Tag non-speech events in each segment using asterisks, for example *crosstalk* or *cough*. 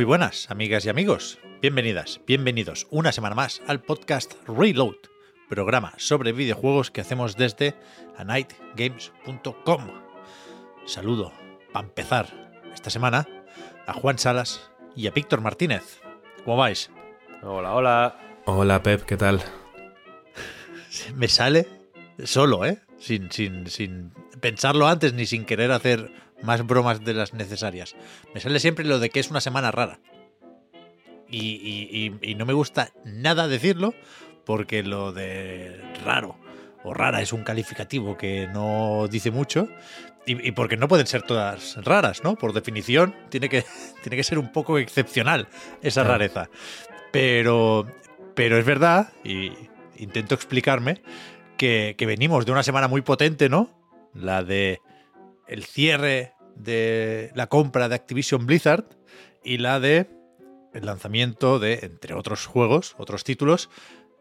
Muy buenas, amigas y amigos. Bienvenidas, bienvenidos una semana más al podcast Reload, programa sobre videojuegos que hacemos desde anightgames.com. Saludo, para empezar, esta semana a Juan Salas y a Víctor Martínez. ¿Cómo vais? Hola, hola. Hola Pep, ¿qué tal? Me sale solo, ¿eh? Sin, sin, sin pensarlo antes ni sin querer hacer más bromas de las necesarias. Me sale siempre lo de que es una semana rara. Y, y- y- y no me gusta nada decirlo porque lo de raro o rara es un calificativo que no dice mucho y, y porque no pueden ser todas raras, ¿no? Por definición, tiene que, *laughs* tiene que ser un poco excepcional esa rareza. Pero, pero es verdad, y intento explicarme, que, que venimos de una semana muy potente, ¿no? La de el cierre de la compra de Activision Blizzard y la de el lanzamiento de, entre otros juegos, otros títulos,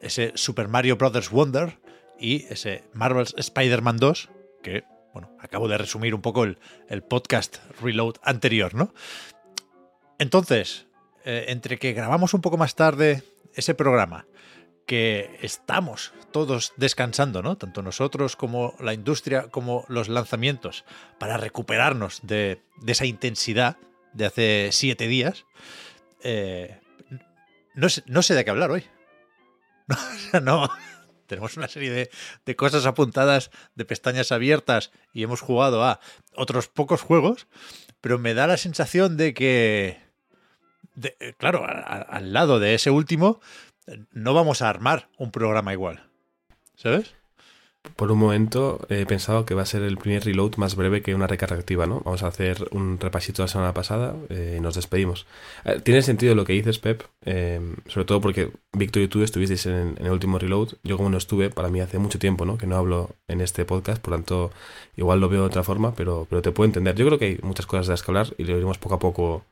ese Super Mario Bros. Wonder y ese Marvel's Spider-Man 2, que, bueno, acabo de resumir un poco el, el podcast Reload anterior, ¿no? Entonces, eh, entre que grabamos un poco más tarde ese programa, que estamos todos descansando, ¿no? Tanto nosotros como la industria, como los lanzamientos, para recuperarnos de, esa intensidad de hace siete días. eh, no, sé, de qué hablar hoy. *laughs* No. Tenemos una serie de, cosas apuntadas, de pestañas abiertas, y hemos jugado a otros pocos juegos, pero me da la sensación de que, claro, al lado de ese último, no vamos a armar un programa igual. ¿Sabes? Por un momento he pensado que va a ser el primer reload más breve que una recarga activa, ¿no? Vamos a hacer un repasito de la semana pasada eh, y nos despedimos. Eh, Tiene sentido lo que dices, Pep, eh, sobre todo porque Víctor y tú estuvisteis en, el último reload. Yo como no estuve, para mí hace mucho tiempo, ¿no? Que no hablo en este podcast, por tanto igual lo veo de otra forma, pero, pero te puedo entender. Yo creo que hay muchas cosas de las que hablar y lo iremos poco a poco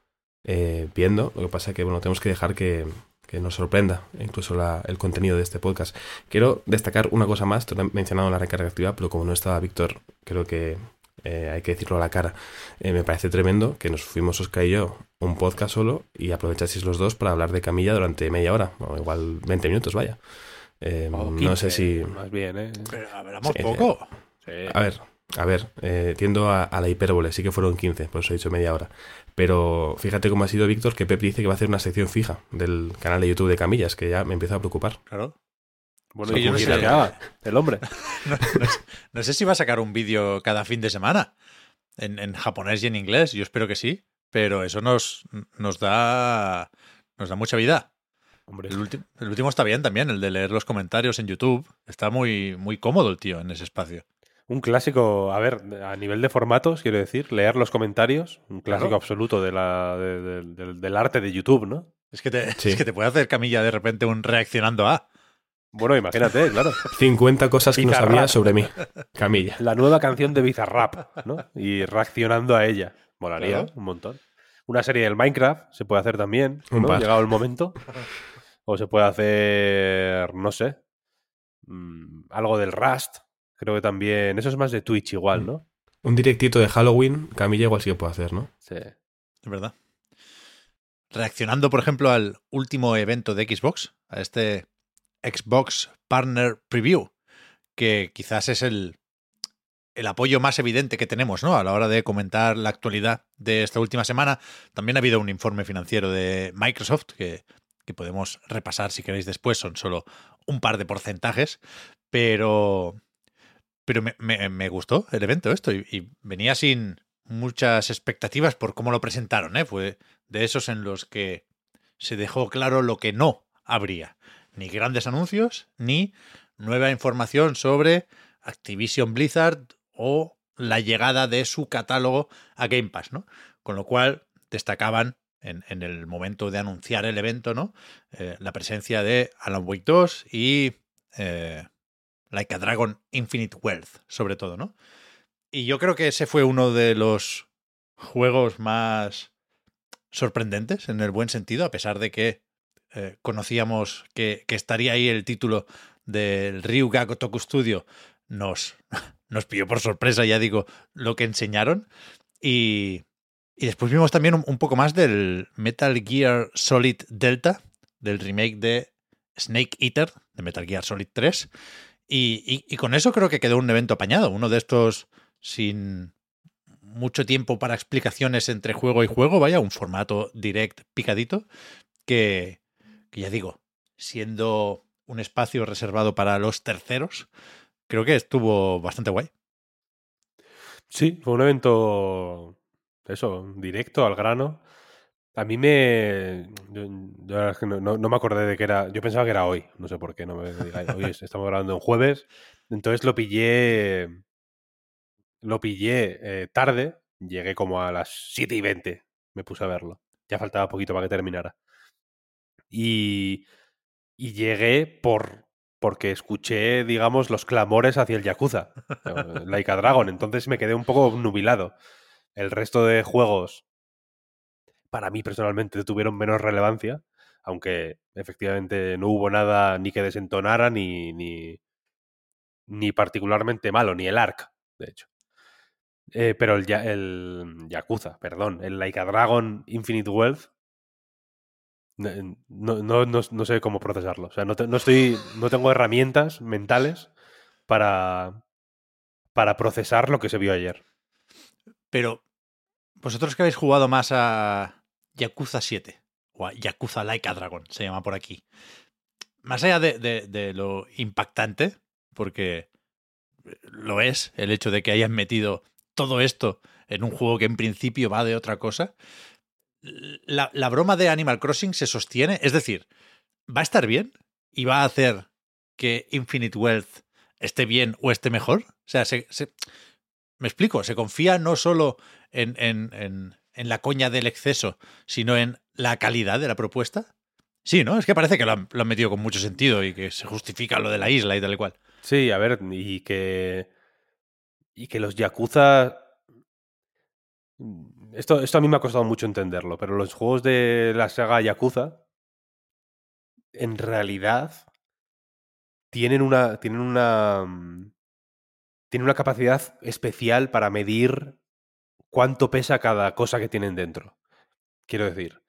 viendo. Lo que pasa es que, bueno, tenemos que dejar que, que nos sorprenda incluso la- el contenido de este podcast. Quiero destacar una cosa más, lo has mencionado la recarga activa, pero como no estaba Víctor, creo que eh, hay que decirlo a la cara. Eh, me parece tremendo que nos fuimos Oscar y yo un podcast solo y aprovechasteis los dos para hablar de Camilla durante media hora, o igual 20 minutos, vaya. Eh, no 15, sé si... Más bien, ¿eh? Pero hablamos Sí, poco. Sí. A ver, a ver, eh, tiendo a, a la hipérbole, sí que fueron 15, por eso he dicho media hora. Pero fíjate cómo ha sido Víctor, que Pep dice que va a hacer una sección fija del canal de YouTube de Camillas, que ya me empieza a preocupar. Claro. Bueno, Sí, ¿y yo no sé. que haga? El hombre. *laughs* No, no sé- no sé si va a sacar un vídeo cada fin de semana en, en japonés y en inglés. Yo espero que sí, pero eso nos, nos da nos da mucha vida. Hombre, El, ulti- el último está bien también, el de leer los comentarios en YouTube. Está muy, muy cómodo el tío en ese espacio. Un clásico, a ver, a nivel de formatos, quiero decir, leer los comentarios, un clásico Claro. absoluto de la, de- de- del- del arte de YouTube, ¿no? Es que, te, Sí. es que te puede hacer camilla de repente un reaccionando a. Bueno, imagínate, *laughs* claro. 50 cosas que no sabía sobre mí. Camilla. La nueva canción de Bizarrap, ¿no? Y reaccionando a ella. Molaría Claro. un montón. Una serie del Minecraft se puede hacer también, Un ¿no? par. Llegado el momento. *laughs* O se puede hacer, no sé, mm, algo del Rust. Creo que también. Eso es más de Twitch igual, ¿no? Un directito de Halloween, Camilla igual sí que puede hacer, ¿no? Sí. Es verdad. Reaccionando, por ejemplo, al último evento de Xbox, a este Xbox Partner Preview, que quizás es el, el apoyo más evidente que tenemos, ¿no? A la hora de comentar la actualidad de esta última semana. También ha habido un informe financiero de Microsoft que, que podemos repasar si queréis después. Son solo un par de porcentajes, pero, pero me, gustó el evento esto y, venía sin muchas expectativas por cómo lo presentaron, ¿eh? Fue de esos en los que se dejó claro lo que no habría. ni grandes anuncios, ni nueva información sobre Activision Blizzard o la llegada de su catálogo a Game Pass, ¿no? Con lo cual destacaban en, en el momento de anunciar el evento, ¿no? Eh, la presencia de Alan Wake 2 y eh, Like a Dragon Infinite Wealth, sobre todo, ¿no? Y yo creo que ese fue uno de los juegos más sorprendentes en el buen sentido, a pesar de que eh, conocíamos que, estaría ahí el título del Ryuga Gotoku Studio, nos, *laughs* nos pilló por sorpresa, ya digo, lo que enseñaron. Y, y después vimos también un, un, poco más del Metal Gear Solid Delta, del remake de Snake Eater, de Metal Gear Solid 3. Y, y, y con eso creo que quedó un evento apañado, uno de estos sin mucho tiempo para explicaciones entre juego y juego, vaya, un formato direct picadito, que, que ya digo, siendo un espacio reservado para los terceros, creo que estuvo bastante guay. Sí, fue un evento, eso, directo, al grano. A mí me. No, me acordé de que era. Yo pensaba que era hoy, no sé por qué. No me. Hoy estamos grabando en jueves. Entonces lo pillé. Lo pillé eh, tarde. Llegué como a las 7 y 20. Me puse a verlo. Ya faltaba poquito para que terminara. Y. Y llegué por. Porque escuché, digamos, los clamores hacia el Yakuza, *laughs* Laika Dragon. Entonces me quedé un poco nubilado. El resto de juegos para mí personalmente tuvieron menos relevancia, aunque efectivamente no hubo nada ni que desentonara ni, ni, ni particularmente malo, ni el ARC, de hecho. Eh, pero el, el Yakuza, perdón, el Laika Dragon Infinite Wealth, no, no, no, sé cómo procesarlo. O sea, no, no, estoy, no tengo herramientas mentales para, para procesar lo que se vio ayer. Pero, vosotros que habéis jugado más a Yakuza 7, o Yakuza Like a Dragon, se llama por aquí. Más allá de, lo impactante, porque lo es el hecho de que hayan metido todo esto en un juego que en principio va de otra cosa, la, broma de Animal Crossing se sostiene, es decir, va a estar bien y va a hacer que Infinite Wealth esté bien o esté mejor. O sea, se, me explico, se confía no solo en, en, la coña del exceso, sino en la calidad de la propuesta. Sí, ¿no? Es que parece que lo han, metido con mucho sentido y que se justifica lo de la isla y tal y cual. Sí, a ver, y que. Y que los Yakuza. Esto, esto a mí me ha costado mucho entenderlo, pero los juegos de la saga Yakuza. En realidad. Tienen una. Tienen una tiene una capacidad especial para medir cuánto pesa cada cosa que tienen dentro. Quiero decir,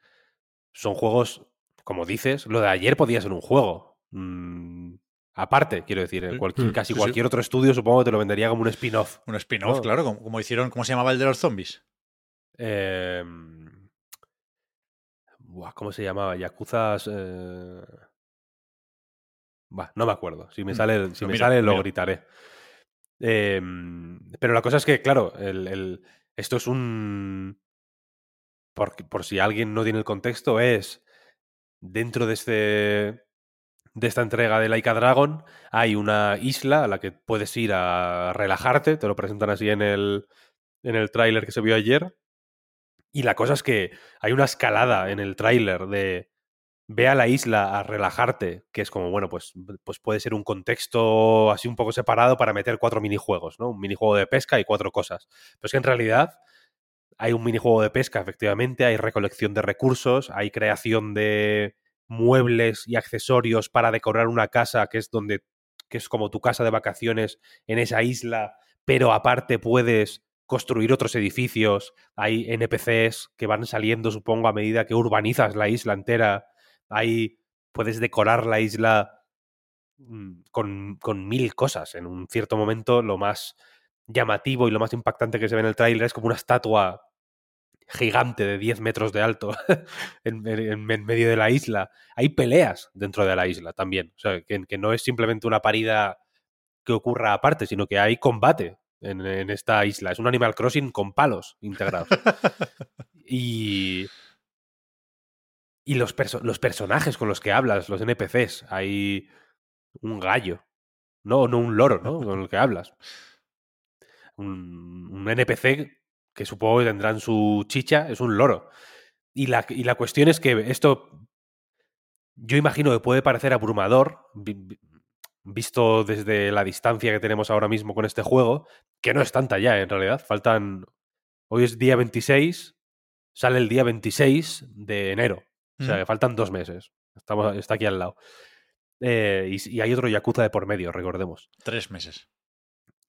son juegos, como dices, lo de ayer podía ser un juego. Mm, aparte, quiero decir, cualquier, casi sí, cualquier sí. otro estudio supongo que te lo vendería como un spin-off. Un spin-off, ¿no? claro, como, como, hicieron, ¿cómo se llamaba el de los zombies? Eh, ¿Cómo se llamaba? Yakuza... Eh... Bah, no me acuerdo. Si me sale, si me mira, sale lo gritaré. Eh, pero la cosa es que, claro, el, el, esto es un. Por, por, si alguien no tiene el contexto, es dentro de este. De esta entrega de Laika Dragon hay una isla a la que puedes ir a relajarte, te lo presentan así en el, en el tráiler que se vio ayer. Y la cosa es que hay una escalada en el tráiler de ve a la isla a relajarte, que es como, bueno, pues, pues puede ser un contexto así un poco separado para meter cuatro minijuegos, ¿no? Un minijuego de pesca y cuatro cosas. Pero es que en realidad hay un minijuego de pesca, efectivamente, hay recolección de recursos, hay creación de muebles y accesorios para decorar una casa que es donde que es como tu casa de vacaciones en esa isla, pero aparte puedes construir otros edificios, hay NPCs que van saliendo, supongo, a medida que urbanizas la isla entera, hay, puedes decorar la isla mm, con, con, mil cosas. En un cierto momento, lo más llamativo y lo más impactante que se ve en el tráiler es como una estatua gigante de 10 metros de alto *laughs* en, en, en, medio de la isla. Hay peleas dentro de la isla también. O sea, que, que no es simplemente una parida que ocurra aparte, sino que hay combate en, en, esta isla. Es un Animal Crossing con palos integrados. *laughs* y, Y los, los personajes con los que hablas, los NPCs, hay un gallo. No, no un loro, ¿no? *laughs* Con el que hablas. Un, un NPC que supongo que tendrán su chicha, es un loro. Y la, y la cuestión es que esto yo imagino que puede parecer abrumador, visto desde la distancia que tenemos ahora mismo con este juego, que no es tanta ya en realidad. Faltan. Hoy es día 26, sale el día 26 de enero. O sea, que faltan dos meses. Estamos, está aquí al lado. Eh, y, hay otro Yakuza de por medio, recordemos. Tres meses.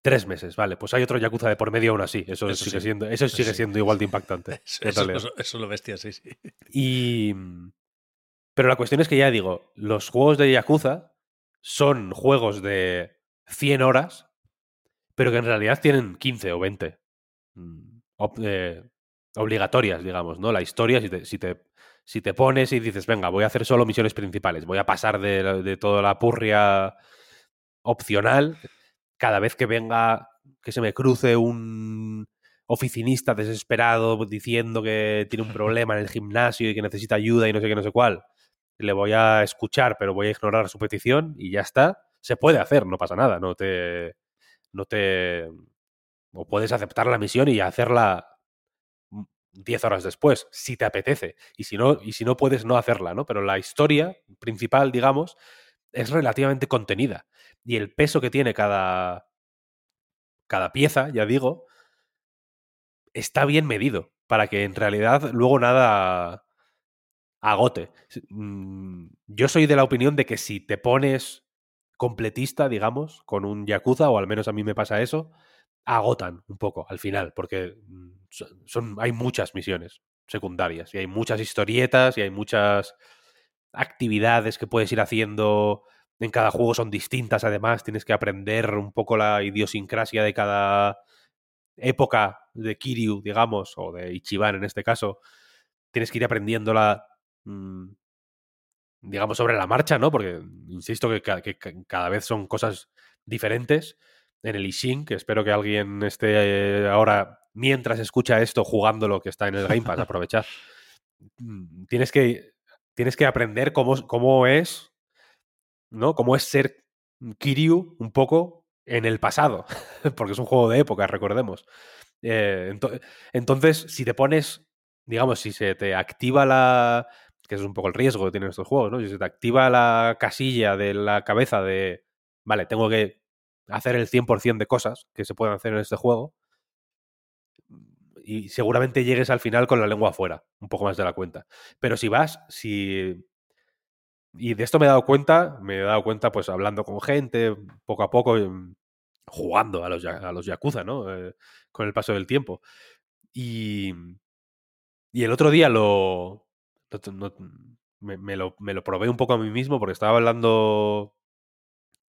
Tres meses, vale. Pues hay otro Yakuza de por medio aún así. Eso, sigue, siendo, eso sigue siendo igual de impactante. *laughs* eso, es lo bestia, sí, sí. Y. Pero la cuestión es que ya digo, los juegos de Yakuza son juegos de 100 horas, pero que en realidad tienen 15 o 20 mm, eh, obligatorias, digamos, ¿no? La historia, si te, si te, si, te, pones y dices, venga, voy a hacer solo misiones principales, voy a pasar de, de toda la purria opcional, cada vez que venga, que se me cruce un oficinista desesperado diciendo que tiene un *laughs* problema en el gimnasio y que necesita ayuda y no sé qué, no sé cuál, le voy a escuchar, pero voy a ignorar su petición y ya está. Se puede hacer, no pasa nada, no te. No te. O puedes aceptar la misión y hacerla 10 horas después, si te apetece. Y si no, y si no puedes no hacerla, ¿no? Pero la historia principal, digamos, es relativamente contenida. Y el peso que tiene cada. cada pieza, ya digo, está bien medido. Para que en realidad luego nada agote. Mm, yo soy de la opinión de que si te pones completista, digamos, con un Yakuza, o al menos a mí me pasa eso, agotan un poco al final, porque mm, son, hay muchas misiones secundarias, y hay muchas historietas, y hay muchas actividades que puedes ir haciendo. En cada juego son distintas, además, tienes que aprender un poco la idiosincrasia de cada época de Kiryu, digamos, o de Ichiban en este caso. Tienes que ir aprendiéndola Mm, digamos, sobre la marcha, ¿no? Porque insisto que, cada vez son cosas diferentes. En el Ishin, que espero que alguien esté ahora, mientras escucha esto, jugando lo que está en el Game aprovechar. Mm, tienes que, tienes que aprender cómo, cómo es, ¿no? Cómo es ser Kiryu un poco en el pasado, *laughs* porque es un juego de época, recordemos. Eh, entonces, si te pones, digamos, si se te activa la, que es un poco el riesgo que tienen estos juegos, ¿no? Si se te activa la casilla de la cabeza de, vale, tengo que hacer el 100% de cosas que se pueden hacer en este juego, y seguramente llegues al final con la lengua afuera, un poco más de la cuenta. Pero si vas, si... Y de esto me he dado cuenta, me he dado cuenta pues hablando con gente, poco a poco, mm, jugando a los, a los Yakuza, ¿no? Eh, con el paso del tiempo. Y, y el otro día lo, me, lo, me, lo, probé un poco a mí mismo porque estaba hablando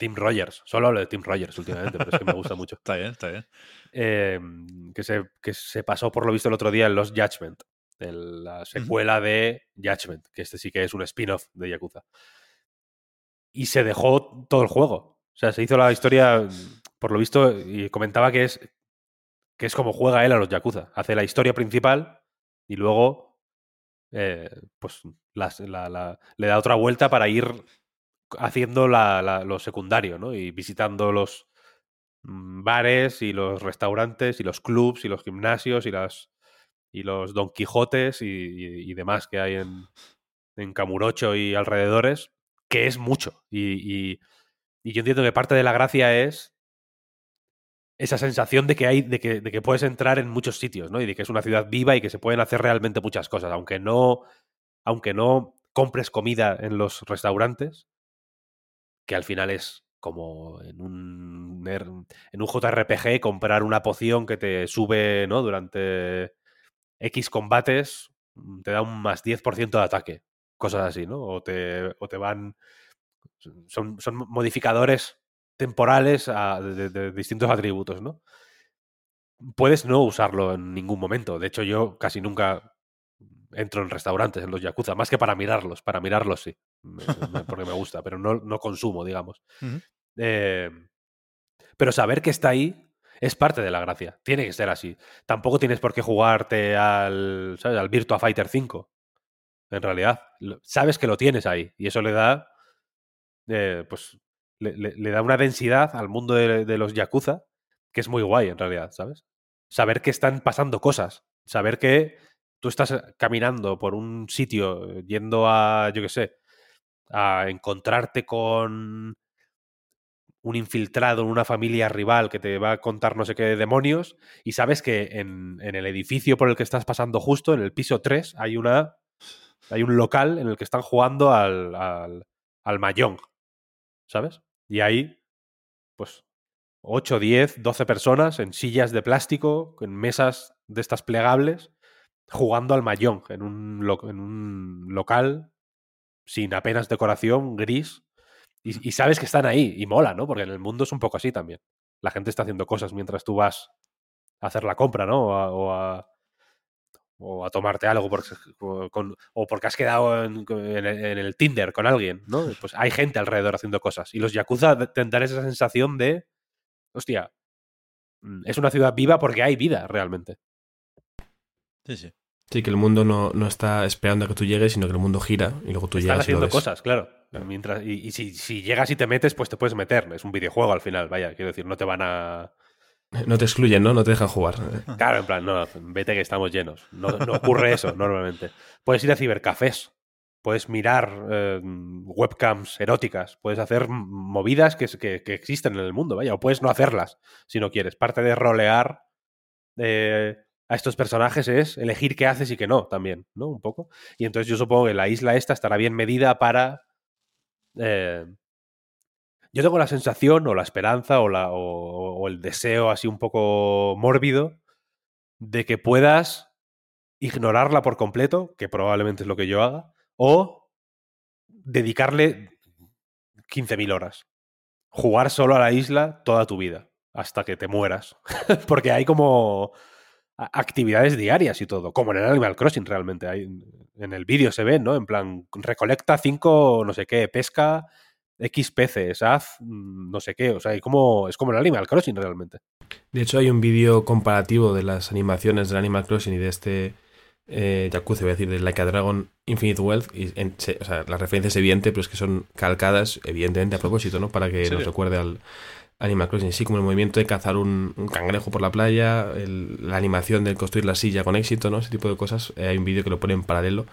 Tim Rogers. Solo hablo de Tim Rogers últimamente, pero es que me gusta mucho. *laughs* está bien, está bien. Em, que, se, que se pasó por lo visto el otro día en Los Judgment, la secuela de Judgment, que este sí que es un spin-off de Yakuza. Y se dejó todo el juego. O sea, se hizo la historia, por lo visto, y comentaba que es, que es como juega él a los Yakuza. Hace la historia principal y luego eh, pues le da otra vuelta para ir haciendo lo secundario, ¿no? Y visitando los mm, bares y los restaurantes y los clubs y los gimnasios y las y los Don Quijotes y, demás que hay en, en Camurocho y alrededores, que es mucho. Y, y, yo entiendo que parte de la gracia es esa sensación de que hay, de que, de que, puedes entrar en muchos sitios, ¿no? Y de que es una ciudad viva y que se pueden hacer realmente muchas cosas, aunque no, aunque no compres comida en los restaurantes, que al final es como en un, en un JRPG comprar una poción que te sube, ¿no? Durante X combates, mm, te da un más 10% de ataque, cosas así, ¿no? O te, o te van... Son, son modificadores temporales de, distintos atributos, ¿no? Puedes no usarlo en ningún momento. De hecho, yo casi nunca entro en restaurantes, en los Yakuza, más que para mirarlos. Para mirarlos sí, porque me gusta, pero no, no consumo, digamos. Em, pero saber que está ahí es parte de la gracia. Tiene que ser así. Tampoco tienes por qué jugarte al, ¿sabes? al Virtua Fighter 5 en realidad. Sabes que lo tienes ahí y eso le da, eh, pues, le, da una densidad al mundo de, de, los Yakuza que es muy guay, en realidad, ¿sabes? Saber que están pasando cosas, saber que tú estás caminando por un sitio yendo a, yo qué sé, a encontrarte con un infiltrado en una familia rival que te va a contar no sé qué demonios y sabes que en, el edificio por el que estás pasando justo, en el piso 3, hay una hay un local en el que están jugando al, al, al Mahjong, ¿sabes? Y ahí, pues, 8, 10, 12 personas en sillas de plástico, en mesas de estas plegables, jugando al Mahjong en un, en un local sin apenas decoración, gris, y, sabes que están ahí y mola, ¿no? Porque en el mundo es un poco así también. La gente está haciendo cosas mientras tú vas a hacer la compra, ¿no? O a, o a, tomarte algo porque, o porque has quedado en, el Tinder con alguien, ¿no? *laughs* Pues hay gente alrededor haciendo cosas. Y los Yakuza tendrán esa sensación de, hostia, mm, es una ciudad viva porque hay vida realmente. Sí, sí. Sí, que el mundo no, no está esperando a que tú llegues, sino que el mundo gira y luego tú Están llegas. haciendo cosas, claro. Mientras, y, si, si, llegas y te metes, pues te puedes meter. Es un videojuego al final, vaya. Quiero decir, no te van a. *laughs* No te excluyen, ¿no? No te dejan jugar. *laughs* Claro, en plan, no, vete que estamos llenos. No, ocurre eso *laughs* normalmente. Puedes ir a cibercafés. Puedes mirar eh, webcams eróticas. Puedes hacer movidas que, que, existen en el mundo, vaya. O puedes no hacerlas si no quieres. Parte de rolear eh, a estos personajes es elegir qué haces y qué no, también, ¿no? Un poco. Y entonces yo supongo que la isla esta estará bien medida para eh, yo tengo la sensación o la esperanza o, la, o, el deseo así un poco mórbido de que puedas ignorarla por completo, que probablemente es lo que yo haga, o dedicarle 15.000 horas. Jugar solo a la isla toda tu vida, hasta que te mueras. *laughs* Porque hay como actividades diarias y todo, como en el Animal Crossing realmente. Hay, en el vídeo se ve, ¿no? En plan, recolecta cinco, no sé qué, pesca X peces, haz mm, no sé qué. O sea, hay como, es como el Animal Crossing realmente. De hecho, hay un vídeo comparativo de las animaciones del Animal Crossing y de este eh, Yakuza, voy a decir, de Like a Dragon Infinite Wealth. Y, o sea, la referencia es evidente, pero es que son calcadas, evidentemente, a propósito, ¿no? Para que nos recuerde al, Animal Crossing, sí, como el movimiento de cazar un, cangrejo por la playa, la animación de construir la silla con éxito, ¿no? Ese tipo de cosas. Eh, hay un vídeo que lo pone en paralelo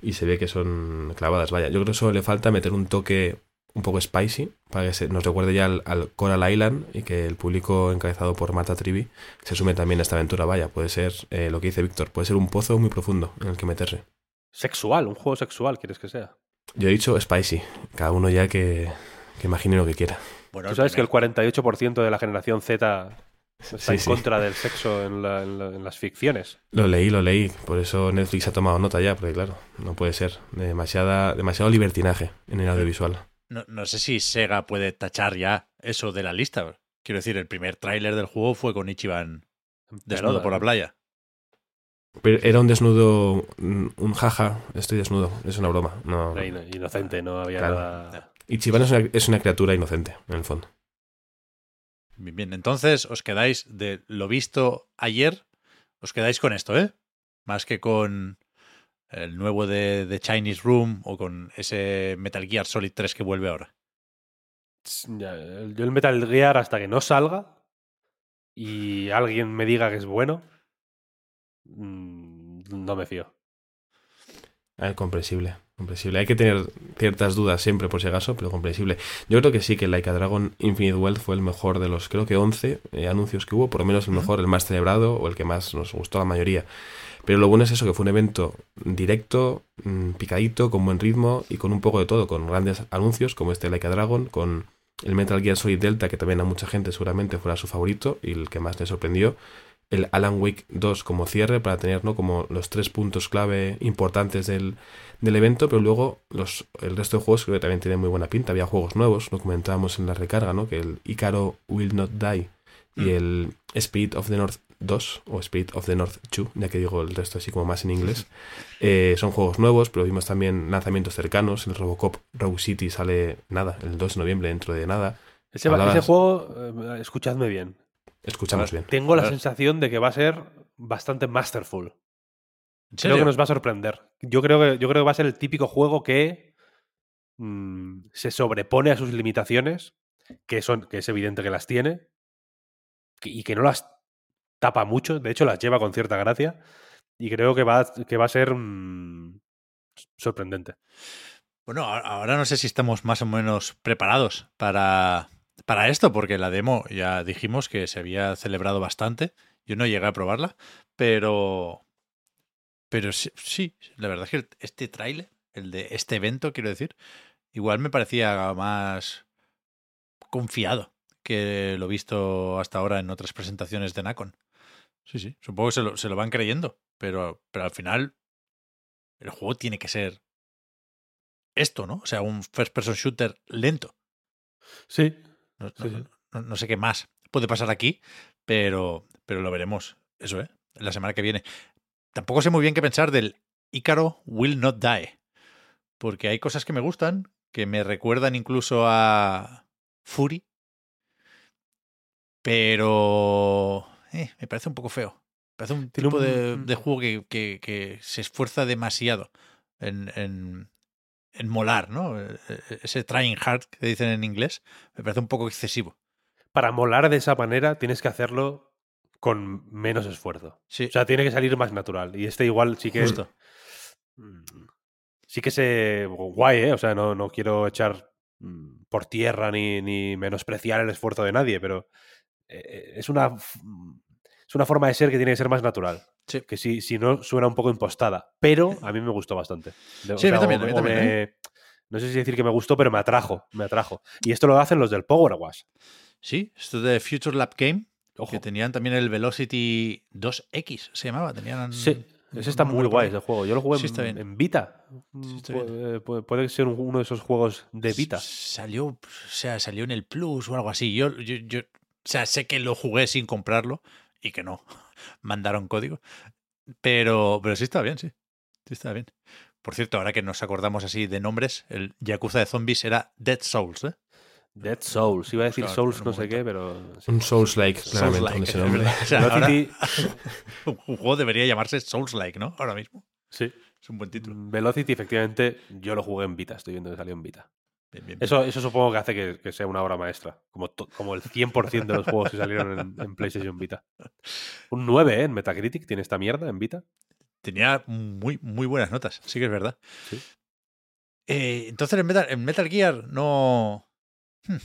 y se ve que son clavadas. Vaya, yo creo que solo le falta meter un toque un poco spicy para que se, nos recuerde ya al, Coral Island y que el público encabezado por Marta Trivi se sume también a esta aventura. Vaya, puede ser eh, lo que dice Víctor, puede ser un pozo muy profundo en el que meterse. Sexual, un juego sexual, ¿quieres que sea? Yo he dicho spicy, cada uno ya que, que imagine lo que quiera. Tú sabes que el 48% de la generación Z está en contra del sexo en, las ficciones. Lo leí, lo leí. Por eso Netflix ha tomado nota ya, porque claro, no puede ser. Demasiada, demasiado libertinaje en el audiovisual. No, sé si Sega puede tachar ya eso de la lista. Quiero decir, el primer tráiler del juego fue con Ichiban desnudo por la playa. Pero era un desnudo, un jaja, estoy desnudo, es una broma. No, inocente, no había nada. Ichiban es una, es una criatura inocente, en el fondo. Bien, entonces os quedáis de lo visto ayer, os quedáis con esto, ¿eh? Más que con el nuevo de, Chinese Room o con ese Metal Gear Solid 3 que vuelve ahora. yo el Metal Gear hasta que no salga y alguien me diga que es bueno, mm, no me fío. Es comprensible. Comprensible. Hay que tener ciertas dudas siempre, por si acaso, pero comprensible. Yo creo que sí, que Like a Dragon Infinite Wealth fue el mejor de los, creo que 11 eh, anuncios que hubo, por lo menos el mejor, el más celebrado o el que más nos gustó a la mayoría. Pero lo bueno es eso, que fue un evento directo, mm, picadito, con buen ritmo y con un poco de todo, con grandes anuncios como este Like a Dragon, con el Metal Gear Solid Delta, que también a mucha gente seguramente fuera su favorito y el que más le sorprendió el Alan Wake 2 como cierre para tener ¿no? como los tres puntos clave importantes del, del evento, pero luego los, el resto de juegos creo que también tienen muy buena pinta. Había juegos nuevos, lo comentábamos en la recarga, ¿no? que el Icaro Will Not Die y mm. el Spirit of the North 2 o Spirit of the North 2, ya que digo el resto así como más en inglés, eh, son juegos nuevos, pero vimos también lanzamientos cercanos. El Robocop Rogue City sale nada, el 2 de noviembre, dentro de nada. Ese, ese juego, eh, escuchadme bien, Escuchamos bien. Tengo la sensación de que va a ser bastante masterful. Creo que nos va a sorprender. Yo creo que, yo creo que va a ser el típico juego que mm, se sobrepone a sus limitaciones, que, son, que es evidente que las tiene, y que no las tapa mucho, de hecho las lleva con cierta gracia, y creo que va, que va a ser mm, sorprendente. Bueno, ahora no sé si estamos más o menos preparados para, para esto, porque la demo ya dijimos que se había celebrado bastante. Yo no llegué a probarla, pero. Pero sí, la verdad es que este tráiler, el de este evento, quiero decir, igual me parecía más confiado que lo visto hasta ahora en otras presentaciones de Nacon. Sí, sí, supongo que se lo, se lo van creyendo, pero, pero al final el juego tiene que ser esto, ¿no? O sea, un first person shooter lento. Sí. No, sé qué más puede pasar aquí, pero, pero lo veremos. Eso, ¿eh? La semana que viene. Tampoco sé muy bien qué pensar del Ícaro Will Not Die. Porque hay cosas que me gustan, que me recuerdan incluso a Fury. Pero eh, me parece un poco feo. Me parece un tipo de, juego que, que, se esfuerza demasiado en, en molar, ¿no? E, e, ese trying hard que dicen en inglés me parece un poco excesivo. Para molar de esa manera tienes que hacerlo con menos esfuerzo. Sí. O sea, tiene que salir más natural. Y este igual sí que... Justo. Mm, sí que se... Guay, ¿eh? O sea, no, no quiero echar mm, por tierra ni, ni menospreciar el esfuerzo de nadie, pero eh, es una es una forma de ser que tiene que ser más natural. Sí. Que si, si no suena un poco impostada. Pero a mí me gustó bastante. sí, a mí también. ¿eh? No sé si decir que me gustó, pero me atrajo. Me atrajo. Y esto lo hacen los del Power Wash. Sí, esto de Future Lab Game. Que tenían también el Velocity 2X, se llamaba. Tenían. Sí. Ese está muy guay ese juego. Yo lo jugué en, Vita. puede, ser uno de esos juegos de Vita. Salió, o sea, salió en el Plus o algo así. Yo, yo, yo, o sea, sé que lo jugué sin comprarlo, y que no mandaron código. Pero, pero sí está bien, sí. Sí está bien. Por cierto, ahora que nos acordamos así de nombres, el Yakuza de zombies era Dead Souls, ¿eh? Dead Souls, iba a decir Souls no sé qué, pero... Un Souls-like, claramente, ese nombre. *laughs* *laughs* un juego debería llamarse Souls-like, ¿no? Ahora mismo. Sí. Es un buen título. Mm, Velocity, efectivamente, yo lo jugué en Vita, estoy viendo que salió en Vita. Eso, eso supongo que hace que, sea una obra maestra, como, como el 100% de los juegos que salieron en, PlayStation Vita. Un 9 ¿eh? en Metacritic tiene esta mierda en Vita. Tenía muy, muy buenas notas, sí que es verdad. Eh, entonces en Metal, en Metal, Gear no... Hmm,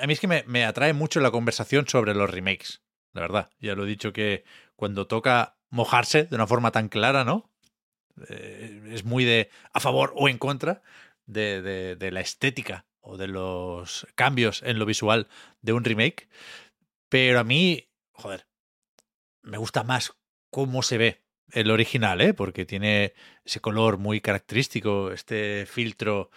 a mí es que me, atrae mucho la conversación sobre los remakes, la verdad. Ya lo he dicho que cuando toca mojarse de una forma tan clara, ¿no? Eh, es muy de a favor o en contra de, de, la estética o de los cambios en lo visual de un remake. Pero a mí, joder, me gusta más cómo se ve el original, ¿eh? porque tiene ese color muy característico, este filtro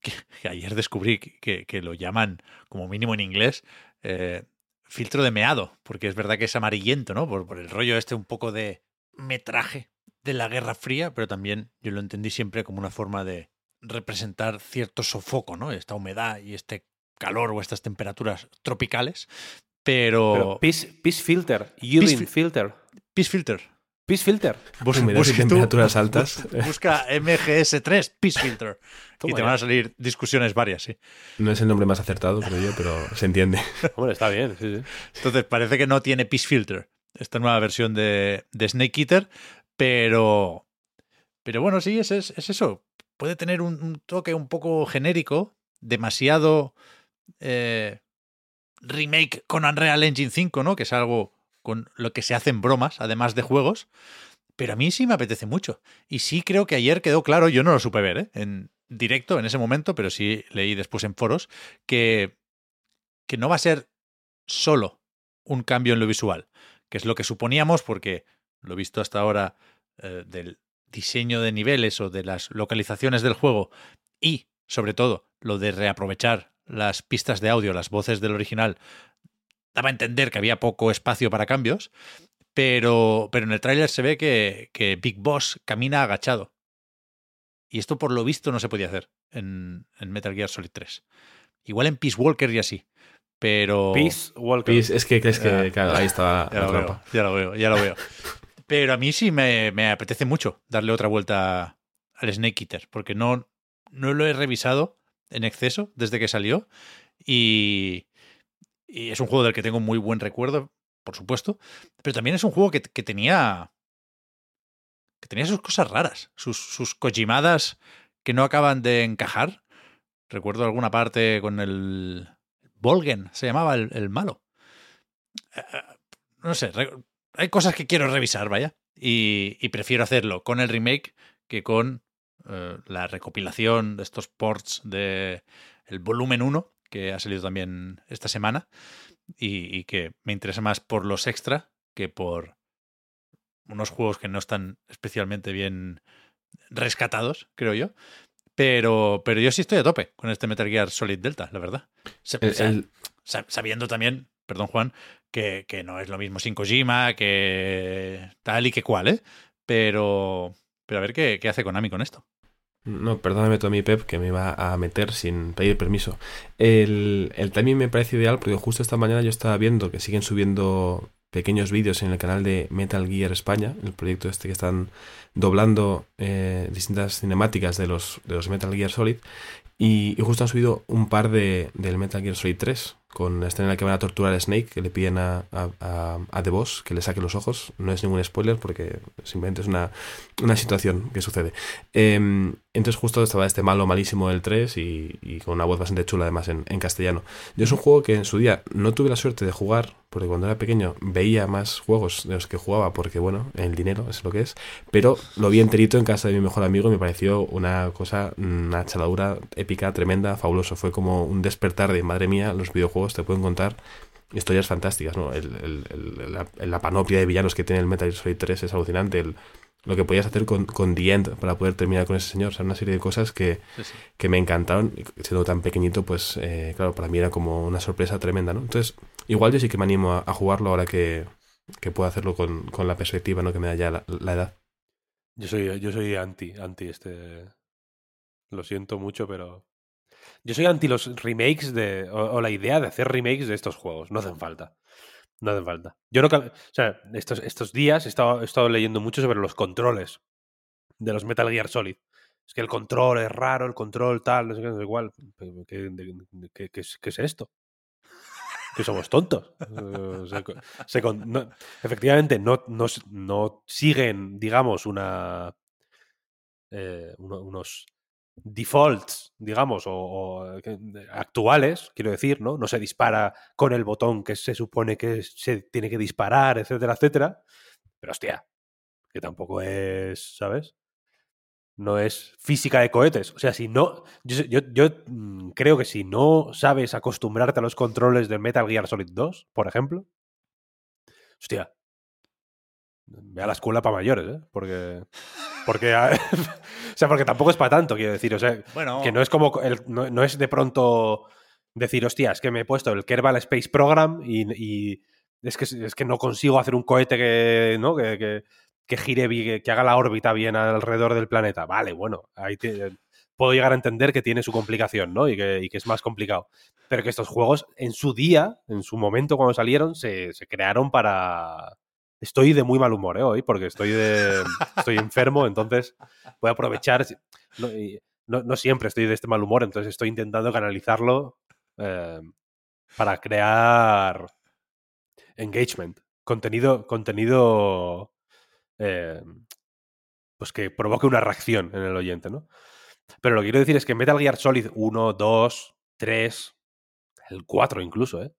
que, ayer descubrí que, que, lo llaman, como mínimo en inglés, eh, filtro de meado, porque es verdad que es amarillento, ¿no? Por, por, el rollo este un poco de metraje de la Guerra Fría, pero también yo lo entendí siempre como una forma de, representar cierto sofoco, ¿no? Esta humedad y este calor o estas temperaturas tropicales. Pero. peace, filter, urine filter. Peace filter. Peace filter. Busca, temperaturas *laughs* altas. Busca MGS3, Peace filter. *laughs* y te van a salir discusiones varias, sí. No es el nombre más acertado, creo yo, pero se entiende. *laughs* Hombre, está bien, sí, sí. Entonces, parece que no tiene Peace filter esta nueva versión de, de Snake Eater, pero. Pero bueno, sí, es, es, es eso puede tener un, toque un poco genérico, demasiado eh, remake con Unreal Engine 5, ¿no? Que es algo con lo que se hacen bromas, además de juegos. Pero a mí sí me apetece mucho. Y sí creo que ayer quedó claro, yo no lo supe ver ¿eh? en directo en ese momento, pero sí leí después en foros, que, que no va a ser solo un cambio en lo visual, que es lo que suponíamos porque lo visto hasta ahora eh, del diseño de niveles o de las localizaciones del juego y, sobre todo, lo de reaprovechar las pistas de audio, las voces del original, daba a entender que había poco espacio para cambios, pero, pero en el tráiler se ve que, que, Big Boss camina agachado. Y esto por lo visto no se podía hacer en, en Metal Gear Solid 3. Igual en Peace Walker y así. Pero. Peace Walker. es que crees que. claro, ahí estaba *laughs* ya lo veo, ya lo veo, ya lo veo. Pero a mí sí me, me, apetece mucho darle otra vuelta al Snake Eater, porque no, no lo he revisado en exceso desde que salió. Y, y, es un juego del que tengo muy buen recuerdo, por supuesto. Pero también es un juego que, que tenía. que tenía sus cosas raras, sus, sus kojimadas que no acaban de encajar. Recuerdo alguna parte con el. Volgen, se llamaba el, el malo. Eh, eh, no sé, hay cosas que quiero revisar, vaya. Y, y prefiero hacerlo con el remake que con eh, la recopilación de estos ports de el volumen 1, que ha salido también esta semana, y, y, que me interesa más por los extra que por unos juegos que no están especialmente bien rescatados, creo yo. Pero, pero yo sí estoy a tope con este Metal Gear Solid Delta, la verdad. El, el... Sabiendo también, perdón Juan, que, que, no es lo mismo sin Kojima, que tal y que cual, ¿eh? Pero, pero a ver qué, qué hace Konami con esto. No, perdóname tú a mi Pep, que me iba a meter sin pedir permiso. El, el timing me parece ideal porque justo esta mañana yo estaba viendo que siguen subiendo pequeños vídeos en el canal de Metal Gear España, el proyecto este que están doblando eh, distintas cinemáticas de los, de los Metal Gear Solid. Y, y, justo han subido un par de, del Metal Gear Solid 3, con la escena en la que van a torturar a Snake, que le piden a, a, a, The Boss que le saque los ojos. No es ningún spoiler porque simplemente es una, una situación que sucede. Eh, entonces justo estaba este malo malísimo del 3 y, con una voz bastante chula además en, castellano. Yo es un juego que en su día no tuve la suerte de jugar, porque cuando era pequeño veía más juegos de los que jugaba, porque bueno, el dinero es lo que es, pero lo vi enterito en casa de mi mejor amigo y me pareció una cosa, una chaladura épica, tremenda, fabuloso. Fue como un despertar de, madre mía, los videojuegos te pueden contar historias fantásticas, ¿no? El, la, panoplia de villanos que tiene el Metal Gear Solid 3 es alucinante, el, lo que podías hacer con, con The End para poder terminar con ese señor. O sea, una serie de cosas que, sí, sí. que me encantaron. Siendo tan pequeñito, pues, eh, claro, para mí era como una sorpresa tremenda, ¿no? Entonces, igual yo sí que me animo a, a jugarlo ahora que, que puedo hacerlo con, con, la perspectiva, ¿no? Que me da ya la, la, edad. Yo soy, yo soy anti, anti este... Lo siento mucho, pero... Yo soy anti los remakes de... o, o la idea de hacer remakes de estos juegos. No hacen falta. No hace falta. Yo no. O sea, estos, estos días he estado, he estado leyendo mucho sobre los controles de los Metal Gear Solid. Es que el control es raro, el control tal, no sé qué, no sé igual. ¿Qué, qué, qué, es, ¿Qué, es, esto? Que somos tontos. *laughs* efectivamente, no, no, no, siguen, digamos, una. Eh, unos defaults, digamos, o, o, actuales, quiero decir, ¿no? No se dispara con el botón que se supone que se tiene que disparar, etcétera, etcétera. Pero hostia, que tampoco es, ¿sabes? No es física de cohetes. O sea, si no. Yo, yo, yo creo que si no sabes acostumbrarte a los controles del Metal Gear Solid 2, por ejemplo. Hostia. Ve a la escuela para mayores, ¿eh? Porque. Porque. *laughs* o sea, porque tampoco es para tanto, quiero decir. O sea, bueno. que no es como. El, no, no, es de pronto decir, hostia, es que me he puesto el Kerbal Space Program y, y es, que, es que no consigo hacer un cohete que. ¿no? que, que, que gire, que, que, haga la órbita bien alrededor del planeta. Vale, bueno, ahí te, puedo llegar a entender que tiene su complicación, ¿no? Y que, y que, es más complicado. Pero que estos juegos, en su día, en su momento cuando salieron, se, se crearon para Estoy de muy mal humor ¿eh? hoy porque estoy, de, estoy enfermo, entonces voy a aprovechar. No, no, siempre estoy de este mal humor, entonces estoy intentando canalizarlo eh, para crear engagement, contenido, contenido eh, pues que provoque una reacción en el oyente, ¿no? Pero lo que quiero decir es que Metal Gear Solid 1, 2, 3, el 4 incluso, ¿eh?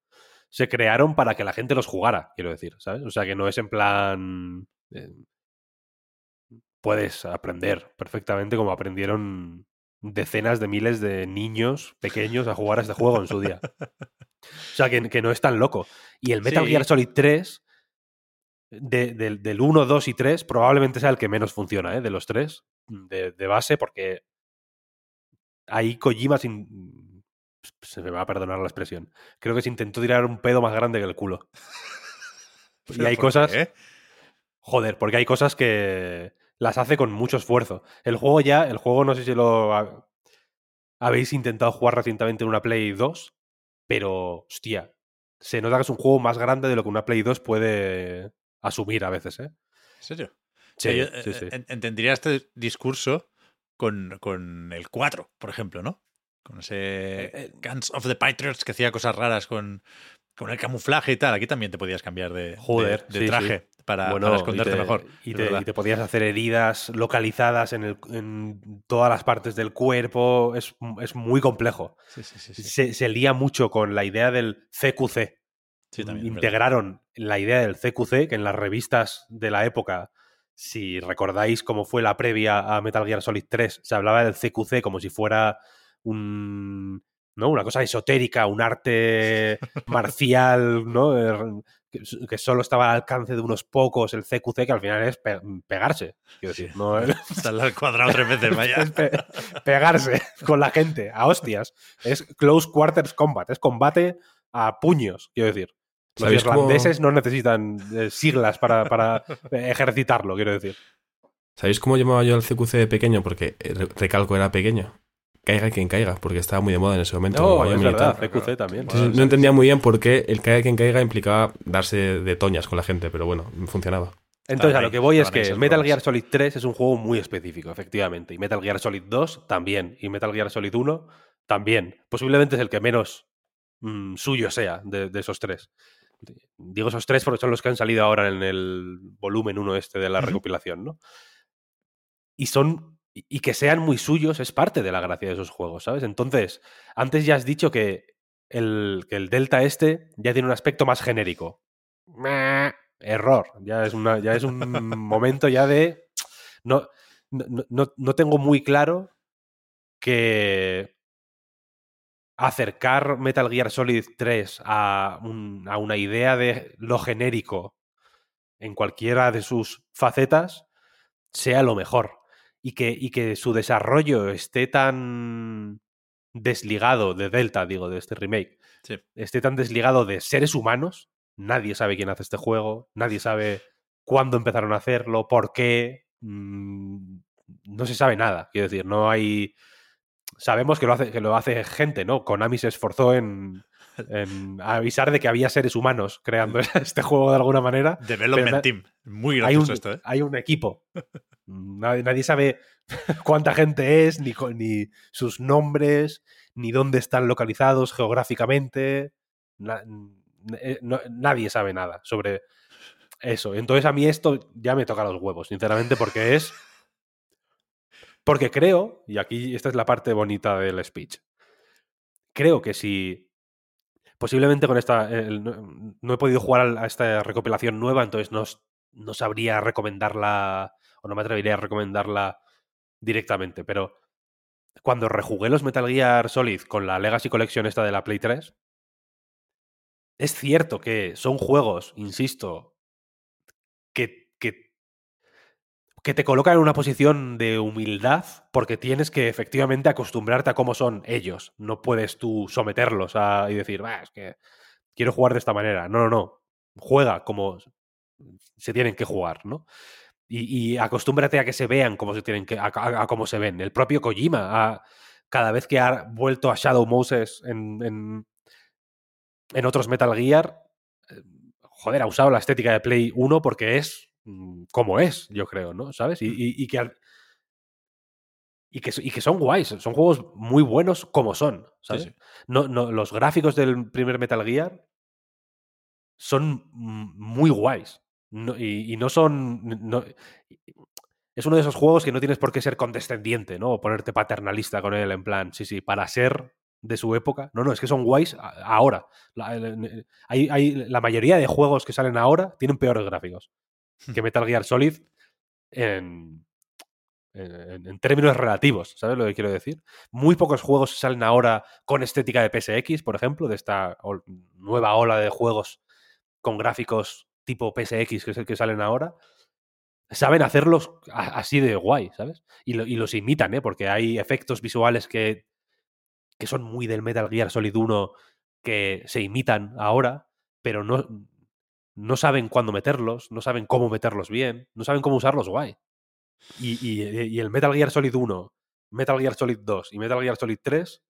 Se crearon para que la gente los jugara, quiero decir, ¿sabes? O sea, que no es en plan... Eh, puedes aprender perfectamente como aprendieron decenas de miles de niños pequeños a jugar a este juego en su día. O sea, que, que no es tan loco. Y el Metal sí. Gear Solid 3, de, de, del 1, 2 y 3, probablemente sea el que menos funciona, ¿eh? De los tres, de, de base, porque ahí Kojima sin, se me va a perdonar la expresión. Creo que se intentó tirar un pedo más grande que el culo. *laughs* y hay cosas. Qué? Joder, porque hay cosas que las hace con mucho esfuerzo. El juego ya, el juego no sé si lo ha... habéis intentado jugar recientemente en una Play 2, pero hostia, se nota que es un juego más grande de lo que una Play 2 puede asumir a veces, ¿eh? serio? Sí, yo, sí, eh, sí. en- entendería este discurso con, con el 4, por ejemplo, ¿no? Con ese eh, Guns of the Patriots que hacía cosas raras con, con el camuflaje y tal. Aquí también te podías cambiar de, de- Joder, de sí, traje Para, Bueno, para y esconderte te- mejor. Y te, verdad. y te podías hacer heridas localizadas en, el- en todas las partes del cuerpo. Es, es muy complejo. Sí, sí, sí. Se, se lía mucho con la idea del CQC. Sí, también. Integraron la idea del CQC, que en las revistas de la época, si recordáis cómo fue la previa a Metal Gear Solid 3, se hablaba del CQC como si fuera un. ¿no? Una cosa esotérica, un arte *laughs* marcial, ¿no? Que, solo estaba al alcance de unos pocos, el CQC, que al final es pe- pegarse. Quiero decir, no es- *laughs* al cuadrado tres veces, *laughs* vaya. pe- pegarse con la gente, a hostias. Es close quarters combat, es combate a puños, quiero decir. Los ¿Sabéis cómo- irlandeses no necesitan eh, siglas para, para eh, ejercitarlo, quiero decir. ¿Sabéis cómo llamaba yo al CQC de pequeño? Porque eh, re- recalco era pequeño. Caiga quien caiga, porque estaba muy de moda en ese momento. No, Wyoming es y verdad, tal. CQC también. Entonces, no entendía muy bien por qué el caiga quien caiga implicaba darse de toñas con la gente, pero bueno, funcionaba. Entonces, a lo que voy es que Metal. Gear Solid 3 es un juego muy específico, efectivamente. Y Metal Gear Solid 2 también. Y Metal Gear Solid 1 también. Posiblemente es el que menos mm, suyo sea de, de esos tres. Digo esos tres porque son los que han salido ahora en el volumen 1 este de la recopilación, ¿no? Y son. Y- Y que sean muy suyos es parte de la gracia de esos juegos, ¿sabes? Entonces, antes ya has dicho que el, que el Delta este ya tiene un aspecto más genérico. Error. Ya es, una, ya es un *laughs* momento ya de. No, no, no- no tengo muy claro que acercar Metal Gear Solid 3 a, un- a una idea de lo genérico en cualquiera de sus facetas sea lo mejor. Y que, y que su desarrollo esté tan desligado de Delta, digo, de este remake, Sí. esté tan desligado de seres humanos. Nadie sabe quién hace este juego, nadie sabe cuándo empezaron a hacerlo, por qué. mm, no se sabe nada, quiero decir, no hay. Sabemos que lo hace, que lo hace gente, ¿no? Konami se esforzó en, en avisar de que había seres humanos creando *laughs* este juego de alguna manera. Development Team. Muy Hay un, gracioso esto, ¿eh? hay un equipo. Nadie, nadie sabe *laughs* cuánta gente es, ni, sus nombres, ni dónde están localizados geográficamente. Na- eh, no- nadie sabe nada sobre eso. Entonces a mí esto ya me toca los huevos, sinceramente, porque es... Porque creo, y aquí esta es la parte bonita del speech, creo que si posiblemente con esta... el- no, he podido jugar a esta recopilación nueva, entonces no, no sabría recomendarla o no me atrevería a recomendarla directamente, pero cuando rejugué los Metal Gear Solid con la Legacy Collection esta de la Play 3, es cierto que son juegos, insisto, que, que, que te colocan en una posición de humildad porque tienes que efectivamente acostumbrarte a cómo son ellos. No puedes tú someterlos a, y decir, "Bah, es que quiero jugar de esta manera. No, no, no. Juega como se tienen que jugar, ¿no? Y, y acostúmbrate a que se vean como se tienen que, a, cómo se ven. El propio Kojima, a- cada vez que ha vuelto a Shadow Moses en, en, en otros Metal Gear, eh, joder, ha usado la estética de Play 1 porque es como es, yo creo, ¿no? ¿Sabes? Y, y- y que al- y que, y que son guays, son juegos muy buenos como son, ¿sabes? sí. No, no, los gráficos del primer Metal Gear son mm, muy guays. No- y, no son. no- es uno de esos juegos que no tienes por qué ser condescendiente, ¿no? O ponerte paternalista con él, en plan, sí, sí, para ser de su época. No, no, es que son guays ahora. La, hay, hay- la mayoría de juegos que salen ahora tienen peores gráficos que Metal Gear Solid en, en, términos relativos, ¿sabes lo que quiero decir? Muy pocos juegos salen ahora con estética de PSX, por ejemplo, de esta nueva ola de juegos con gráficos tipo PSX, que es el que salen ahora. Saben hacerlos así de guay, ¿sabes? Y los imitan, ¿eh? Porque hay efectos visuales que, que son muy del Metal Gear Solid 1 que se imitan ahora, pero no, no saben cuándo meterlos, no saben cómo meterlos bien, no saben cómo usarlos guay. Y, y- y el Metal Gear Solid 1, Metal Gear Solid 2 y Metal Gear Solid 3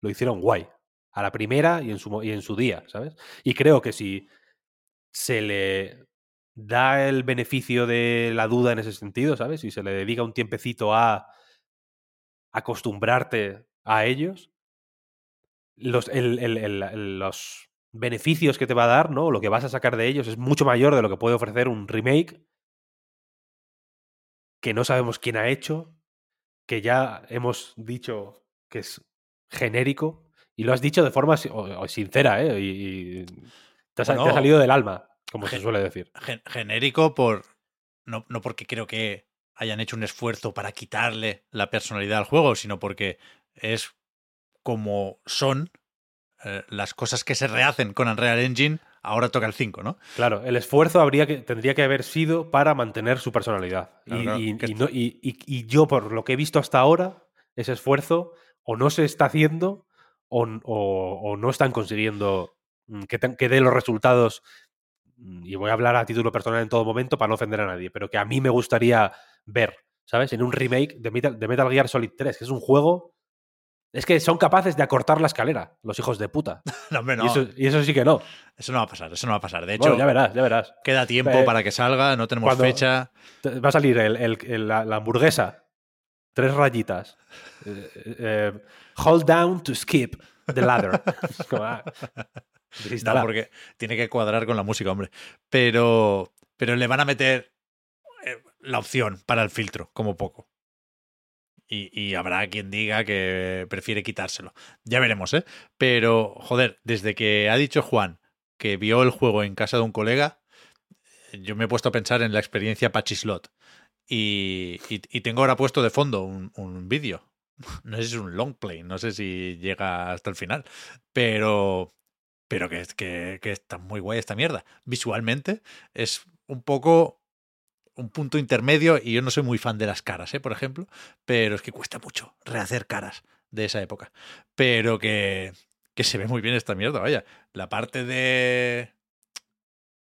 lo hicieron guay. A la primera y en su, y en su día, ¿sabes? Y creo que si se le da el beneficio de la duda en ese sentido, ¿sabes? Y se le dedica un tiempecito a acostumbrarte a ellos, los, los beneficios que te va a dar, ¿no? Lo que vas a sacar de ellos es mucho mayor de lo que puede ofrecer un remake que no sabemos quién ha hecho, que ya hemos dicho que es genérico y lo has dicho de forma sincera, ¿eh? Y, te, ha, salido del alma, como se suele decir. genérico por no, no porque creo que hayan hecho un esfuerzo para quitarle la personalidad al juego, sino porque es como son eh, las cosas que se rehacen con Unreal Engine, ahora toca el 5, ¿no? Claro, el esfuerzo habría que, tendría que haber sido para mantener su personalidad. y, yo, por lo que he visto hasta ahora, ese esfuerzo o no se está haciendo o, no están consiguiendo mm, que, que dé los resultados. Mm, y voy a hablar a título personal en todo momento para no ofender a nadie, pero que a mí me gustaría ver, ¿sabes? En un remake de Metal, de Metal Gear Solid 3, que es un juego es que son capaces de acortar la escalera, los hijos de puta. *laughs* no, hombre, no. Y, eso, sí que no. Eso no va a pasar, eso no va a pasar. De hecho, ya verás, ya verás. Queda tiempo para que salga, no tenemos fecha. Va a salir la, hamburguesa, tres rayitas. Eh, eh, hold down to skip the ladder. *laughs* Ah, porque tiene que cuadrar con la música, hombre. Pero, pero le van a meter eh, la opción para el filtro, como poco. Y, habrá quien diga que prefiere quitárselo. Ya veremos, ¿eh? Pero, joder, desde que ha dicho Juan que vio el juego en casa de un colega, yo me he puesto a pensar en la experiencia Pachislot. Y, y, tengo ahora puesto de fondo un, un vídeo. *laughs* No sé si es un long play, no sé si llega hasta el final. Pero, pero que, que, que está muy guay esta mierda. Visualmente es un poco un punto intermedio y yo no soy muy fan de las caras, ¿eh? por ejemplo, pero es que cuesta mucho rehacer caras de esa época. Pero que, que se ve muy bien esta mierda, vaya. La parte de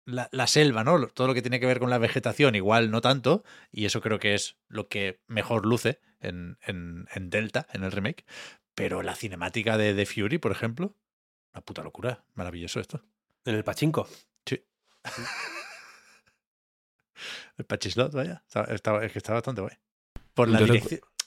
la, la, selva, ¿no? Todo lo que tiene que ver con la vegetación, igual no tanto, y eso creo que es lo que mejor luce en, en, en Delta, en el remake. Pero la cinemática de The Fury, por ejemplo, una puta locura. Maravilloso esto. En el pachinko. Sí. El Pachislot, vaya. Está, es que está bastante guay. Por la,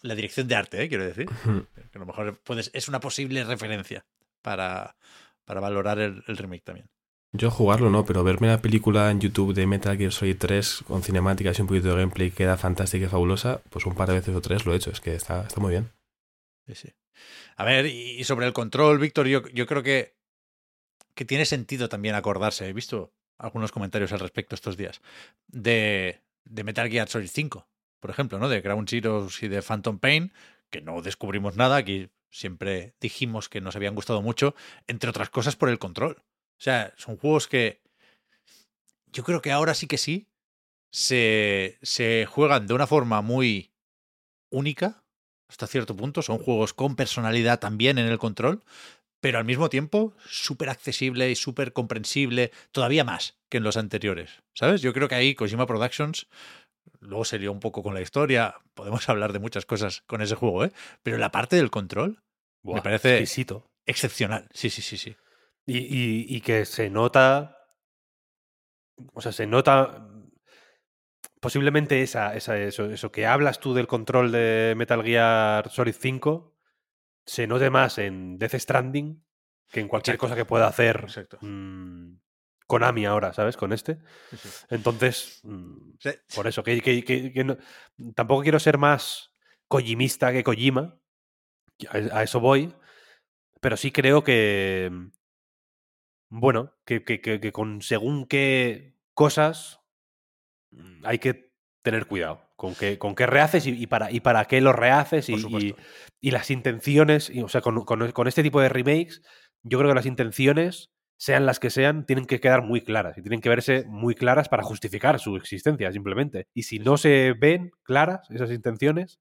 la dirección de arte, ¿eh? quiero decir. Que a lo mejor puedes, es una posible referencia para, para valorar el, remake también. Yo jugarlo no, pero verme la película en YouTube de Metal Gear Solid 3 con cinemáticas y un poquito de gameplay queda fantástica y fabulosa, pues un par de veces o tres lo he hecho, es que está, está muy bien. Sí, sí. A ver, y sobre el control, Víctor, yo, yo creo que, que tiene sentido también acordarse. He visto algunos comentarios al respecto estos días, de, de Metal Gear Solid 5, por ejemplo, ¿no? De Ground Zeroes y de Phantom Pain, que no descubrimos nada, aquí siempre dijimos que nos habían gustado mucho, entre otras cosas por el control. O sea, son juegos que yo creo que ahora sí que sí se, se juegan de una forma muy única, hasta cierto punto. Son juegos con personalidad también en el control, pero al mismo tiempo súper accesible y súper comprensible, todavía más que en los anteriores. ¿Sabes? Yo creo que ahí Kojima Productions luego se lió un poco con la historia. Podemos *laughs* hablar de muchas cosas con ese juego, ¿eh? Pero la parte del control me parece excepcional. Sí, sí, sí, sí. Y, que se nota. O sea, se nota. Posiblemente esa, esa, eso, eso que hablas tú del control de Metal Gear Solid 5 se note más en Death Stranding que en cualquier cosa que pueda hacer mmm, Konami ahora, ¿sabes? Con este. Entonces, mm, por eso, que, que, tampoco quiero ser más Kojimista que Kojima. A, eso voy. Pero sí creo que. Mm, bueno, que, que con según qué cosas mm, hay que tener cuidado con qué, con qué rehaces y, para, y para qué lo rehaces y, y, las intenciones. o sea, con, con, este tipo de remakes, yo creo que las intenciones, sean las que sean, tienen que quedar muy claras y tienen que verse muy claras para justificar su existencia, simplemente. Y si no se ven claras esas intenciones,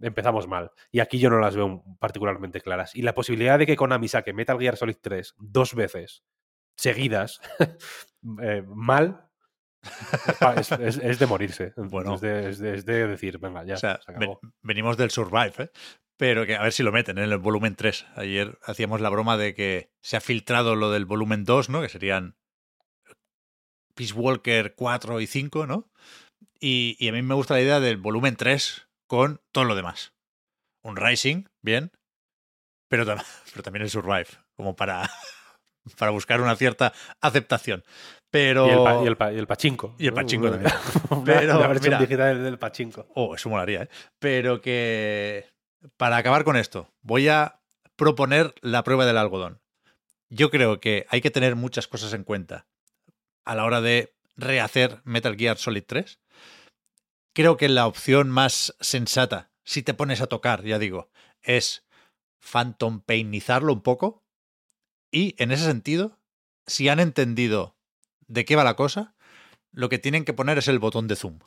empezamos mal. Y aquí yo no las veo particularmente claras. Y la posibilidad de que Konami saque Metal Gear Solid 3 dos veces seguidas *laughs* eh, mal es, de morirse. *laughs* Bueno, es de, decir, venga, ya. venimos del Survive, ¿eh? pero que a ver si lo meten en el volumen 3. Ayer hacíamos la broma de que se ha filtrado lo del volumen 2, ¿no? Que serían Peace Walker 4 y 5, ¿no? Y, y a mí me gusta la idea del volumen 3 con todo lo demás. Un Rising, bien, pero, *laughs* pero también el Survive, como para, para buscar una cierta aceptación. Pero... Y el, pa- y el, pa- y el pachinko. Y el ¿no? pachinko también. *laughs* Pero, mira. un digital del pachinko. Oh, eso molaría, ¿eh? Pero que para acabar con esto, voy a proponer la prueba del algodón. Yo creo que hay que tener muchas cosas en cuenta a la hora de rehacer Metal Gear Solid 3. Creo que la opción más sensata, si te pones a tocar, ya digo, es Phantom Painizarlo un poco. Y en ese sentido, si han entendido de qué va la cosa, lo que tienen que poner es el botón de zoom.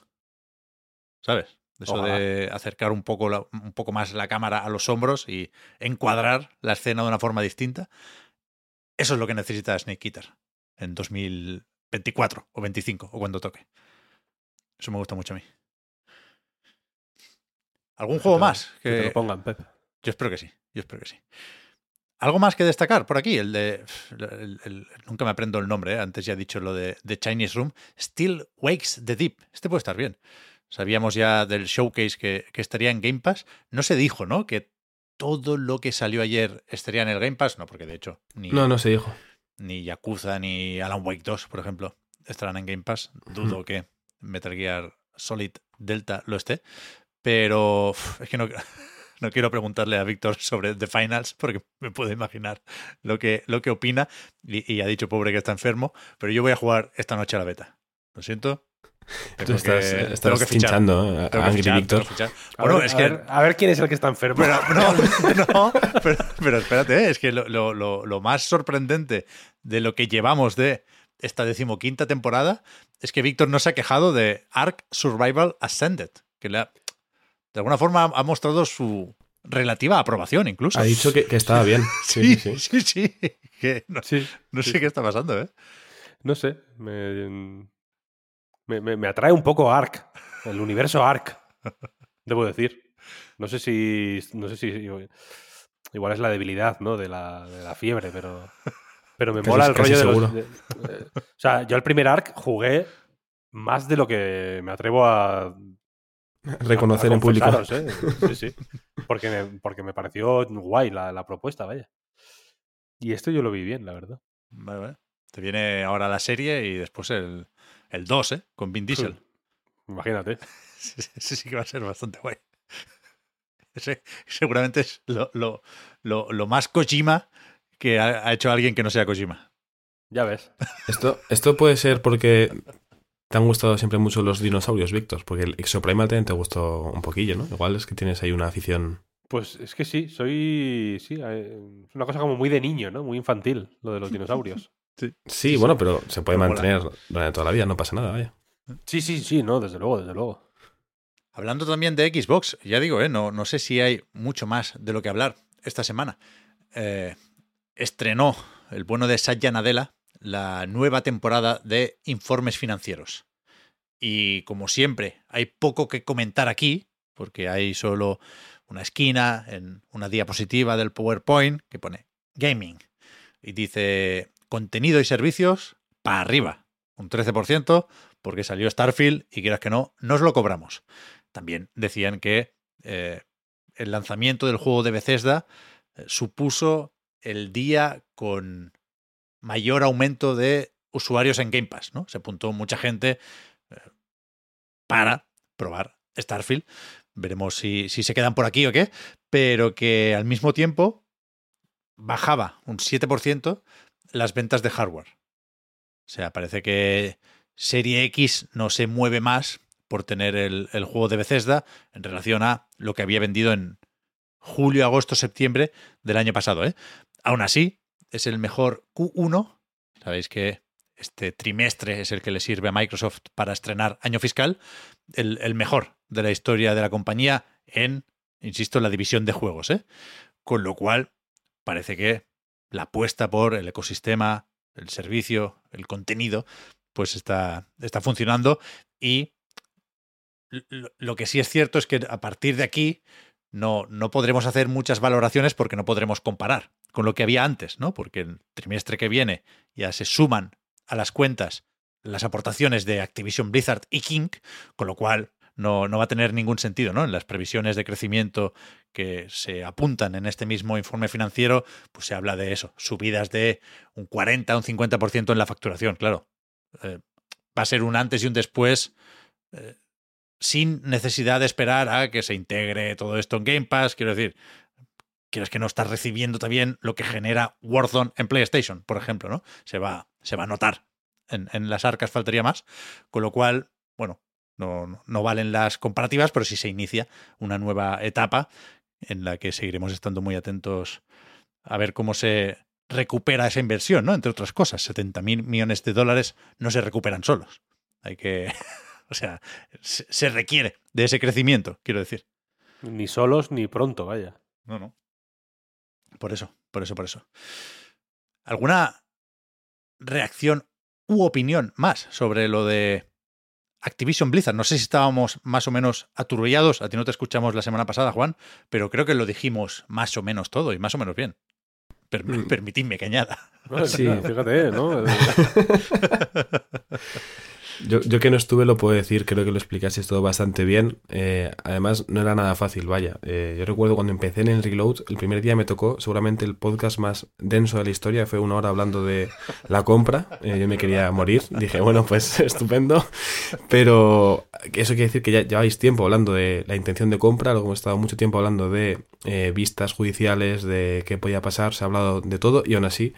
¿Sabes? Eso Ojalá. de acercar un poco, la- un poco más la cámara a los hombros y encuadrar la escena de una forma distinta. Eso es lo que necesita Snake Eater en 2024 o 25 o cuando toque. Eso me gusta mucho a mí. ¿Algún juego te lo- más? Que te lo pongan, Pep. Yo espero que sí, yo espero que sí. ¿Algo más que destacar por aquí? El de. el- el- nunca me aprendo el nombre, ¿eh? antes ya he dicho lo de, de Chinese Room. Still Wakes the Deep. Este puede estar bien. Sabíamos ya del showcase que, que estaría en Game Pass. No se dijo, ¿no? Que todo lo que salió ayer estaría en el Game Pass. No, porque de hecho, ni, No, no se dijo. ni Yakuza ni Alan Wake 2, por ejemplo, estarán en Game Pass. Dudo que Metal Gear Solid Delta lo esté. Pero es que no, no quiero preguntarle a Víctor sobre The Finals porque me puedo imaginar lo que, lo que opina. Y, y ha dicho pobre que está enfermo. Pero yo voy a jugar esta noche a la beta. Lo siento. Tú estás, que- tengo estás que ¿eh? a Tengo que Angry fichar, Victor. tengo que fichar. A Bueno, ver- es a que ver- a ver quién es el que está enfermo. pero, *laughs* no, no, pero, pero espérate, ¿eh? es que lo, lo- lo- lo más sorprendente de lo que llevamos de esta decimoquinta temporada es que Víctor no se ha quejado de Ark Survival Ascended, que le ha- de alguna forma ha mostrado su relativa aprobación incluso. Ha dicho que, que estaba bien. *laughs* sí, Sí, sí, sí, sí. sí, *laughs* que no, sé qué está pasando, ¿eh? No sé. Me, me, me- me atrae un poco Ark. El universo Ark. Debo decir. No sé si. No sé si. Igual es la debilidad, ¿no? De la, de la fiebre, pero. Pero me Casi- mola el rollo de los. de- eh, o sea, yo al primer Ark jugué más de lo que me atrevo a. Reconocer a en público. ¿eh? Sí, sí. Porque me, porque me pareció guay la, la propuesta, vaya. Y esto yo lo vi bien, la verdad. Vale, vale. Te viene ahora la serie y después el, el 2, ¿eh? Con Vin Diesel. *laughs* Imagínate. *laughs* Ese ese sí que va a ser bastante guay. Ese seguramente es lo, lo, lo, lo más Kojima que ha, ha hecho alguien que no sea Kojima. Ya ves. Esto, esto puede ser porque te han gustado siempre mucho los dinosaurios, Víctor. Porque el Exoprimal también te gustó un poquillo, ¿no? Igual es que tienes ahí una afición. Pues es que sí, soy. Sí, eh, es una cosa como muy de niño, ¿no? Muy infantil, lo de los dinosaurios. *laughs* Sí, bueno, pero se puede Pero mola. mantener durante toda la vida, no pasa nada, vaya. Sí, sí, sí, no, desde luego, desde luego. Hablando también de Xbox, ya digo, ¿eh? no, no sé si hay mucho más de lo que hablar esta semana. Eh, estrenó el bueno de Satya Nadella la nueva temporada de Informes Financieros. Y como siempre, hay poco que comentar aquí, porque hay solo una esquina en una diapositiva del PowerPoint que pone Gaming. Y dice contenido y servicios para arriba, un 13%, porque salió Starfield y quieras que no, nos lo cobramos. También decían que eh, el lanzamiento del juego de Bethesda eh, supuso el día con mayor aumento de usuarios en Game Pass, ¿no? Se apuntó mucha gente eh, para probar Starfield. Veremos si, si se quedan por aquí o qué, pero que al mismo tiempo bajaba un 7% las ventas de hardware. O sea, parece que Serie X no se mueve más por tener el, el juego de Bethesda en relación a lo que había vendido en julio, agosto, septiembre del año pasado. ¿eh? Aún así, es el mejor Q1. Sabéis que este trimestre es el que le sirve a Microsoft para estrenar año fiscal. El, el mejor de la historia de la compañía en, insisto, la división de juegos. ¿eh? Con lo cual, parece que la apuesta por el ecosistema, el servicio, el contenido, pues está, está funcionando y lo, lo que sí es cierto es que a partir de aquí no, no podremos hacer muchas valoraciones porque no podremos comparar con lo que había antes, ¿no? Porque el trimestre que viene ya se suman a las cuentas las aportaciones de Activision Blizzard y King, con lo cual no, no, va a tener ningún sentido, ¿no? En las previsiones de crecimiento que se apuntan en este mismo informe financiero, pues se habla de eso, subidas de un 40, un 50% en la facturación, claro. Eh, va a ser un antes y un después eh, sin necesidad de esperar a que se integre todo esto en Game Pass, quiero decir, quieres que no estás recibiendo también lo que genera Warzone en PlayStation, por ejemplo, ¿no? Se va, se va a notar en, las arcas, faltaría más, con lo cual, bueno, no, no, valen las comparativas, pero sí se inicia una nueva etapa en la que seguiremos estando muy atentos a ver cómo se recupera esa inversión, ¿no? Entre otras cosas, 70 mil millones de dólares no se recuperan solos. Hay que, o sea, se, se requiere de ese crecimiento, quiero decir. Ni solos ni pronto, vaya. No, no. Por eso, por eso, por eso. ¿Alguna reacción u opinión más sobre lo de Activision Blizzard. No sé si estábamos más o menos aturbillados. A ti no te escuchamos la semana pasada, Juan, pero creo que lo dijimos más o menos todo y más o menos bien. Per mm. Permitidme que añada. Sí, fíjate, ¿no? *laughs* *laughs* Yo, yo, que no estuve lo puedo decir, creo que lo explicasteis todo bastante bien. Eh, además, no era nada fácil, vaya. Eh, yo recuerdo cuando empecé en el Reload, el primer día me tocó seguramente el podcast más denso de la historia, fue una hora hablando de la compra. Eh, yo me quería morir, dije, bueno, pues *laughs* estupendo. Pero eso quiere decir que ya lleváis tiempo hablando de la intención de compra, luego hemos estado mucho tiempo hablando de vistas judiciales, de qué podía pasar, se ha hablado de todo y aún así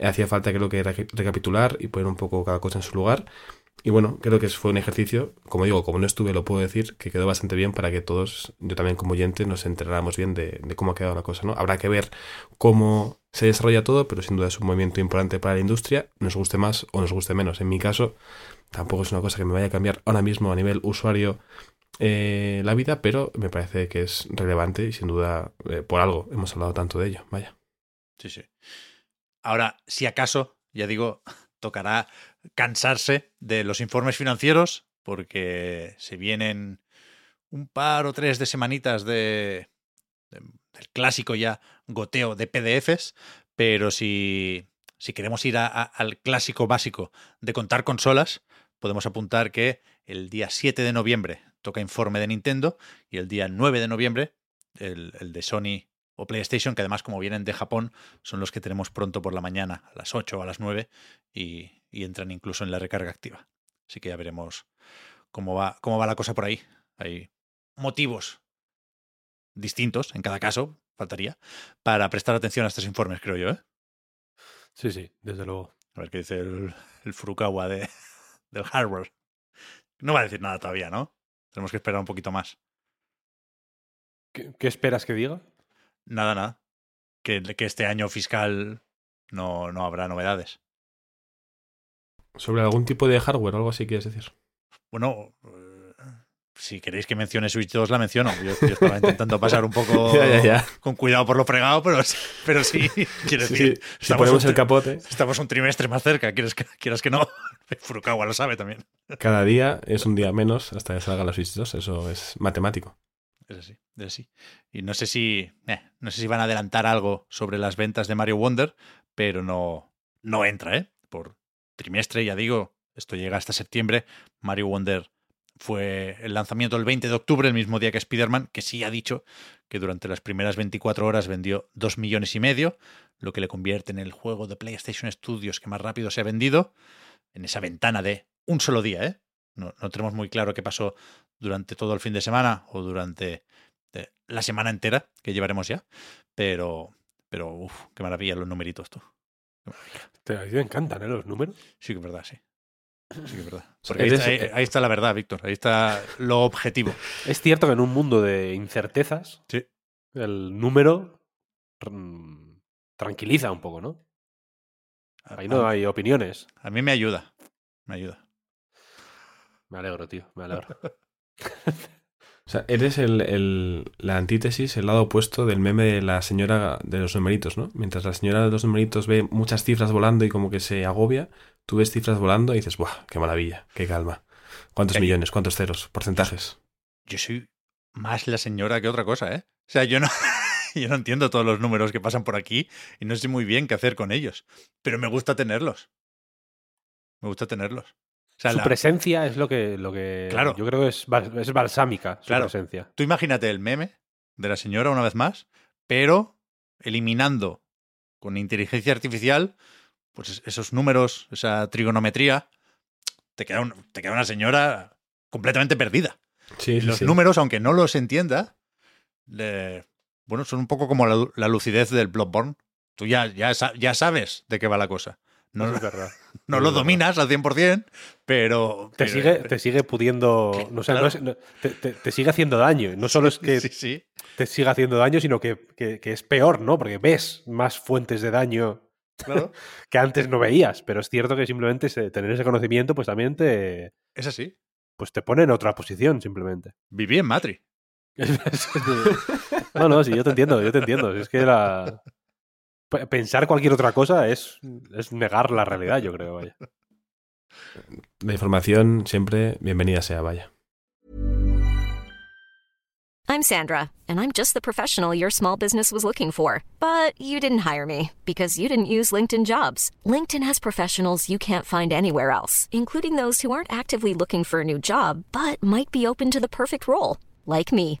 hacía falta creo que recapitular y poner un poco cada cosa en su lugar. Y bueno, creo que fue un ejercicio, como digo, como no estuve, lo puedo decir, que quedó bastante bien para que todos, yo también como oyente, nos enteráramos bien de, cómo ha quedado la cosa, ¿no? Habrá que ver cómo se desarrolla todo, pero sin duda es un movimiento importante para la industria, nos guste más o nos guste menos. En mi caso, tampoco es una cosa que me vaya a cambiar ahora mismo a nivel usuario eh, la vida, pero me parece que es relevante y sin duda eh, por algo hemos hablado tanto de ello, vaya. Sí, sí. Ahora, si acaso, ya digo, *laughs* tocará cansarse de los informes financieros porque se vienen un par o tres de semanitas de, de del clásico ya goteo de PDFs, pero si, si queremos ir a, al clásico básico de contar consolas, podemos apuntar que el día 7 de noviembre toca informe de Nintendo y el día 9 de noviembre el, el de Sony o PlayStation, que además como vienen de Japón, son los que tenemos pronto por la mañana, a las 8 o a las 9, y, y entran incluso en la recarga activa. Así que ya veremos cómo va, cómo va la cosa por ahí. Hay motivos distintos, en cada caso, faltaría, para prestar atención a estos informes, creo yo. ¿eh? Sí, sí, desde luego. A ver qué dice el, el Furukawa de, *laughs* del hardware. No va a decir nada todavía, ¿no? Tenemos que esperar un poquito más. ¿Qué, qué esperas que diga? Nada, nada. Que, que este año fiscal no, no habrá novedades. ¿Sobre algún tipo de hardware o algo así quieres decir? Bueno, si queréis que mencione Switch 2, la menciono. Yo, yo estaba intentando pasar un poco *laughs* ya, ya, ya. con cuidado por lo fregado, pero, pero sí, *laughs* quiero Sí, decir. sí. Si ponemos el capote. Estamos un trimestre más cerca, quieres que, quieras que no. *laughs* Furukawa lo sabe también. Cada día es un día menos hasta que salga la Switch 2, eso es matemático. Es así, es así. Y no sé si. Eh, no sé si van a adelantar algo sobre las ventas de Mario Wonder, pero no, no entra, ¿eh? Por trimestre, ya digo, esto llega hasta septiembre. Mario Wonder fue el lanzamiento el 20 de octubre, el mismo día que Spider-Man, que sí ha dicho que durante las primeras 24 horas vendió 2 millones y medio, lo que le convierte en el juego de PlayStation Studios que más rápido se ha vendido, en esa ventana de un solo día, ¿eh? No, tenemos muy claro qué pasó durante todo el fin de semana o durante eh, la semana entera que llevaremos ya, pero, pero uff, qué maravilla los numeritos, tú. Te, a ti te encantan, ¿eh? Los números. Sí que es verdad, sí. Sí que es verdad. Porque ahí está, ahí, ahí está, la verdad, Víctor. Ahí está lo objetivo. Es cierto que en un mundo de incertezas, sí. el número tranquiliza un poco, ¿no? Ahí no hay opiniones. A mí me ayuda. Me ayuda. Me alegro, tío. Me alegro. *laughs* O sea, eres el, el, la antítesis, el lado opuesto del meme de la señora de los numeritos, ¿no? Mientras la señora de los numeritos ve muchas cifras volando y como que se agobia, tú ves cifras volando y dices, ¡buah! ¡Qué maravilla! ¡Qué calma! ¿Cuántos Eh, millones? ¿Cuántos ceros? ¿Porcentajes? Yo soy más la señora que otra cosa, ¿eh? O sea, yo no, *laughs* yo no entiendo todos los números que pasan por aquí y no sé muy bien qué hacer con ellos. Pero me gusta tenerlos. Me gusta tenerlos. Su presencia es lo que, lo que claro. yo creo que es, es balsámica, su presencia. Tú imagínate el meme de la señora una vez más, pero eliminando con inteligencia artificial pues esos números, esa trigonometría, te queda, te queda una señora completamente perdida. Sí, los números, aunque no los entienda, bueno, son un poco como la, lucidez del Bloodborne. Tú ya, ya, ya sabes de qué va la cosa. No, es verdad. no lo dominas al 100%, pero... Te, sigue, te sigue pudiendo... No, te, sigue haciendo daño. No solo es que te siga haciendo daño, sino que, es peor, ¿no? Porque ves más fuentes de daño *laughs* que antes no veías. Pero es cierto que simplemente tener ese conocimiento, pues también te... Es así. Pues te pone en otra posición, simplemente. Viví en Matri. no, no, sí, yo te entiendo, yo te entiendo. Es que la... Pensar cualquier otra cosa es, es negar la realidad, yo creo, vaya. La información siempre bienvenida sea, vaya. I'm Sandra, and I'm just the professional your small business was looking for. But you didn't hire me because you didn't use LinkedIn jobs. LinkedIn has professionals you can't find anywhere else, including those who aren't actively looking for a new job, but might be open to the perfect role, like me.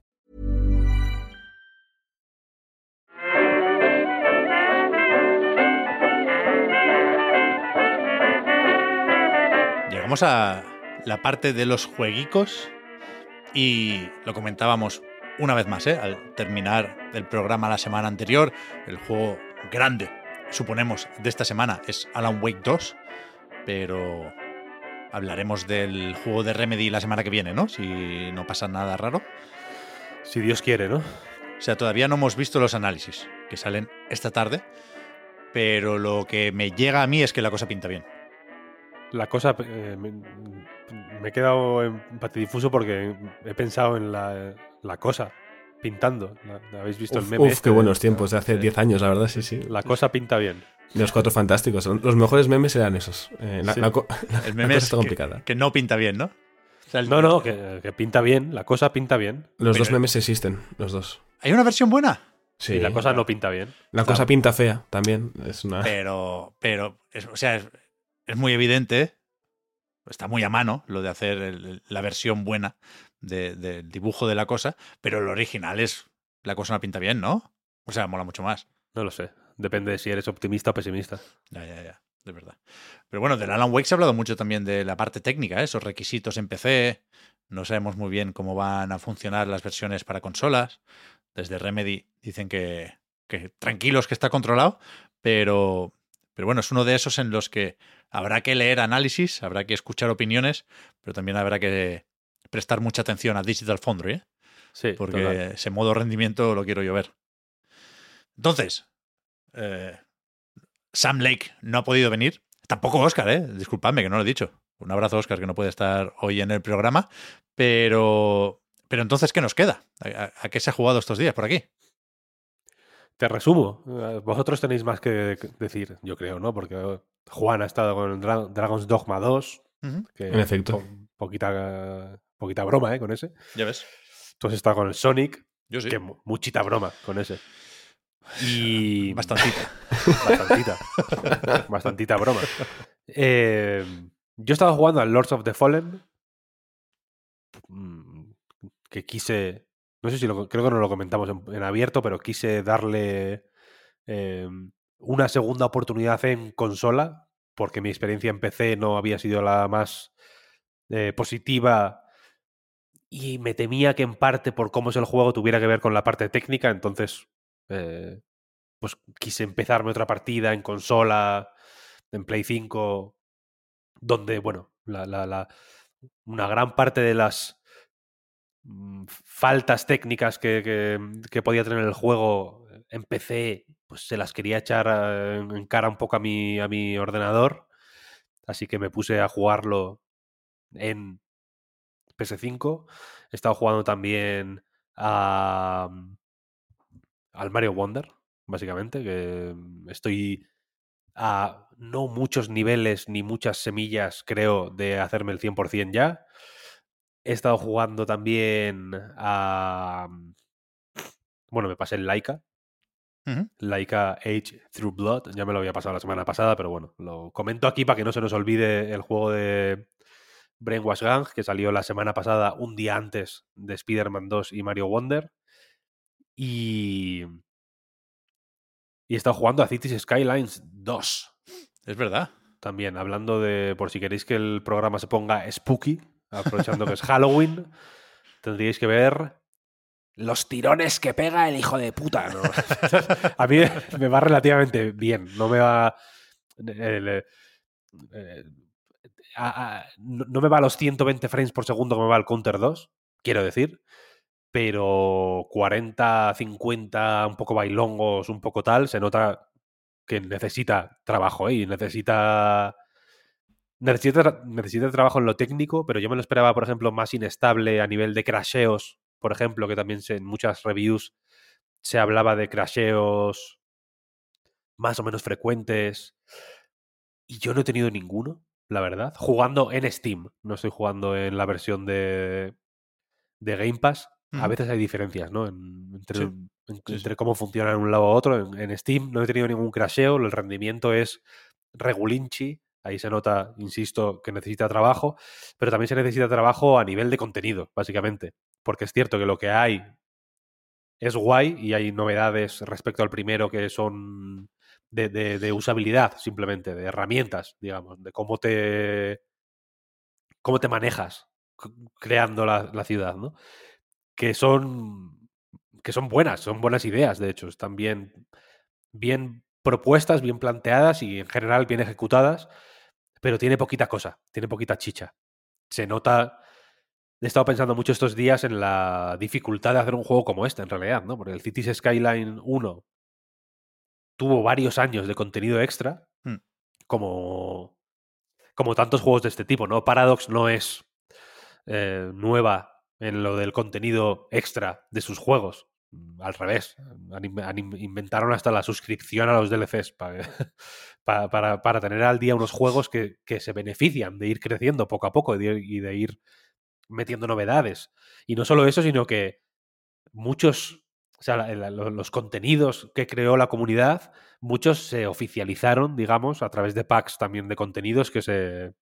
Llegamos a la parte de los jueguicos y lo comentábamos una vez más, ¿eh? al terminar el programa la semana anterior, el juego grande, suponemos, de esta semana es Alan Wake 2, pero hablaremos del juego de Remedy la semana que viene, ¿no? Si no pasa nada raro. Si Dios quiere, ¿no? O sea, todavía no hemos visto los análisis que salen esta tarde, pero lo que me llega a mí es que la cosa pinta bien. La cosa... Eh, me, he quedado en patidifuso porque he pensado en la, la cosa pintando. ¿Habéis visto el meme? Uf, qué buenos tiempos, de hace 10 años, la verdad, sí, sí. La cosa pinta bien. Los cuatro fantásticos. Los mejores memes eran esos. Eh, la, el *laughs* meme es complicada. Que, no pinta bien, ¿no? no, no, que, pinta bien. La cosa pinta bien. Los dos memes existen, los dos. ¿Hay una versión buena? Sí. la cosa no pinta bien. La cosa pinta fea también. Es una... Pero, pero, o sea, es, muy evidente, está muy a mano lo de hacer la versión buena del dibujo de la cosa, pero el original es la cosa no pinta bien, ¿no? O sea, mola mucho más. No lo sé. Depende de si eres optimista o pesimista. Ya, ya, ya. De verdad. Pero bueno, del Alan Wake se ha hablado mucho también de la parte técnica, ¿eh? esos requisitos en PC. No sabemos muy bien cómo van a funcionar las versiones para consolas. Desde Remedy dicen que, que tranquilos que está controlado, pero, pero bueno, es uno de esos en los que habrá que leer análisis, habrá que escuchar opiniones, pero también habrá que prestar mucha atención a Digital Foundry, ¿eh? Sí, porque ese modo rendimiento lo quiero yo ver. Entonces, eh, Sam Lake no ha podido venir. Tampoco Oscar, ¿eh? Disculpadme que no lo he dicho. Un abrazo, Oscar, que no puede estar hoy en el programa. Pero, pero entonces, ¿qué nos queda? ¿A, qué se ha jugado estos días por aquí? Te resumo. Vosotros tenéis más que decir, yo creo, ¿no? Porque Juan ha estado con Dragon's Dogma 2. que en efecto. poquita Poquita broma, ¿eh? Con ese. Ya ves. Tú has estado con el Sonic. Yo sí. Que muchita broma con ese. *laughs* Y. Bastantita. *laughs* Bastantita. Bastantita broma. Eh, yo estaba jugando al Lords of the Fallen. Mm, que quise. No sé si lo, creo que no lo comentamos en, abierto, pero quise darle eh, una segunda oportunidad en consola, porque mi experiencia en PC no había sido la más eh, positiva y me temía que en parte por cómo es el juego tuviera que ver con la parte técnica, entonces eh, pues quise empezarme otra partida en consola, en Play 5, donde, bueno, una gran parte de las mm, faltas técnicas que, que, podía tener el juego en PC, pues se las quería echar eh, en cara un poco a mi, a mi ordenador. Así que me puse a jugarlo en PS5. He estado jugando también a, mm, al Mario Wonder, básicamente, que mm, estoy a no muchos niveles ni muchas semillas, creo, de hacerme el 100% ya. He estado jugando también a... Mm, bueno, me pasé el Laika. Laika Age Through Blood. Ya me lo había pasado la semana pasada, pero bueno, lo comento aquí para que no se nos olvide el juego de Brainwash Gang, que salió la semana pasada, un día antes de Spider-Man 2 y Mario Wonder. Y, y he estado jugando a Cities Skylines 2. Es verdad. También, hablando de, por si queréis que el programa se ponga spooky, aprovechando que es *laughs* Halloween, tendríais que ver los tirones que pega el hijo de puta. a mí me va relativamente bien, no me va... Eh, eh, no me va a los 120 frames por segundo como me va el Counter 2, quiero decir, pero 40, 50, un poco bailongos, un poco tal, se nota que necesita trabajo ¿eh? y necesita, necesita, necesita trabajo en lo técnico, pero yo me lo esperaba, por ejemplo, más inestable a nivel de crasheos, por ejemplo, que también en muchas reviews se hablaba de crasheos más o menos frecuentes. Y yo no he tenido ninguno, la verdad. Jugando en Steam, no estoy jugando en la versión de, de Game Pass a veces hay diferencias, ¿no? entre, cómo funciona de un lado a otro. En, Steam no he tenido ningún crasheo, el rendimiento es regulinchi. Ahí se nota, insisto, que necesita trabajo, pero también se necesita trabajo a nivel de contenido, básicamente. Porque es cierto que lo que hay es guay y hay novedades respecto al primero que son de, usabilidad, simplemente, de herramientas, digamos, de cómo te. cómo te manejas creando la, la ciudad, ¿no? que son, que son buenas, son buenas ideas, de hecho, están bien, bien propuestas, bien planteadas y en general bien ejecutadas, pero tiene poquita cosa, tiene poquita chicha. Se nota, he estado pensando mucho estos días en la dificultad de hacer un juego como este, en realidad, ¿no? Porque el Cities Skyline 1 tuvo varios años de contenido extra, hmm. como, como tantos juegos de este tipo, ¿no? Paradox no es eh, nueva en lo del contenido extra de sus juegos. Mm, al revés, inventaron hasta la suscripción a los DLCs *laughs* para, para, tener al día unos juegos que, se benefician de ir creciendo poco a poco y de, ir metiendo novedades. Y no solo eso, sino que muchos, o sea, los contenidos que creó la comunidad, muchos se oficializaron, digamos, a través de packs también de contenidos que se...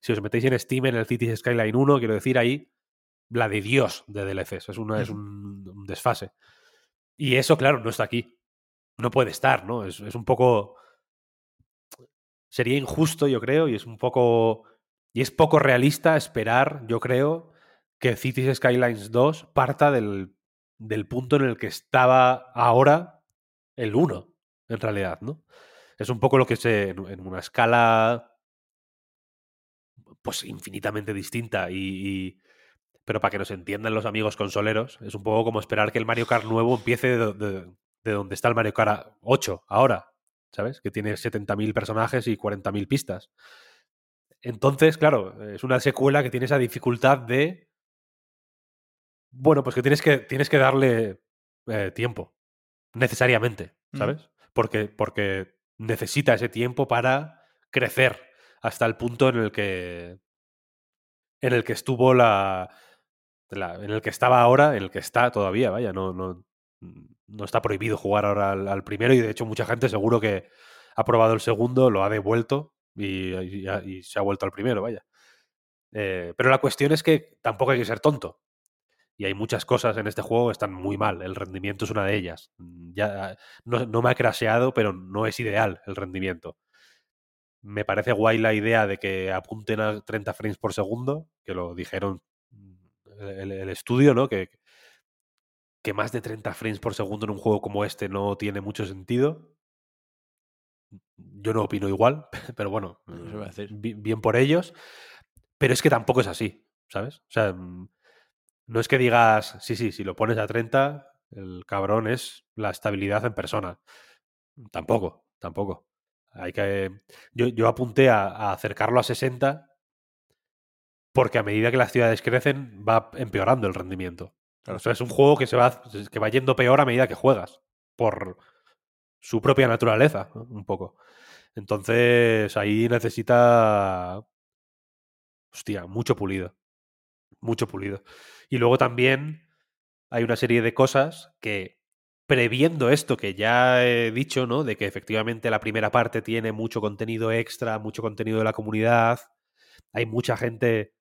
Si os metéis en Steam, en el Cities Skyline 1, quiero decir, ahí la de Dios de DLCs. Es, una, es un, desfase. Y eso, claro, no está aquí. No puede estar, ¿no? Es, es un poco. Sería injusto, yo creo, y es un poco. Y es poco realista esperar, yo creo, que Cities Skylines 2 parta del, del punto en el que estaba ahora el 1, en realidad, ¿no? Es un poco lo que se. en una escala. Pues infinitamente distinta y pero para que nos entiendan los amigos consoleros, es un poco como esperar que el Mario Kart nuevo empiece de, donde está el Mario Kart 8 ahora, ¿sabes? Que tiene 70.000 personajes y 40.000 pistas. Entonces, claro, es una secuela que tiene esa dificultad de... Bueno, pues que tienes que, tienes que darle eh, tiempo, necesariamente, ¿sabes? Porque, porque necesita ese tiempo para crecer hasta el punto en el que en el que estuvo la, en el que estaba ahora, en el que está todavía, vaya, no, no, no está prohibido jugar ahora al, primero y de hecho mucha gente seguro que ha probado el segundo, lo ha devuelto y, se ha vuelto al primero, vaya. Eh, pero la cuestión es que tampoco hay que ser tonto. Y hay muchas cosas en este juego que están muy mal. El rendimiento es una de ellas. Ya, no, no me ha craseado, pero no es ideal el rendimiento. Me parece guay la idea de que apunten a 30 frames por segundo, que lo dijeron el, estudio, ¿no? Que, que más de 30 frames por segundo en un juego como este no tiene mucho sentido. Yo no opino igual, *laughs* pero bueno, bien por ellos. Pero es que tampoco es así, ¿sabes? O sea, mm, no es que digas, sí, sí, si lo pones a 30, el cabrón es la estabilidad en persona. Tampoco, tampoco. Hay que. Yo, yo apunté a, acercarlo a 60 porque a medida que las ciudades crecen va empeorando el rendimiento. O sea, es un juego que se va, que va yendo peor a medida que juegas. Por su propia naturaleza, un poco. Entonces, ahí necesita. Hostia, mucho pulido. Mucho pulido. Y luego también hay una serie de cosas que previendo esto que ya he dicho, ¿no? De que efectivamente la primera parte tiene mucho contenido extra, mucho contenido de la comunidad. Hay mucha gente.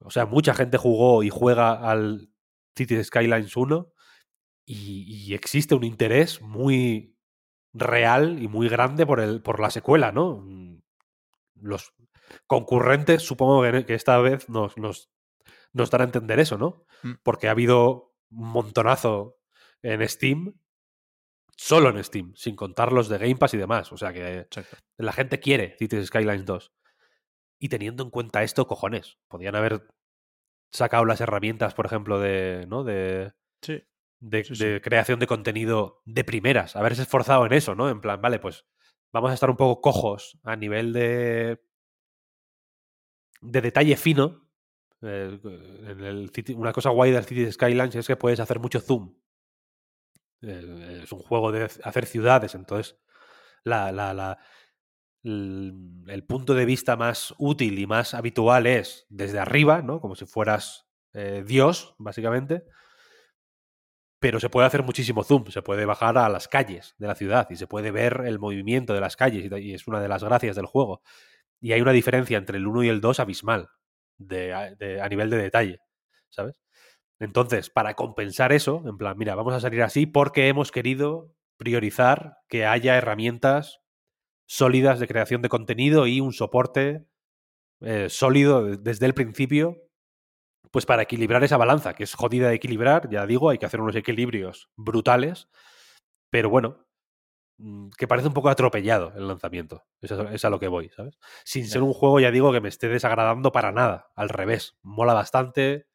O sea, mucha gente jugó y juega al Cities Skylines 1. Y, existe un interés muy real y muy grande por, el, por la secuela, ¿no? Mm, los concurrentes, supongo que, esta vez nos, nos, nos dan a entender eso, ¿no? Mm. Porque ha habido un montonazo en Steam, solo en Steam, sin contar los de Game Pass y demás. O sea que la gente quiere Cities Skylines 2. Y teniendo en cuenta esto, cojones, podían haber sacado las herramientas, por ejemplo, de, ¿no? De, de, creación de contenido de primeras, haberse esforzado en eso, ¿no? En plan, vale, pues vamos a estar un poco cojos a nivel de de detalle fino. Eh, en el una cosa guay del Cities Skylines es que puedes hacer mucho zoom eh, es un juego de hacer ciudades, entonces la, la, el, punto de vista más útil y más habitual es desde arriba, ¿no? Como si fueras eh, Dios, básicamente. Pero se puede hacer muchísimo zoom, se puede bajar a las calles de la ciudad y se puede ver el movimiento de las calles y es una de las gracias del juego. Y hay una diferencia entre el 1 y el 2 abismal de, a nivel de detalle, ¿sabes? Entonces, para compensar eso, en plan, mira, vamos a salir así porque hemos querido priorizar que haya herramientas sólidas de creación de contenido y un soporte eh, sólido desde el principio, pues para equilibrar esa balanza, que es jodida de equilibrar, ya digo, hay que hacer unos equilibrios brutales, pero bueno, mm, que parece un poco atropellado el lanzamiento. Es a, lo que voy, ¿sabes? Sin ser un juego, ya digo, que me esté desagradando para nada. Al revés, mola bastante,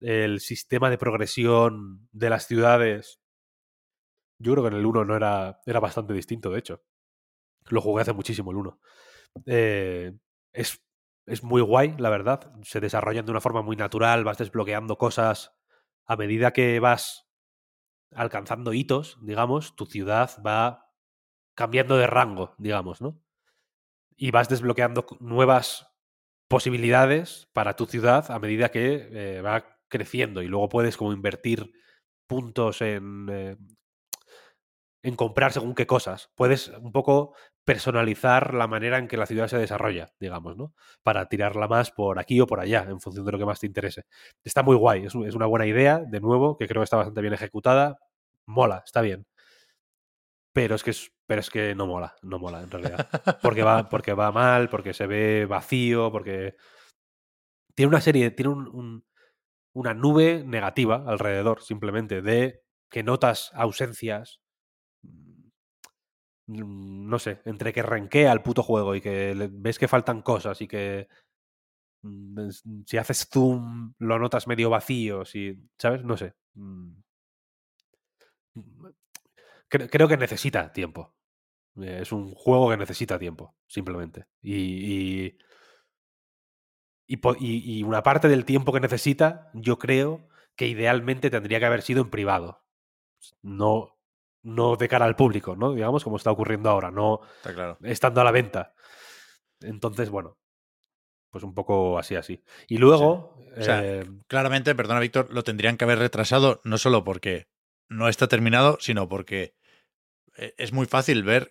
el sistema de progresión de las ciudades. Yo creo que en el 1 no era, era bastante distinto, de hecho. Lo jugué hace muchísimo el 1. Eh, es, es muy guay, la verdad. Se desarrollan de una forma muy natural, vas desbloqueando cosas a medida que vas alcanzando hitos, digamos, tu ciudad va cambiando de rango, digamos, ¿no? Y vas desbloqueando nuevas posibilidades para tu ciudad a medida que eh, va creciendo y luego puedes como invertir puntos en, eh, en comprar según qué cosas. Puedes un poco personalizar la manera en que la ciudad se desarrolla, digamos, ¿no? Para tirarla más por aquí o por allá, en función de lo que más te interese. Está muy guay, es, una buena idea, de nuevo, que creo que está bastante bien ejecutada. Mola, está bien. Pero es que pero es que no mola, no mola en realidad. Porque va, *laughs* porque va mal, porque se ve vacío, porque tiene una serie, tiene un, una nube negativa alrededor, simplemente, de que notas ausencias. Mm, no sé, entre que renquea el puto juego y que ves que faltan cosas y que mm, si haces zoom lo notas medio vacío, si, ¿sabes? No sé. Mm. Creo, que necesita tiempo. Es un juego que necesita tiempo, simplemente. y y, una parte del tiempo que necesita, yo creo que idealmente tendría que haber sido en privado. No, no de cara al público, ¿no? Digamos, como está ocurriendo ahora, no estando a la venta. Entonces, bueno, pues un poco así, así. Y luego. Eh, claramente, perdona, Víctor, lo tendrían que haber retrasado no solo porque no está terminado, sino porque eh, es muy fácil ver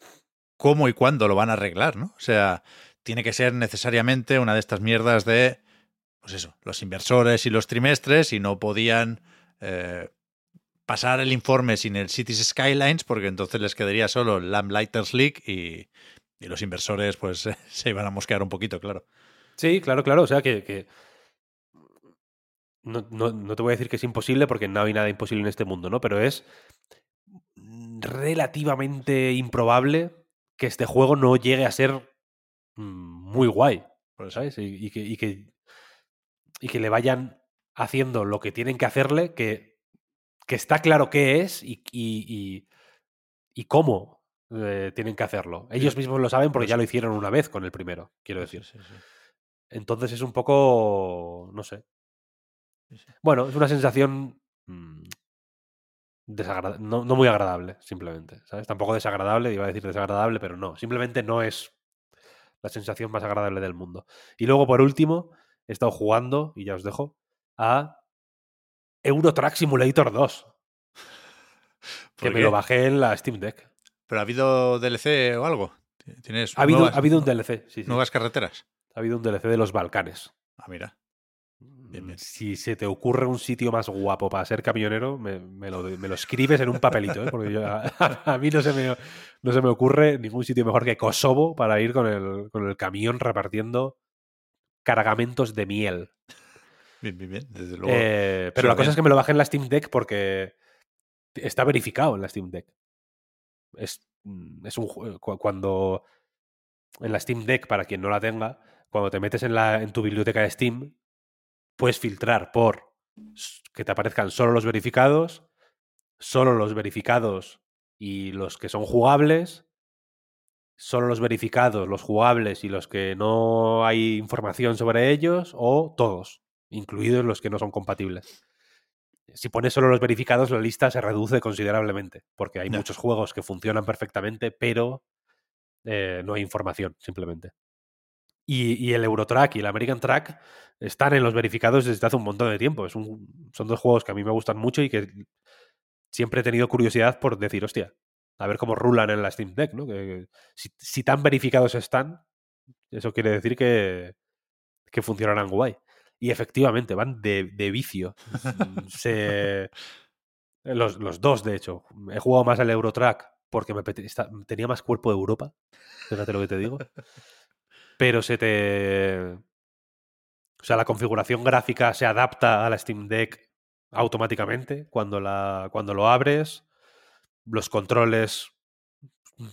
cómo y cuándo lo van a arreglar, ¿no? O sea, tiene que ser necesariamente una de estas mierdas de, pues eso, los inversores y los trimestres y no podían eh, pasar el informe sin el Cities Skylines porque entonces les quedaría solo el Lamplighters League y, y, los inversores pues *laughs* se iban a mosquear un poquito, claro. Sí, claro, claro. O sea que, No, no, no, te voy a decir que es imposible porque no hay nada imposible en este mundo, ¿no? Pero es relativamente improbable que este juego no llegue a ser mm, muy guay, ¿sabes? Y, que, y, que, y que le vayan haciendo lo que tienen que hacerle, que, que está claro qué es y, y, y cómo eh, tienen que hacerlo. Ellos mismos lo saben porque ya lo hicieron una vez con el primero, quiero decir. Entonces es un poco, no sé. Bueno, es una sensación mm, no, no, muy agradable, simplemente. ¿sabes? Tampoco desagradable, iba a decir desagradable, pero no. Simplemente no es la sensación más agradable del mundo. Y luego, por último, he estado jugando, y ya os dejo, a Eurotrack Simulator 2. *laughs* Que me lo bajé en la Steam Deck. ¿Pero ha habido DLC o algo? ¿Tienes ha, habido, ha habido un DLC, sí, ¿Nuevas carreteras? Ha habido un DLC de los Balcanes. Ah, mira. Mm, si se te ocurre un sitio más guapo para ser camionero, me, lo, escribes en un papelito, ¿eh? porque *laughs* a, mí no se, me, no se me ocurre ningún sitio mejor que Kosovo para ir con el, con el camión repartiendo cargamentos de miel. Bien, bien, bien, desde luego. Eh, pero la cosa es que me lo bajé en la Steam Deck porque está verificado en la Steam Deck. Es, mm, es un cuando en la Steam Deck, para quien no la tenga, cuando te metes en, la, en tu biblioteca de Steam, puedes filtrar por que te aparezcan solo los verificados, solo los verificados y los que son jugables, solo los verificados, los jugables y los que no hay información sobre ellos, o todos, incluidos los que no son compatibles. Si pones solo los verificados, la lista se reduce considerablemente, porque hay muchos juegos que funcionan perfectamente, pero eh, no hay información, simplemente. Y, el Eurotrack y el American Track están en los verificados desde hace un montón de tiempo. Es un, son dos juegos que a mí me gustan mucho y que siempre he tenido curiosidad por decir, hostia, a ver cómo rulan en la Steam Deck, ¿no? Que, si, tan verificados están, eso quiere decir que, que funcionarán guay. Y efectivamente, van de, vicio. Se, los, los, dos, de hecho. He jugado más al Eurotrack porque tenía más cuerpo de Europa. Fíjate lo que te digo pero se te... O sea, la configuración gráfica se adapta a la Steam Deck automáticamente cuando, la, cuando lo abres. Los controles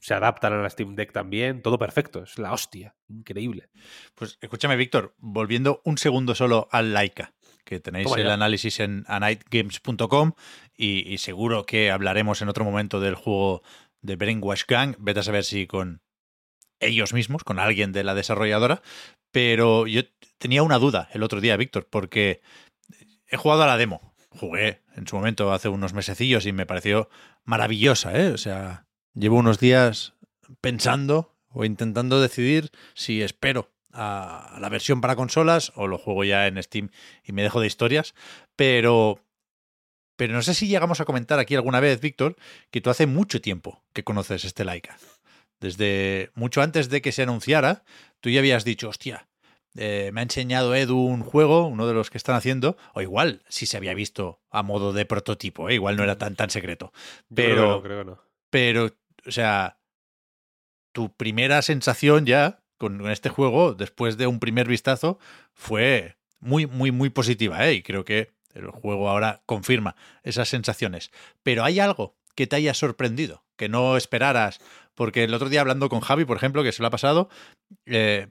se adaptan a la Steam Deck también. Todo perfecto. Es la hostia. Increíble. Pues escúchame, Víctor, volviendo un segundo solo al Laika, que tenéis el análisis en anightgames.com y, y, seguro que hablaremos en otro momento del juego de Brainwash Gang. Vete a saber si con ellos mismos, con alguien de la desarrolladora, pero yo tenía una duda el otro día, Víctor, porque he jugado a la demo. Jugué en su momento hace unos mesecillos y me pareció maravillosa, ¿eh? O sea, llevo unos días pensando o intentando decidir si espero a la versión para consolas o lo juego ya en Steam y me dejo de historias, pero pero no sé si llegamos a comentar aquí alguna vez, Víctor, que tú hace mucho tiempo que conoces este Laika. Desde mucho antes de que se anunciara, tú ya habías dicho, hostia, eh, me ha enseñado Edu un juego, uno de los que están haciendo, o igual si se había visto a modo de prototipo, ¿eh? igual no era tan, tan secreto. Pero, creo no. pero, o sea, tu primera sensación ya con este juego, después de un primer vistazo, fue muy, muy, muy positiva, ¿eh? Y creo que el juego ahora confirma esas sensaciones. Pero hay algo que te haya sorprendido, que no esperaras porque el otro día hablando con Javi, por ejemplo, que se lo ha pasado, eh,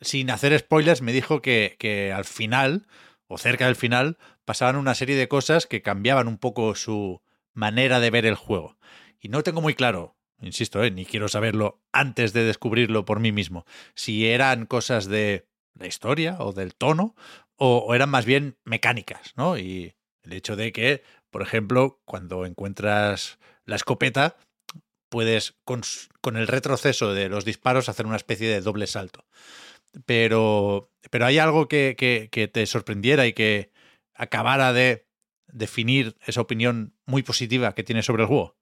sin hacer spoilers, me dijo que, que, al final, o cerca del final, pasaban una serie de cosas que cambiaban un poco su manera de ver el juego. Y no tengo muy claro, insisto, eh, ni quiero saberlo antes de descubrirlo por mí mismo, si eran cosas de la historia o del tono, o, eran más bien mecánicas, ¿no? Y el hecho de que, por ejemplo, cuando encuentras la escopeta, puedes con, el retroceso de los disparos hacer una especie de doble salto. Pero, pero hay algo que, que, te sorprendiera y que acabara de definir esa opinión muy positiva que tienes sobre el juego.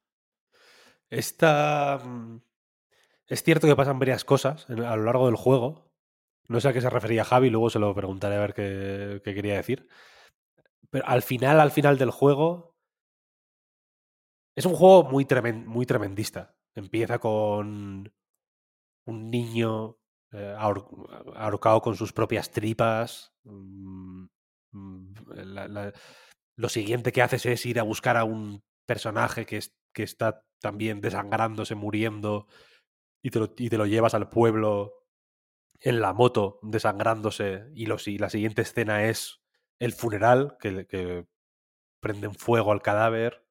Esta... Mm, es cierto que pasan varias cosas a lo largo del juego. No sé a qué se refería Javi, luego se lo preguntaré a ver qué, qué quería decir. Pero al final, al final del juego, es un juego muy, muy tremendista. Empieza con un niño eh, ahorcado con sus propias tripas. Mm, mm, lo siguiente que haces es ir a buscar a un personaje que, que está también desangrándose, muriendo, y te lo, y te lo llevas al pueblo en la moto desangrándose y, los, y la siguiente escena es el funeral, que, que prenden fuego al cadáver.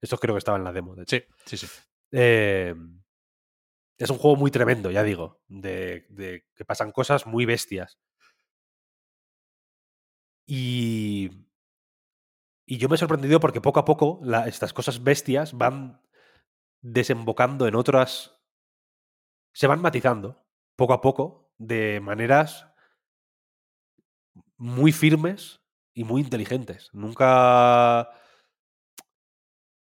Esto creo que estaba en la demo, de hecho. Sí, sí, sí. Eh, es un juego muy tremendo, ya digo, de, de, que pasan cosas muy bestias. Y, y yo me he sorprendido porque poco a poco la, estas cosas bestias van desembocando en otras... Se van matizando poco a poco de maneras muy firmes y muy inteligentes. Nunca...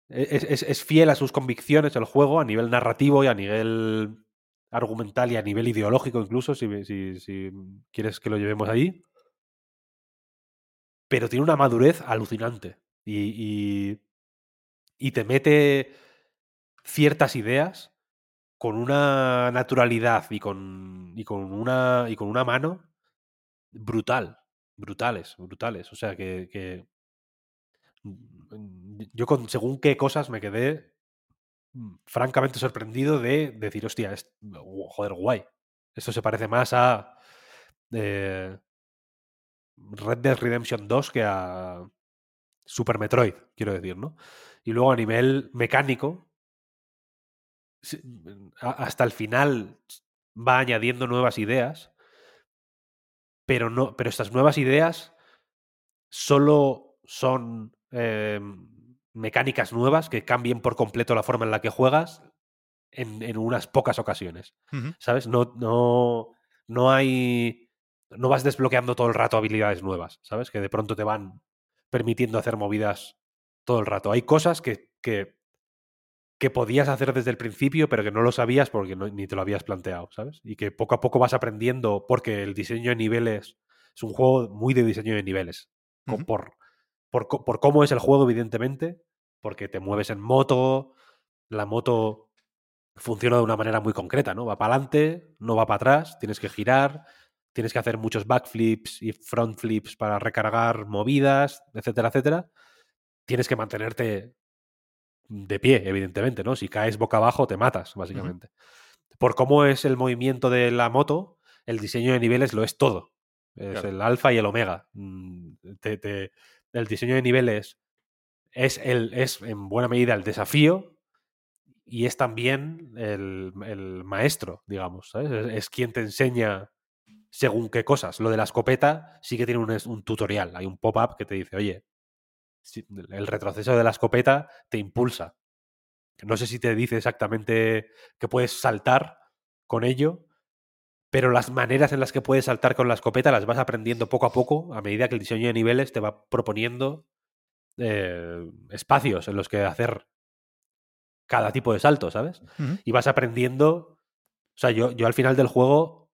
Es, es, es, fiel a sus convicciones el juego a nivel narrativo y a nivel argumental y a nivel ideológico incluso, si, quieres que lo llevemos ahí. Pero tiene una madurez alucinante y, y te mete ciertas ideas con una naturalidad y con, y con, una, y con una mano brutal, brutales, brutales. O sea que, que yo con según qué cosas me quedé francamente sorprendido de decir, hostia, es, joder, guay. Esto se parece más a eh, Red Dead Redemption 2 que a Super Metroid, quiero decir, ¿no? Y luego a nivel mecánico, hasta el final va añadiendo nuevas ideas, pero no, pero estas nuevas ideas solo son eh, mecánicas nuevas que cambien por completo la forma en la que juegas en, en unas pocas ocasiones. Uh -huh. ¿Sabes? No, no, no hay. No vas desbloqueando todo el rato habilidades nuevas, ¿sabes? Que de pronto te van permitiendo hacer movidas todo el rato. Hay cosas que, que, que podías hacer desde el principio, pero que no lo sabías porque no, ni te lo habías planteado, ¿sabes? Y que poco a poco vas aprendiendo porque el diseño de niveles es un juego muy de diseño de niveles. Uh -huh. por, por, por, cómo es el juego, evidentemente, porque te mueves en moto, la moto funciona de una manera muy concreta, ¿no? Va para adelante, no va para atrás, tienes que girar, tienes que hacer muchos backflips y front flips para recargar movidas, etcétera, etcétera. Tienes que mantenerte de pie, evidentemente, ¿no? Si caes boca abajo, te matas, básicamente. Uh -huh. Por cómo es el movimiento de la moto, el diseño de niveles lo es todo. Es claro. el alfa y el omega. Mm, te, te, el diseño de niveles es, el, es en buena medida el desafío y es también el, el maestro, digamos. ¿sabes? Es, es, quien te enseña según qué cosas. Lo de la escopeta sí que tiene un, un tutorial. Hay un pop-up que te dice, oye, el retroceso de la escopeta te impulsa. No sé si te dice exactamente que puedes saltar con ello, pero las maneras en las que puedes saltar con la escopeta las vas aprendiendo poco a poco a medida que el diseño de niveles te va proponiendo eh, espacios en los que hacer cada tipo de salto, ¿sabes? Uh -huh. Y vas aprendiendo. O sea, yo, yo al final del juego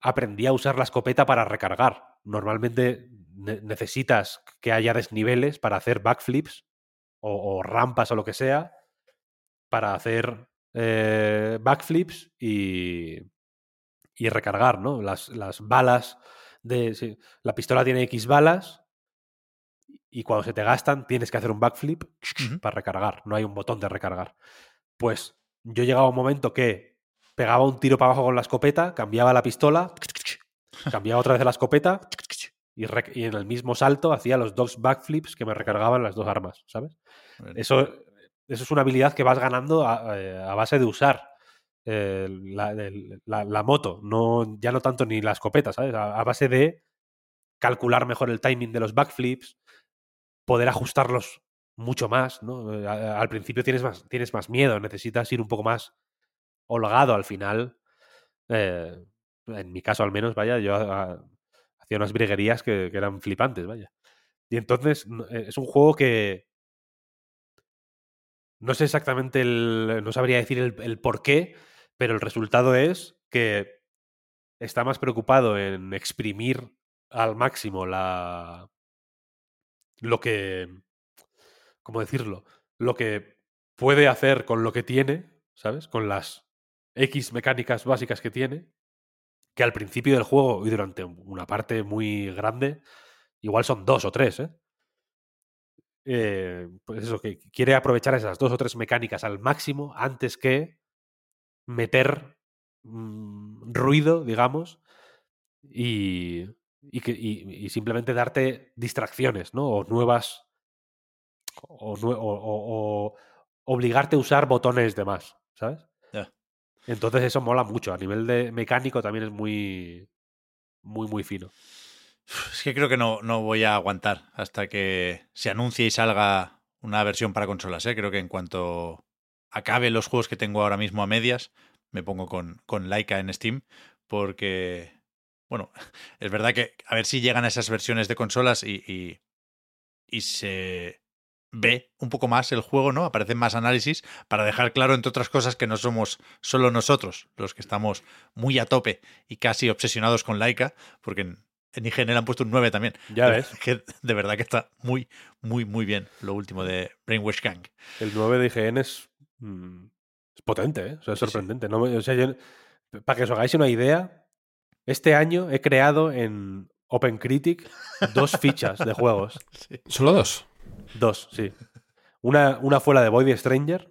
aprendí a usar la escopeta para recargar. Normalmente ne necesitas que haya desniveles para hacer backflips o, o, rampas o lo que sea para hacer eh, backflips y, y recargar, ¿no? Las, las balas de... La pistola tiene X balas y cuando se te gastan tienes que hacer un backflip uh -huh. para recargar. No hay un botón de recargar. Pues yo llegaba a un momento que pegaba un tiro para abajo con la escopeta, cambiaba la pistola, cambiaba otra vez la escopeta y, y, en el mismo salto hacía los dos backflips que me recargaban las dos armas, ¿sabes? Bueno. Eso, eso es una habilidad que vas ganando a, eh, a base de usar eh, la, la, la, moto, no, ya no tanto ni la escopeta, ¿sabes? A, a, base de calcular mejor el timing de los backflips, poder ajustarlos mucho más, ¿no? Al principio tienes más, tienes más miedo, necesitas ir un poco más holgado al final. Eh, en mi caso, al menos, vaya, yo a, hacía unas briguerías que, eran flipantes, vaya. Y entonces eh, es un juego que. No sé exactamente el. No sabría decir el, el por qué, pero el resultado es que está más preocupado en exprimir al máximo la, lo que, ¿cómo decirlo? Lo que puede hacer con lo que tiene, ¿sabes? Con las X mecánicas básicas que tiene, que al principio del juego y durante una parte muy grande, igual son dos o tres, ¿eh? eh pues eso, que quiere aprovechar esas dos o tres mecánicas al máximo antes que meter mm, ruido, digamos, y, y, que, y, simplemente darte distracciones, ¿no? O nuevas. O, o, obligarte a usar botones de más, ¿sabes? Entonces eso mola mucho. A nivel de mecánico también es muy. Muy, muy fino. Es que creo que no, no voy a aguantar hasta que se anuncie y salga una versión para consolas. ¿eh? Creo que en cuanto acabe los juegos que tengo ahora mismo a medias, me pongo con, con Laika en Steam, porque bueno, *laughs* es verdad que a ver si llegan a esas versiones de consolas y, y, se ve un poco más el juego, ¿no? Aparecen más análisis para dejar claro, entre otras cosas, que no somos solo nosotros los que estamos muy a tope y casi obsesionados con Laika, porque en, IGN le han puesto un 9 también. Ya ves. *laughs* Que de verdad que está muy, muy, muy bien lo último de Brainwash Gang. El 9 de IGN es, mm, es potente, ¿eh? O sea, es sorprendente. No, o sea, para que os hagáis una idea, este año he creado en OpenCritic dos fichas de juegos. *laughs* ¿Solo dos? Dos, sí. Una, una fue la de Void Stranger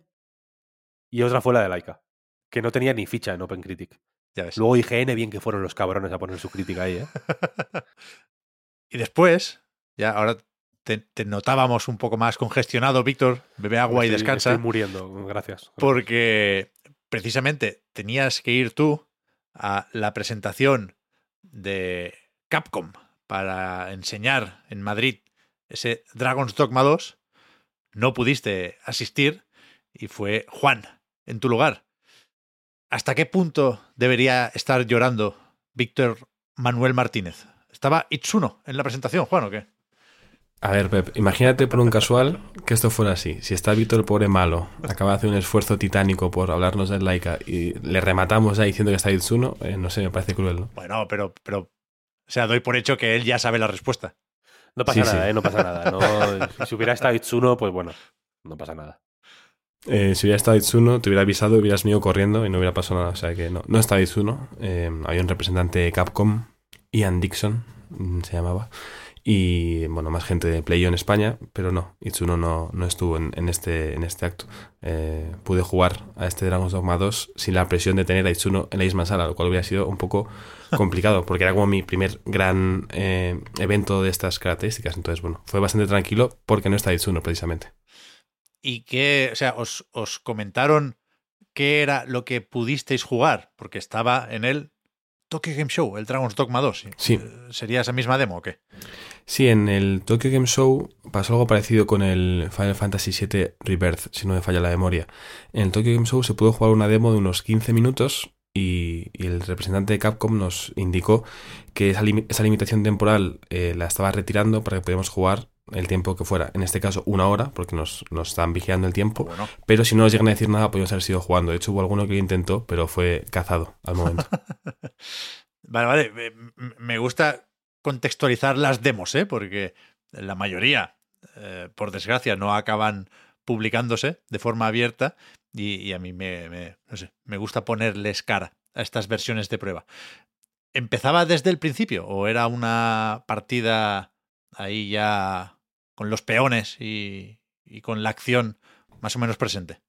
y otra fue la de Laika, que no tenía ni ficha en OpenCritic. Ya ves. Luego IGN, bien que fueron los cabrones a poner su crítica ahí, ¿eh? *laughs* y después, ya ahora te, notábamos un poco más congestionado, Víctor. Bebe agua y descansa. Estoy muriendo, gracias. Porque precisamente tenías que ir tú a la presentación de Capcom para enseñar en Madrid ese Dragon's Dogma 2, no pudiste asistir y fue Juan en tu lugar. ¿Hasta qué punto debería estar llorando Víctor Manuel Martínez? ¿Estaba Itsuno en la presentación, Juan, o qué? A ver, Pep, imagínate por un casual que esto fuera así. Si está Víctor el pobre malo, acaba de hacer un esfuerzo titánico por hablarnos del Laika y le rematamos ya diciendo que está Itsuno, eh, no sé, me parece cruel, ¿no? Bueno, pero, pero, o sea, doy por hecho que él ya sabe la respuesta. No pasa nada, ¿eh? No pasa nada. si hubiera estado Itsuno, pues bueno, no pasa nada. Eh, si hubiera estado Itsuno, te hubiera avisado, hubieras venido corriendo y no hubiera pasado nada. O sea que no, no está Itsuno. Eh, había un representante de Capcom, Ian Dixon, mm, se llamaba y bueno, más gente de Playo en España, pero no, Itsuno no, no estuvo en, este, en este acto. Eh, pude jugar a este Dragon's Dogma 2 sin la presión de tener a Itsuno en la misma sala, lo cual hubiera sido un poco *laughs* complicado, porque era como mi primer gran eh, evento de estas características. Entonces, bueno, fue bastante tranquilo porque no está Itsuno precisamente. ¿Y qué, o sea, os, os comentaron qué era lo que pudisteis jugar? Porque estaba en él Tokyo Game Show, el Dragon's Dogma 2. Sí. ¿Sería esa misma demo o qué? Sí, en el Tokyo Game Show pasó algo parecido con el Final Fantasy VII Rebirth, si no me falla la memoria. En el Tokyo Game Show se pudo jugar una demo de unos 15 minutos y, el representante de Capcom nos indicó que esa, limitación temporal eh, la estaba retirando para que pudiéramos jugar el tiempo que fuera. En este caso, una hora, porque nos, nos están vigilando el tiempo. Pero si no nos llegan a decir nada, podríamos haber sido jugando. De hecho, hubo alguno que lo intentó, pero fue cazado al momento. *laughs* vale, vale. Me gusta contextualizar las demos, ¿eh? porque la mayoría, eh, por desgracia, no acaban publicándose de forma abierta y, a mí me, me, gusta ponerles cara a estas versiones de prueba. ¿Empezaba desde el principio o era una partida ahí ya con los peones y, con la acción más o menos presente.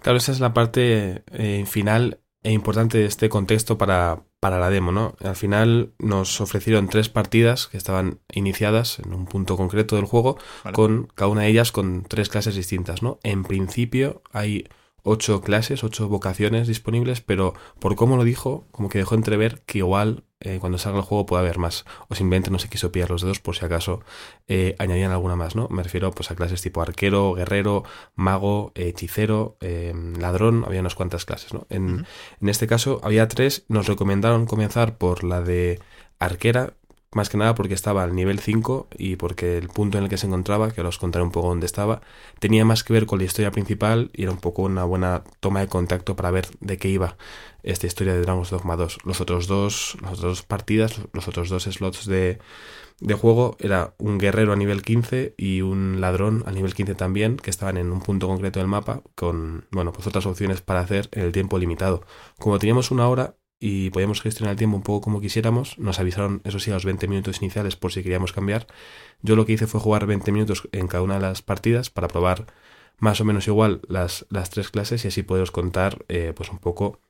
Claro, esa es la parte eh, final e importante de este contexto para, para la demo, ¿no? Al final nos ofrecieron tres partidas que estaban iniciadas en un punto concreto del juego, con cada una de ellas con tres clases distintas, ¿no? En principio hay ocho clases, ocho vocaciones disponibles, pero por cómo lo dijo, como que dejó entrever que igual eh, cuando salga el juego puede haber más, o simplemente no se quiso pillar los dedos por si acaso eh, añadían alguna más, ¿no? Me refiero pues a clases tipo arquero, guerrero, mago, hechicero, em, ladrón, había unas cuantas clases, ¿no? En, en este caso había tres, nos recomendaron comenzar por la de arquera, más que nada porque estaba al nivel 5 y porque el punto en el que se encontraba, que ahora os contaré un poco dónde estaba, tenía más que ver con la historia principal y era un poco una buena toma de contacto para ver de qué iba esta historia de Dragon's Dogma 2. Los otros dos, las otras dos partidas, los otros dos slots de, de juego era un guerrero a nivel 15 y un ladrón a nivel 15 también, que estaban en un punto concreto del mapa con, bueno, pues otras opciones para hacer en el tiempo limitado. Como teníamos una hora, y podíamos gestionar el tiempo un poco como quisiéramos. Nos avisaron, eso sí, a los 20 minutos iniciales por si queríamos cambiar. Yo lo que hice fue jugar 20 minutos en cada una de las partidas para probar más o menos igual las, las tres clases y así poderos contar eh, pues un poco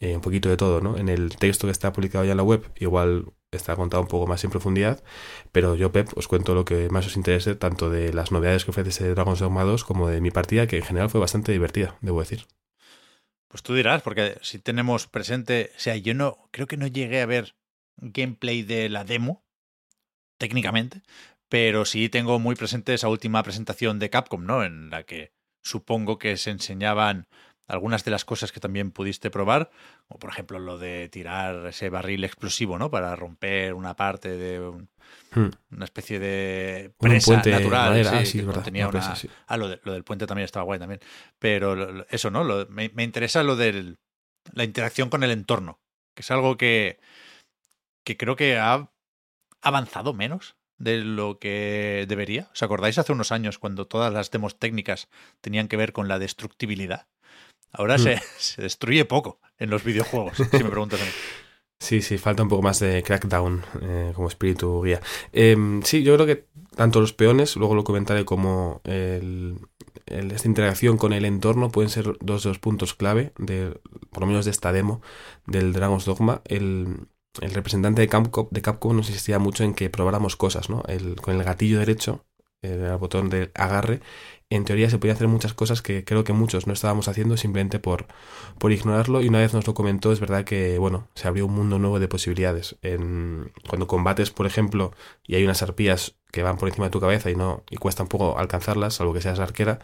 un poquito de todo, ¿no? En el texto que está publicado ya en la web, igual está contado un poco más en profundidad, pero yo, Pep, os cuento lo que más os interese, tanto de las novedades que ofrece ese Dragon's Dogma 2 como de mi partida, que en general fue bastante divertida, debo decir. Pues tú dirás, porque si tenemos presente, o sea, yo no, creo que no llegué a ver gameplay de la demo, técnicamente, pero sí tengo muy presente esa última presentación de Capcom, ¿no? En la que supongo que se enseñaban algunas de las cosas que también pudiste probar, como por ejemplo lo de tirar ese barril explosivo, ¿no? Para romper una parte de hmm. una especie de presa natural. sí, tenía una, Ah, lo, del puente también estaba guay también. Pero eso, ¿no? me, interesa lo de la interacción con el entorno, que es algo que, que creo que ha avanzado menos de lo que debería. ¿Os acordáis hace unos años cuando todas las demos técnicas tenían que ver con la destructibilidad? Ahora hmm. *laughs* se, destruye poco en los videojuegos, si me preguntas a mí. *laughs* Sí, sí, falta un poco más de crackdown eh, como espíritu guía. Em, sí, yo creo que tanto los peones, luego lo comentaré como esta interacción con el entorno pueden ser dos de los puntos clave, de, por lo menos de esta demo del Dragon's Dogma. El, representante de Capcom, de Capcom nos insistía mucho en que probáramos cosas, ¿no? El, con el gatillo derecho, el botón de agarre, en teoría se podía hacer muchas cosas que creo que muchos no estábamos haciendo simplemente por, por ignorarlo. Y una vez nos lo comentó es verdad que bueno se abrió un mundo nuevo de posibilidades. En, cuando combates por ejemplo y hay unas arpías que van por encima de tu cabeza y no y cuesta un poco alcanzarlas salvo que seas arquera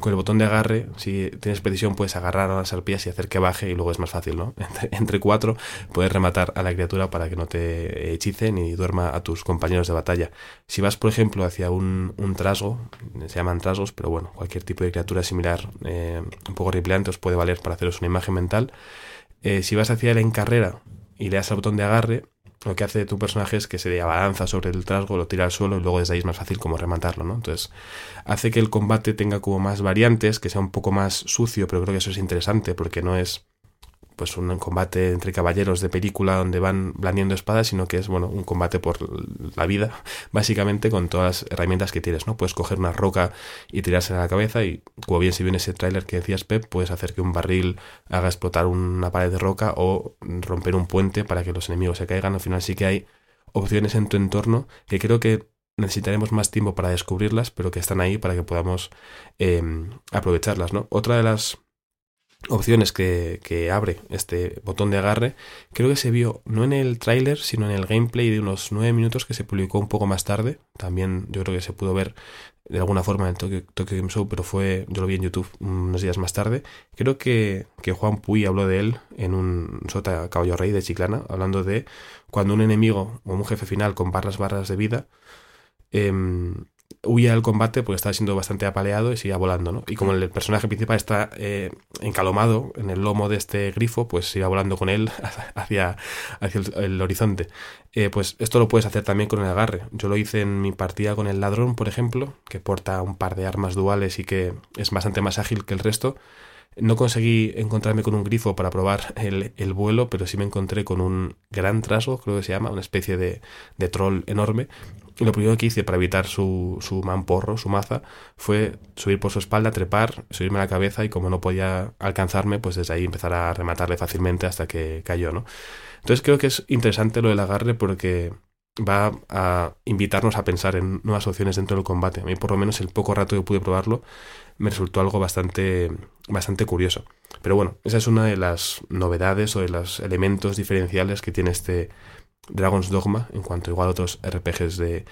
con el botón de agarre, si tienes precisión, puedes agarrar a las arpías y hacer que baje y luego es más fácil, ¿no? *laughs* Entre, cuatro puedes rematar a la criatura para que no te hechice ni duerma a tus compañeros de batalla. Si vas, por ejemplo, hacia un, un trasgo, se llaman trasgos, pero bueno, cualquier tipo de criatura similar, eh, un poco ripleante, os puede valer para haceros una imagen mental. Eh, si vas hacia él en carrera y le das al botón de agarre, lo que hace tu personaje es que se abalanza sobre el trasgo, lo tira al suelo y luego desde ahí es más fácil como rematarlo, ¿no? Entonces, hace que el combate tenga como más variantes, que sea un poco más sucio, pero creo que eso es interesante porque no es pues un combate entre caballeros de película donde van blandiendo espadas, sino que es bueno un combate por la vida, *laughs* básicamente con todas las herramientas que tienes, ¿no? Puedes coger una roca y tirarse a la cabeza y como bien si viene ese tráiler que decías Pep, puedes hacer que un barril haga explotar una pared de roca o romper un puente para que los enemigos se caigan. Al final sí que hay opciones en tu entorno que creo que necesitaremos más tiempo para descubrirlas, pero que están ahí para que podamos eh, aprovecharlas, ¿no? Otra de las opciones que, abre este botón de agarre, creo que se vio no en el tráiler, sino en el gameplay de unos 9 minutos que se publicó un poco más tarde. También yo creo que se pudo ver de alguna forma en el Tokyo, Game Show, pero fue, yo lo vi en YouTube unos días más tarde. Creo que, que Juan Puy habló de él en un Sota Caballo Rey de Chiclana, hablando de cuando un enemigo o un jefe final con barras barras de vida eh, huía del combate porque estaba siendo bastante apaleado y seguía volando, ¿no? Y como el personaje principal está eh, encalomado en el lomo de este grifo, pues iba volando con él *laughs* hacia, hacia el, horizonte. Eh, pues esto lo puedes hacer también con el agarre. Yo lo hice en mi partida con el ladrón, por ejemplo, que porta un par de armas duales y que es bastante más ágil que el resto. No conseguí encontrarme con un grifo para probar *laughs* el, el, vuelo, pero sí me encontré con un gran trasgo, creo que se llama, una especie de, de troll enorme, y lo primero que hice para evitar su, su mamporro, su maza, fue subir por su espalda, trepar, subirme a la cabeza y como no podía alcanzarme, pues desde ahí empezar a rematarle fácilmente hasta que cayó, ¿no? Entonces creo que es interesante lo del agarre porque va a invitarnos a pensar en nuevas opciones dentro del combate. A mí por lo menos el poco rato que pude probarlo me resultó algo bastante, bastante curioso. Pero bueno, esa es una de las novedades o de los elementos diferenciales que tiene este, Dragon's Dogma, en cuanto igual a otros RPGs de,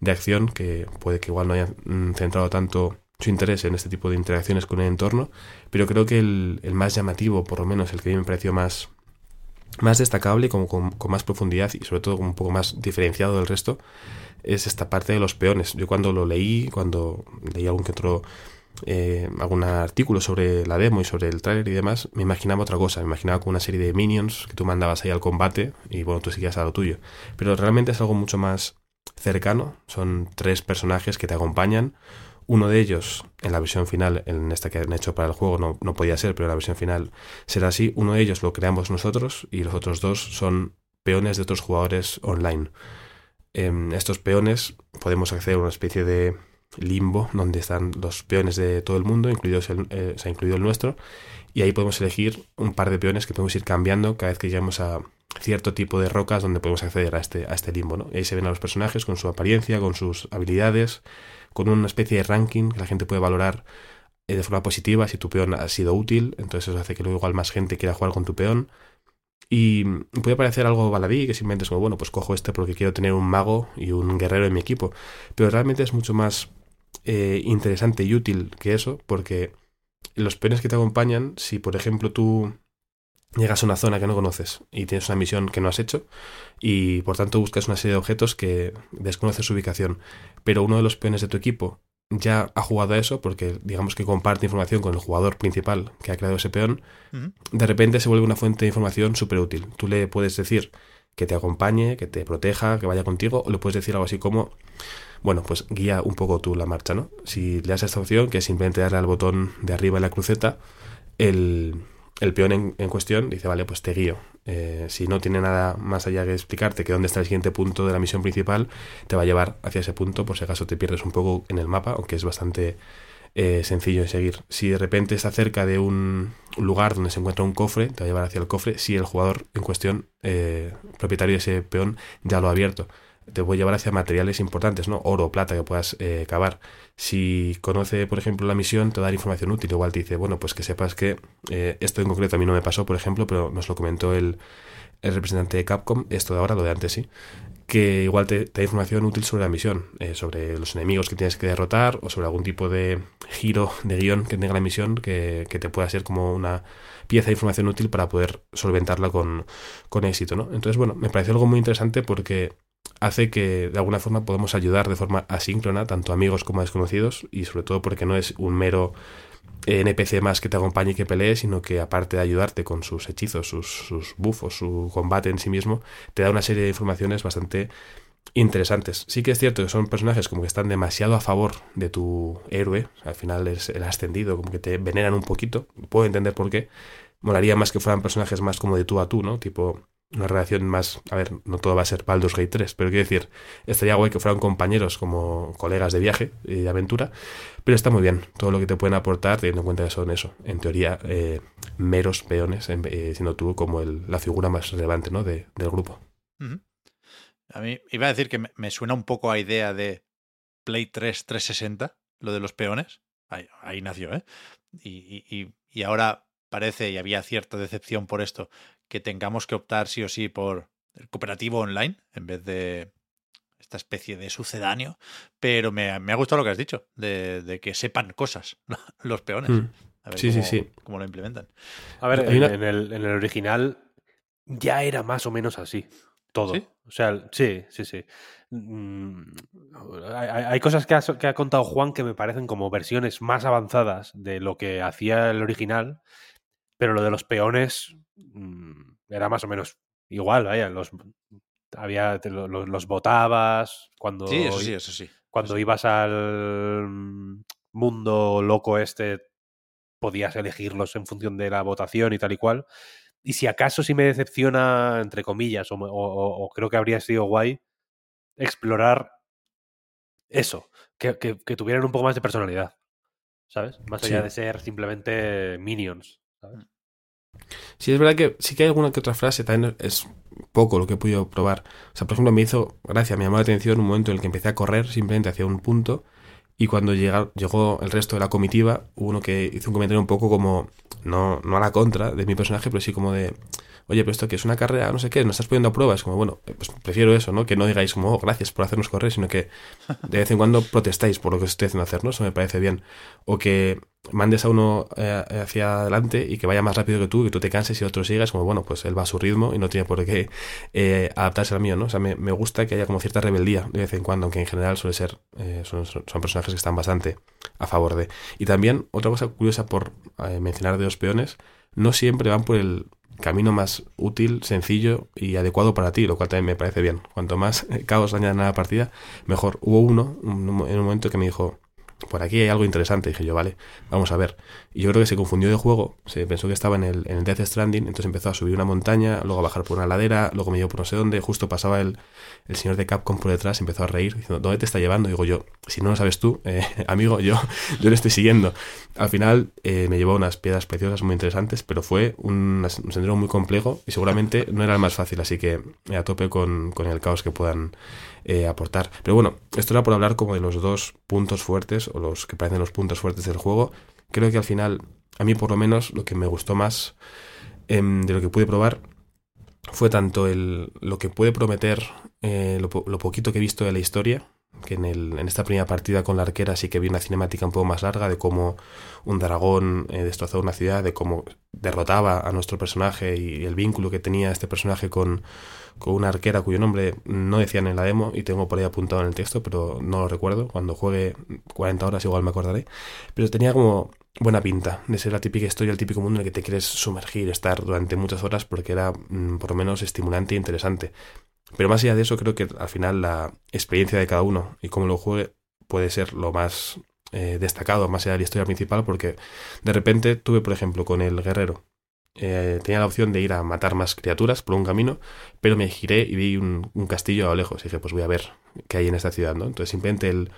de acción, que puede que igual no hayan mm, centrado tanto su interés en este tipo de interacciones con el entorno, pero creo que el, el más llamativo, por lo menos el que a mí me pareció más, más destacable, con, con, más profundidad y sobre todo un poco más diferenciado del resto, es esta parte de los peones. Yo cuando lo leí, cuando leí algún que otro eh, algún artículo sobre la demo y sobre el trailer y demás, me imaginaba otra cosa. Me imaginaba con una serie de minions que tú mandabas ahí al combate y bueno, tú seguías a lo tuyo. Pero realmente es algo mucho más cercano. Son tres personajes que te acompañan. Uno de ellos, en la versión final, en esta que han hecho para el juego, no, no podía ser, pero en la versión final será así. Uno de ellos lo creamos nosotros y los otros dos son peones de otros jugadores online. En estos peones podemos acceder a una especie de limbo donde están los peones de todo el mundo, incluidos el, eh, se ha incluido el nuestro, y ahí podemos elegir un par de peones que podemos ir cambiando cada vez que lleguemos a cierto tipo de rocas donde podemos acceder a este, a este limbo. ¿no? Y ahí se ven a los personajes con su apariencia, con sus habilidades, con una especie de ranking que la gente puede valorar eh, de forma positiva si tu peón ha sido útil, entonces eso hace que luego igual más gente quiera jugar con tu peón. Y puede parecer algo baladí, que simplemente es como, bueno, pues cojo este porque quiero tener un mago y un guerrero en mi equipo. Pero realmente es mucho más eh, interesante y útil que eso, porque los peones que te acompañan, si por ejemplo tú llegas a una zona que no conoces y tienes una misión que no has hecho y por tanto buscas una serie de objetos que desconoces su ubicación, pero uno de los peones de tu equipo ya ha jugado a eso porque digamos que comparte información con el jugador principal que ha creado ese peón, de repente se vuelve una fuente de información súper útil. Tú le puedes decir que te acompañe, que te proteja, que vaya contigo, o le puedes decir algo así como, bueno, pues guía un poco tú la marcha, ¿no? Si le das esta opción, que es simplemente darle al botón de arriba en la cruceta, el, el peón en, cuestión dice, vale, pues te guío. Eh, si no tiene nada más allá que explicarte que dónde está el siguiente punto de la misión principal, te va a llevar hacia ese punto por si acaso te pierdes un poco en el mapa, aunque es bastante eh, sencillo de seguir. Si de repente está cerca de un lugar donde se encuentra un cofre, te va a llevar hacia el cofre si el jugador en cuestión, eh, propietario de ese peón, ya lo ha abierto te a llevar hacia materiales importantes, ¿no? Oro, plata que puedas eh, cavar. Si conoce, por ejemplo, la misión, te va a dar información útil. Igual te dice, bueno, pues que sepas que eh, esto en concreto a mí no me pasó, por ejemplo, pero nos lo comentó el, representante de Capcom, esto de ahora, lo de antes sí, que igual te, da información útil sobre la misión, eh, sobre los enemigos que tienes que derrotar o sobre algún tipo de giro de guion que tenga la misión que, que te pueda ser como una pieza de información útil para poder solventarla con, con éxito, ¿no? Entonces, bueno, me pareció algo muy interesante porque hace que de alguna forma podamos ayudar de forma asíncrona tanto amigos como desconocidos y sobre todo porque no es un mero NPC más que te acompañe y que pelee, sino que aparte de ayudarte con sus hechizos, sus, sus buffos, su combate en sí mismo, te da una serie de informaciones bastante interesantes. Sí que es cierto que son personajes como que están demasiado a favor de tu héroe, al final es el ascendido, como que te veneran un poquito, puedo entender por qué. Molaría más que fueran personajes más como de tú a tú, ¿no? Tipo, una relación más, a ver, no todo va a ser Baldur's Gate 3, pero quiero decir, estaría guay que fueran compañeros como colegas de viaje y de aventura, pero está muy bien todo lo que te pueden aportar teniendo en cuenta que son eso, en teoría, eh, meros peones, eh, siendo tú como el, la figura más relevante ¿no? de, del grupo. A mí iba a decir que me, suena un poco a idea de Play 3 360, lo de los peones, ahí, nació, ¿eh? Y, y, y ahora parece, y había cierta decepción por esto, que tengamos que optar sí o sí por el cooperativo online en vez de esta especie de sucedáneo, pero me, ha gustado lo que has dicho, de, que sepan cosas *laughs* los peones. Mm. A ver sí, cómo, sí, sí. cómo lo implementan. A ver, en, el, en, el, original ya era más o menos así. Todo. O sea, sí, sí, sí. Mm, hay, cosas que ha, que ha, contado Juan que me parecen como versiones más avanzadas de lo que hacía el original, pero lo de los peones Mm, era más o menos igual, vaya, los había los, los votabas cuando sí, eso sí, eso sí. Cuando ibas al mundo loco este podías elegirlos en función de la votación y tal y cual. Y si acaso si me decepciona, entre comillas, o, creo que habría sido guay, explorar eso, que, que, tuvieran un poco más de personalidad, ¿sabes? Más allá de ser simplemente minions, ¿sabes? Mm. Sí, es verdad que sí que hay alguna que otra frase, también es poco lo que he podido probar. O sea, por ejemplo, me hizo gracia, me llamó la atención un momento en el que empecé a correr simplemente hacia un punto y cuando llegó, llegó el resto de la comitiva, hubo uno que hizo un comentario un poco como, no, no a la contra de mi personaje, pero sí como de, oye, pero esto que es una carrera, no sé qué, nos estás poniendo a prueba. Es como, bueno, pues prefiero eso, ¿no? Que no digáis como, oh, gracias por hacernos correr, sino que *laughs* de vez en cuando protestáis por lo que os estoy haciendo hacer, ¿no? Eso me parece bien. O que mandes a uno eh, hacia adelante y que vaya más rápido que tú, que tú te canses y otro sigas, como, bueno, pues él va a su ritmo y no tiene por qué eh, adaptarse al mío, ¿no? O sea, me, gusta que haya como cierta rebeldía de vez en cuando, aunque en general suele ser, eh, son, personajes que están bastante a favor de. Y también, otra cosa curiosa por mencionar de los peones, no siempre van por el camino más útil, sencillo y adecuado para ti, lo cual también me parece bien. Cuanto más caos añadan a la partida, mejor. Hubo uno en un momento que me dijo, por aquí hay algo interesante. dije yo, vale, vamos a ver. Y yo creo que se confundió de juego, se pensó que estaba en el, en el Death Stranding, entonces empezó a subir una montaña, luego a bajar por una ladera, luego me llevó por no sé dónde, justo pasaba el, el señor de Capcom por detrás, empezó a reír, diciendo, ¿dónde te está llevando? digo yo, si no lo sabes tú, eh, *laughs* amigo, yo, yo le estoy siguiendo. Al final eh, me llevó unas piedras preciosas muy interesantes, pero fue un, sendero muy complejo y seguramente no era el más fácil, así que a tope con, con el caos que puedan eh, aportar. Pero bueno, esto era por hablar como de los dos puntos fuertes, o los que parecen los puntos fuertes del juego. Creo que al final, a mí por lo menos, lo que me gustó más eh, de lo que pude probar fue tanto el, lo que puede prometer, eh, lo, lo, poquito que he visto de la historia, que en, el, en, esta primera partida con la arquera sí que vi una cinemática un poco más larga de cómo un dragón eh, destrozó una ciudad, de cómo derrotaba a nuestro personaje y el vínculo que tenía este personaje con, con una arquera cuyo nombre no decían en la demo y tengo por ahí apuntado en el texto, pero no lo recuerdo. Cuando juegue 40 horas igual me acordaré. Pero tenía como buena pinta de ser la típica historia, el típico mundo en el que te quieres sumergir, estar durante muchas horas porque era mm, por lo menos estimulante e interesante. Pero más allá de eso, creo que al final la experiencia de cada uno y cómo lo juegue puede ser lo más eh, destacado, más allá de la historia principal, porque de repente tuve, por ejemplo, con el guerrero, eh, tenía la opción de ir a matar más criaturas por un camino, pero me giré y vi un, un, castillo a lo lejos. Y dije, pues voy a ver qué hay en esta ciudad, ¿no? Entonces simplemente el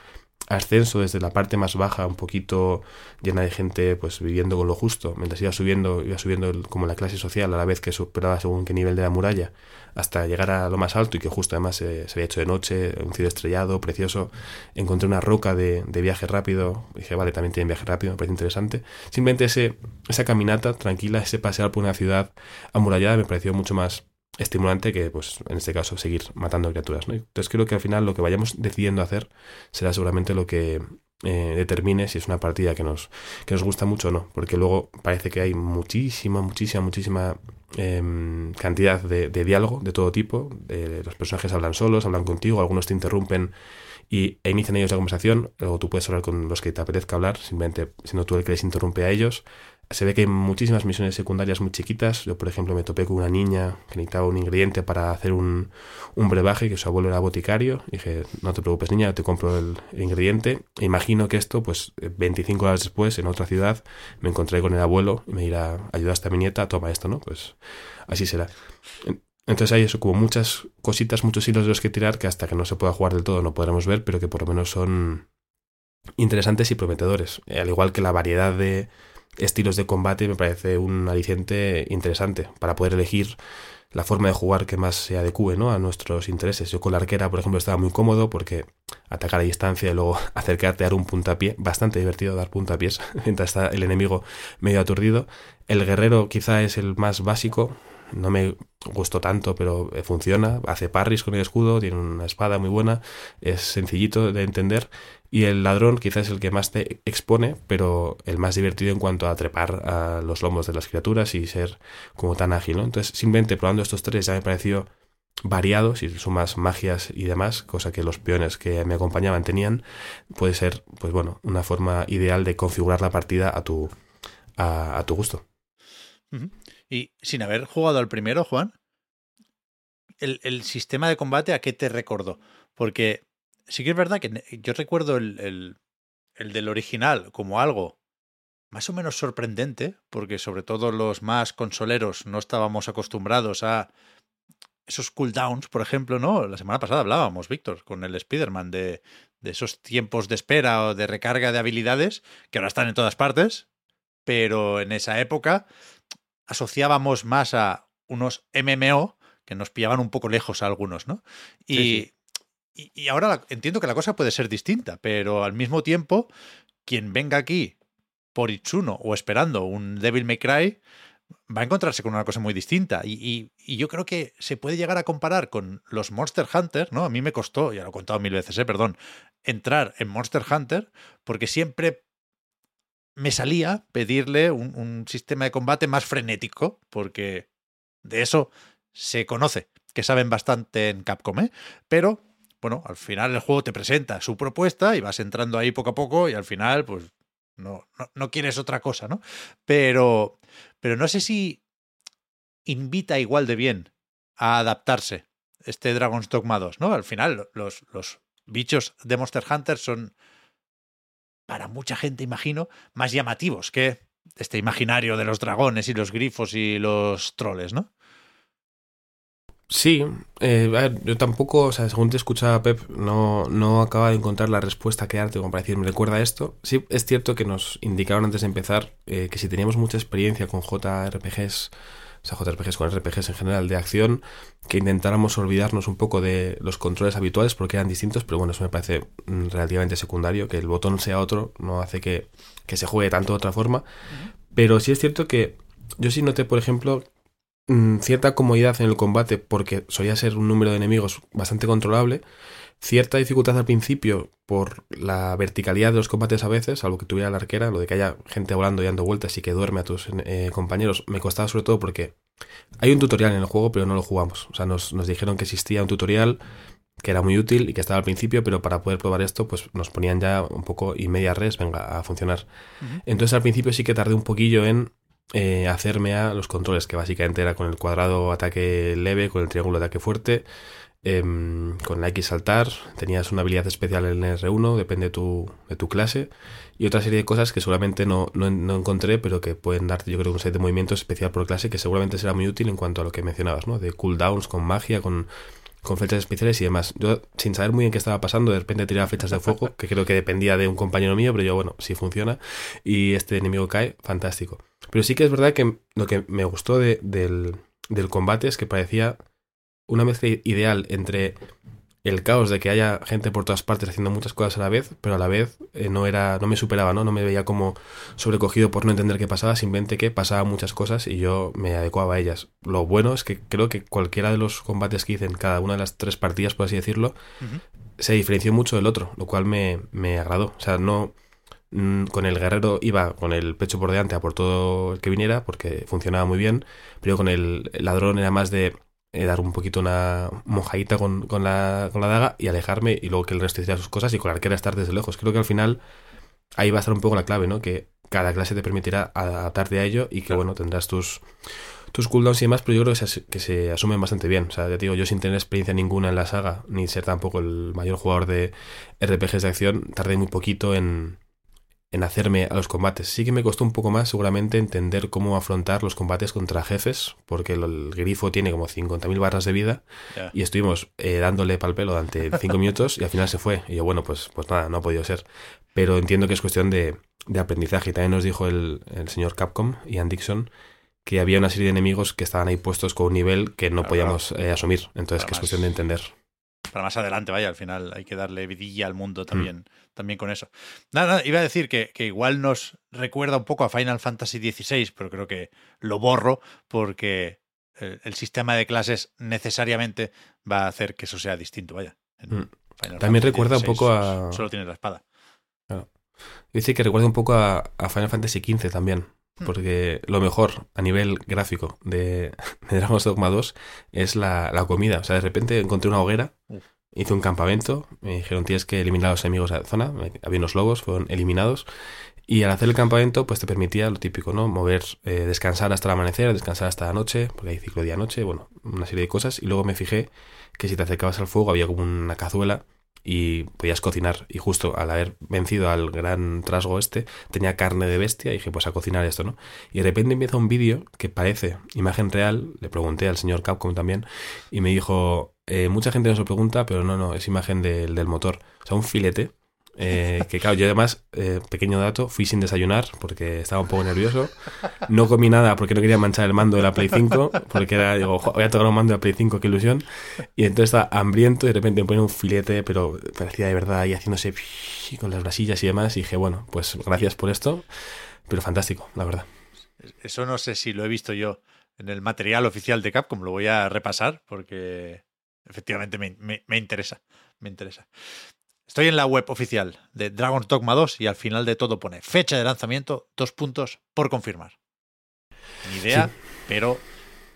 ascenso desde la parte más baja, un poquito llena de gente pues viviendo con lo justo, mientras iba subiendo, iba subiendo el, como la clase social a la vez que superaba según qué nivel de la muralla, hasta llegar a lo más alto y que justo además eh, se había hecho de noche, un cielo estrellado, precioso. Encontré una roca de, de viaje rápido, dije, vale, también tiene viaje rápido, me parece interesante. Simplemente ese, esa caminata tranquila, ese pasear por una ciudad amurallada me pareció mucho más estimulante que, pues, en este caso, seguir matando criaturas. ¿no? Entonces creo que al final lo que vayamos decidiendo hacer será seguramente lo que eh, determine si es una partida que nos, que nos gusta mucho o no, porque luego parece que hay muchísima, muchísima, muchísima eh, cantidad de, de, diálogo de todo tipo. Los personajes hablan solos, hablan contigo, algunos te interrumpen y, e inician ellos la conversación, luego tú puedes hablar con los que te apetezca hablar, simplemente siendo tú el que les interrumpe a ellos se ve que hay muchísimas misiones secundarias muy chiquitas. Yo, por ejemplo, me topé con una niña que necesitaba un ingrediente para hacer un, un brebaje, que su abuelo era boticario. dije, no te preocupes, niña, te compro el, ingrediente. Imagino que esto, pues 25 horas después, en otra ciudad, me encontré con el abuelo y me dirá, ayudaste a mi nieta, toma esto, ¿no? Pues así será. Entonces hay eso, como muchas cositas, muchos hilos de los que tirar que hasta que no se pueda jugar del todo no podremos ver, pero que por lo menos son interesantes y prometedores. Al igual que la variedad de estilos de combate me parece un aliciente interesante para poder elegir la forma de jugar que más se adecue ¿no? a nuestros intereses. Yo con la arquera, por ejemplo, estaba muy cómodo porque atacar a distancia y luego *laughs* acercarte a dar un puntapié, bastante divertido dar puntapiés *laughs* mientras está el enemigo medio aturdido. El guerrero quizá es el más básico, no me gustó tanto, pero funciona. Hace parries con el escudo, tiene una espada muy buena, es sencillito de entender. Y el ladrón quizás es el que más te expone, pero el más divertido en cuanto a trepar a los lomos de las criaturas y ser como tan ágil. ¿no? Entonces, simplemente probando estos tres ya me pareció variado, si sumas magias y demás, cosa que los peones que me acompañaban tenían, puede ser, pues bueno, una forma ideal de configurar la partida a tu, a, a tu gusto. Y sin haber jugado al primero, Juan, el, el, sistema de combate, ¿a qué te recordó? Porque sí que es verdad que yo recuerdo el, el, el, del original como algo más o menos sorprendente, porque sobre todo los más consoleros no estábamos acostumbrados a esos cooldowns, por ejemplo, ¿no? La semana pasada hablábamos, Víctor, con el Spider-Man de, de esos tiempos de espera o de recarga de habilidades que ahora están en todas partes, pero en esa época asociábamos más a unos MMO que nos pillaban un poco lejos a algunos, ¿no? Y, sí, sí. Y, ahora entiendo que la cosa puede ser distinta, pero al mismo tiempo, quien venga aquí por Itsuno o esperando un Devil May Cry va a encontrarse con una cosa muy distinta. Y, y, y, yo creo que se puede llegar a comparar con los Monster Hunter, ¿no? A mí me costó, ya lo he contado mil veces, ¿eh? perdón, entrar en Monster Hunter porque siempre me salía pedirle un, un, sistema de combate más frenético, porque de eso se conoce, que saben bastante en Capcom, ¿eh? Pero, bueno, al final el juego te presenta su propuesta y vas entrando ahí poco a poco y al final, pues, no, no, no quieres otra cosa, ¿no? Pero, pero no sé si invita igual de bien a adaptarse este Dragon's Dogma 2, ¿no? Al final, los, los bichos de Monster Hunter son para mucha gente, imagino, más llamativos que este imaginario de los dragones y los grifos y los troles, ¿no? Sí, eh, yo tampoco, o sea, según te escuchaba Pep, no, no acaba de encontrar la respuesta que darte como para decir, me recuerda esto. Sí, es cierto que nos indicaron antes de empezar eh, que si teníamos mucha experiencia con JRPGs, o sea, JRPGs con RPGs en general de acción, que intentáramos olvidarnos un poco de los controles habituales porque eran distintos, pero bueno, eso me parece mm, relativamente secundario, que el botón sea otro no hace que, que se juegue tanto de otra forma. Pero sí es cierto que yo sí noté, por ejemplo, Mm, cierta comodidad en el combate porque solía ser un número de enemigos bastante controlable, cierta dificultad al principio por la verticalidad de los combates a veces, algo que tuviera la arquera, lo de que haya gente volando y dando vueltas y que duerme a tus eh, compañeros, me costaba sobre todo porque hay un tutorial en el juego pero no lo jugamos, o sea, nos, dijeron que existía un tutorial que era muy útil y que estaba al principio, pero para poder probar esto, pues nos ponían ya un poco y media res, venga, a funcionar. Entonces al principio sí que tardé un poquillo en eh, hacerme a los controles, que básicamente era con el cuadrado ataque leve, con el triángulo ataque fuerte, em, con la X saltar, tenías una habilidad especial en el R1, depende de tu, de tu clase, y otra serie de cosas que seguramente no, no, encontré, pero que pueden darte, yo creo, un set de movimientos especial por clase que seguramente será muy útil en cuanto a lo que mencionabas, ¿no? De cooldowns con magia, con con flechas especiales y demás. Yo, sin saber muy bien qué estaba pasando, de repente tiraba flechas de fuego, que creo que dependía de un compañero mío, pero yo, bueno, si funciona y este enemigo cae, fantástico. Pero sí que es verdad que lo que me gustó del, del combate es que parecía una mezcla ideal entre el caos de que haya gente por todas partes haciendo muchas cosas a la vez, pero a la vez eh, no era, no me superaba, ¿no? No me veía como sobrecogido por no entender qué pasaba, simplemente que pasaban muchas cosas y yo me adecuaba a ellas. Lo bueno es que creo que cualquiera de los combates que hice en cada una de las tres partidas, por así decirlo, se diferenció mucho del otro, lo cual me, me agradó. O sea, no con el guerrero iba con el pecho por delante a por todo el que viniera, porque funcionaba muy bien, pero con el ladrón era más de eh, dar un poquito una mojadita con, con, la, con la daga y alejarme y luego que el resto hiciera sus cosas y con la arquera estar desde lejos. Creo que al final ahí va a estar un poco la clave, ¿no? Que cada clase te permitirá adaptarte a ello y que, bueno, tendrás tus, tus cooldowns y demás, pero yo creo que se, que se asumen bastante bien. O sea, ya te digo, yo sin tener experiencia ninguna en la saga, ni ser tampoco el mayor jugador de RPGs de acción, tardé muy poquito en, en hacerme a los combates. Sí que me costó un poco más seguramente entender cómo afrontar los combates contra jefes, porque el, grifo tiene como 50.000 barras de vida y estuvimos eh, dándole pal pelo durante 5 *laughs* minutos y al final se fue. Y yo, bueno, pues, pues nada, no ha podido ser. Pero entiendo que es cuestión de, de aprendizaje. Y también nos dijo el, el señor Capcom, Ian Dixon, que había una serie de enemigos que estaban ahí puestos con un nivel que no podíamos eh, asumir. Entonces, que es cuestión de entender para más adelante, vaya, al final hay que darle vidilla al mundo mm. también, también con eso. Nada, iba a decir que, igual nos recuerda un poco a Final Fantasy XVI, pero creo que lo borro porque el, sistema de clases necesariamente va a hacer que eso sea distinto, vaya. Mm. También recuerda un poco a... Solo tiene la espada. Dice que recuerda un poco a, Final Fantasy XV también. Hmm. Porque lo mejor a nivel gráfico de, de Dragon's Dogma 2 es la, la, comida. O sea, de repente encontré una hoguera, hice un campamento, me dijeron tienes que eliminar a los enemigos de la zona. Había unos lobos, fueron eliminados. Y al hacer el campamento, pues te permitía lo típico, ¿no? Mover, eh, descansar hasta el amanecer, descansar hasta la noche, porque hay ciclo día-noche, bueno, una serie de cosas. Y luego me fijé que si te acercabas al fuego había como una cazuela y podías cocinar. Y justo al haber vencido al gran trasgo este, tenía carne de bestia y dije, pues a cocinar esto, ¿no? Y de repente empieza un vídeo que parece imagen real, le pregunté al señor Capcom también, y me dijo, eh, mucha gente nos lo pregunta, pero no, no, es imagen del, del motor. O sea, un filete eh, que claro, yo además, eh, pequeño dato, fui sin desayunar porque estaba un poco nervioso. No comí nada porque no quería manchar el mando de la Play 5, porque era, digo, voy a tocar un mando de la Play 5, qué ilusión. Y entonces estaba hambriento y de repente me ponen un filete, pero parecía de verdad y haciéndose con las brasillas y demás. Y dije, bueno, pues gracias por esto, pero fantástico, la verdad. Eso no sé si lo he visto yo en el material oficial de Capcom, lo voy a repasar porque efectivamente me, me interesa, me interesa. Estoy en la web oficial de Dragon's Dogma 2 y al final de todo pone fecha de lanzamiento, dos puntos por confirmar. Ni idea, pero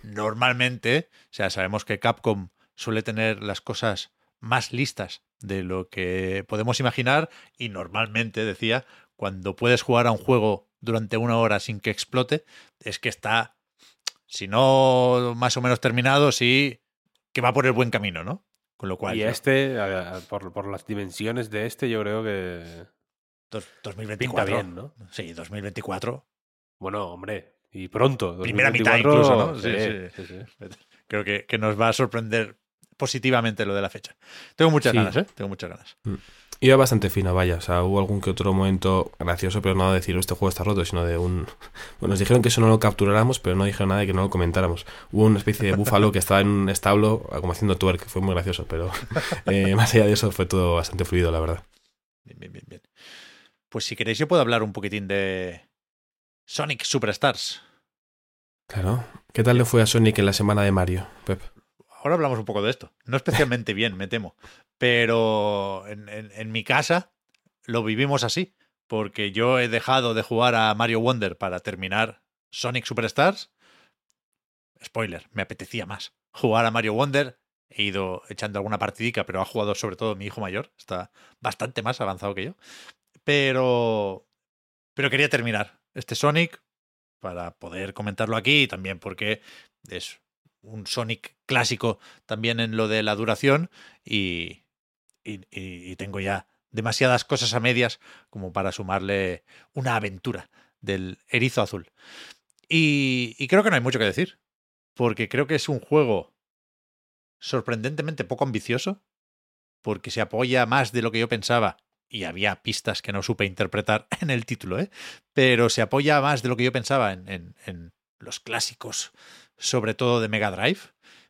normalmente, o sea, sabemos que Capcom suele tener las cosas más listas de lo que podemos imaginar y normalmente, decía, cuando puedes jugar a un juego durante una hora sin que explote, es que está, si no más o menos terminado, sí que va por el buen camino, ¿no? Lo cual. Y este, por, las dimensiones de este, yo creo que 2024. Pinta bien, ¿no? Sí, 2024. Bueno, hombre, y pronto. Primera mitad 2024, incluso, ¿no? Sí, sí, sí. sí, sí. Creo que, que nos va a sorprender positivamente lo de la fecha. Tengo muchas Sí. ganas, ¿eh? Tengo muchas ganas. Iba bastante fina, vaya. O sea, hubo algún que otro momento gracioso, pero no de decir este juego está roto, sino de un. *laughs* Bueno, nos dijeron que eso no lo capturáramos, pero no dijeron nada de que no lo comentáramos. Hubo una especie de búfalo que estaba en un establo como haciendo twerk, fue muy gracioso, pero *laughs* eh, más allá de eso fue todo bastante fluido, la verdad. Bien, bien, bien, bien. Pues si queréis, yo puedo hablar un poquitín de Sonic Superstars. Claro. ¿Qué tal le fue a Sonic en la semana de Mario, Pep? Ahora hablamos un poco de esto. No especialmente *laughs* bien, me temo. Pero en, en- en mi casa lo vivimos así. Porque yo he dejado de jugar a Mario Wonder para terminar Sonic Superstars. Spoiler, me apetecía más jugar a Mario Wonder. He ido echando alguna partidica, pero ha jugado sobre todo mi hijo mayor. Está bastante más avanzado que yo. Pero. Pero quería terminar este Sonic para poder comentarlo aquí y también porque es un Sonic clásico también en lo de la duración y, y, tengo ya demasiadas cosas a medias como para sumarle una aventura del erizo azul. Y, creo que no hay mucho que decir, porque creo que es un juego sorprendentemente poco ambicioso, porque se apoya más de lo que yo pensaba, y había pistas que no supe interpretar *laughs* en el título, ¿eh? pero se apoya más de lo que yo pensaba en, en- en los clásicos, sobre todo de Mega Drive.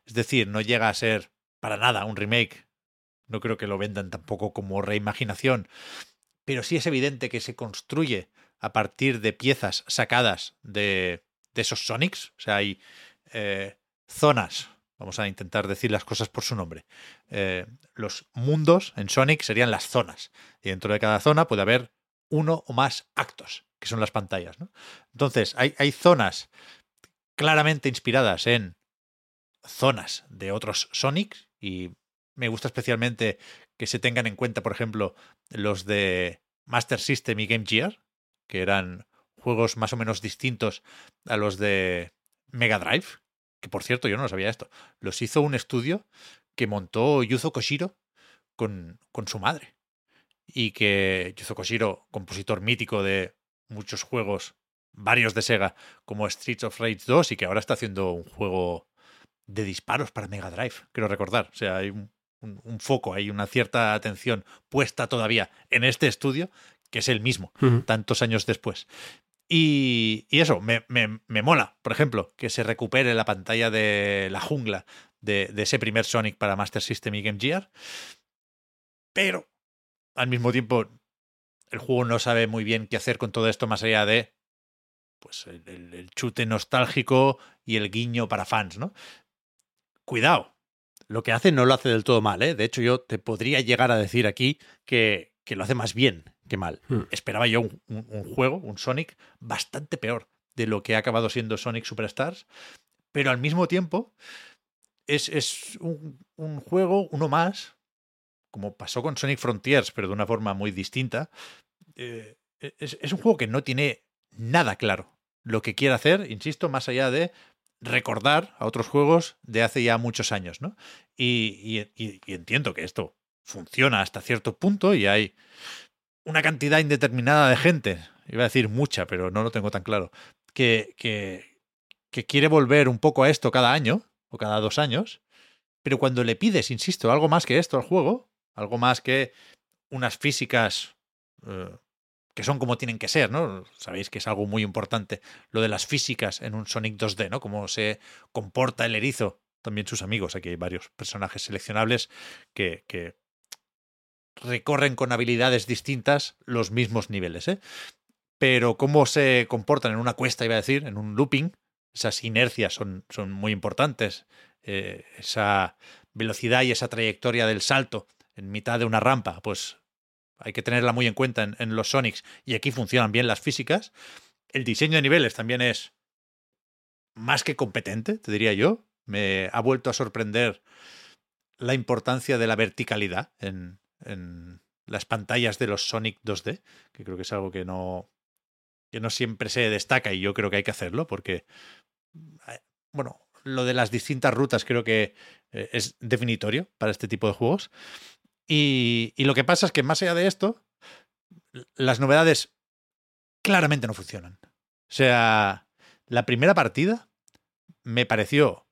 Es decir, no llega a ser para nada un remake. No creo que lo vendan tampoco como reimaginación. Pero sí es evidente que se construye a partir de piezas sacadas de, de esos Sonics. O sea, hay eh, zonas. Vamos a intentar decir las cosas por su nombre. Eh, los mundos en Sonic serían las zonas. Y dentro de cada zona puede haber uno o más actos, que son las pantallas. Entonces, hay, hay zonas claramente inspiradas en zonas de otros Sonics y me gusta especialmente que se tengan en cuenta, por ejemplo, los de Master System y Game Gear, que eran juegos más o menos distintos a los de Mega Drive, que por cierto yo no lo sabía esto, los hizo un estudio que montó Yuzo Koshiro con, con su madre. Y que Yuzo Koshiro, compositor mítico de muchos juegos, varios de Sega, como Streets of Rage 2 y que ahora está haciendo un juego de disparos para Mega Drive, quiero recordar. O sea, hay un, un- un foco, hay una cierta atención puesta todavía en este estudio, que es el mismo, tantos años después. Y, y eso, me, me- me mola, por ejemplo, que se recupere la pantalla de la jungla de, de ese primer Sonic para Master System y Game Gear. Pero, al mismo tiempo, el juego no sabe muy bien qué hacer con todo esto más allá de pues el, el- el chute nostálgico y el guiño para fans, ¿no? Cuidado, lo que hace no lo hace del todo mal, ¿eh? De hecho, yo te podría llegar a decir aquí que, que lo hace más bien que mal. Hmm. Esperaba yo un, un- un juego, un Sonic, bastante peor de lo que ha acabado siendo Sonic Superstars, pero al mismo tiempo es, es un, un juego, uno más, como pasó con Sonic Frontiers, pero de una forma muy distinta. eh, es, es un juego que no tiene nada claro lo que quiere hacer, insisto, más allá de recordar a otros juegos de hace ya muchos años, ¿no? Y, y- entiendo que esto funciona hasta cierto punto y hay una cantidad indeterminada de gente, iba a decir mucha, pero no lo tengo tan claro, que, que, que quiere volver un poco a esto cada año o cada dos años, pero cuando le pides, insisto, algo más que esto al juego, algo más que unas físicas eh, que son como tienen que ser, ¿no? Sabéis que es algo muy importante lo de las físicas en un Sonic 2D, ¿no? Cómo se comporta el erizo, también sus amigos. Aquí hay varios personajes seleccionables que, que recorren con habilidades distintas los mismos niveles, ¿eh? Pero cómo se comportan en una cuesta, iba a decir, en un looping, esas inercias son, son muy importantes. Eh, esa velocidad y esa trayectoria del salto en mitad de una rampa, pues hay que tenerla muy en cuenta en, los Sonics y aquí funcionan bien las físicas. El diseño de niveles también es más que competente, te diría yo. Me ha vuelto a sorprender la importancia de la verticalidad en, en las pantallas de los Sonic 2D, que creo que es algo que no, que no siempre se destaca y yo creo que hay que hacerlo porque, eh, bueno, lo de las distintas rutas creo que eh, es definitorio para este tipo de juegos. Y, lo que pasa es que más allá de esto, las novedades claramente no funcionan. O sea, la primera partida me pareció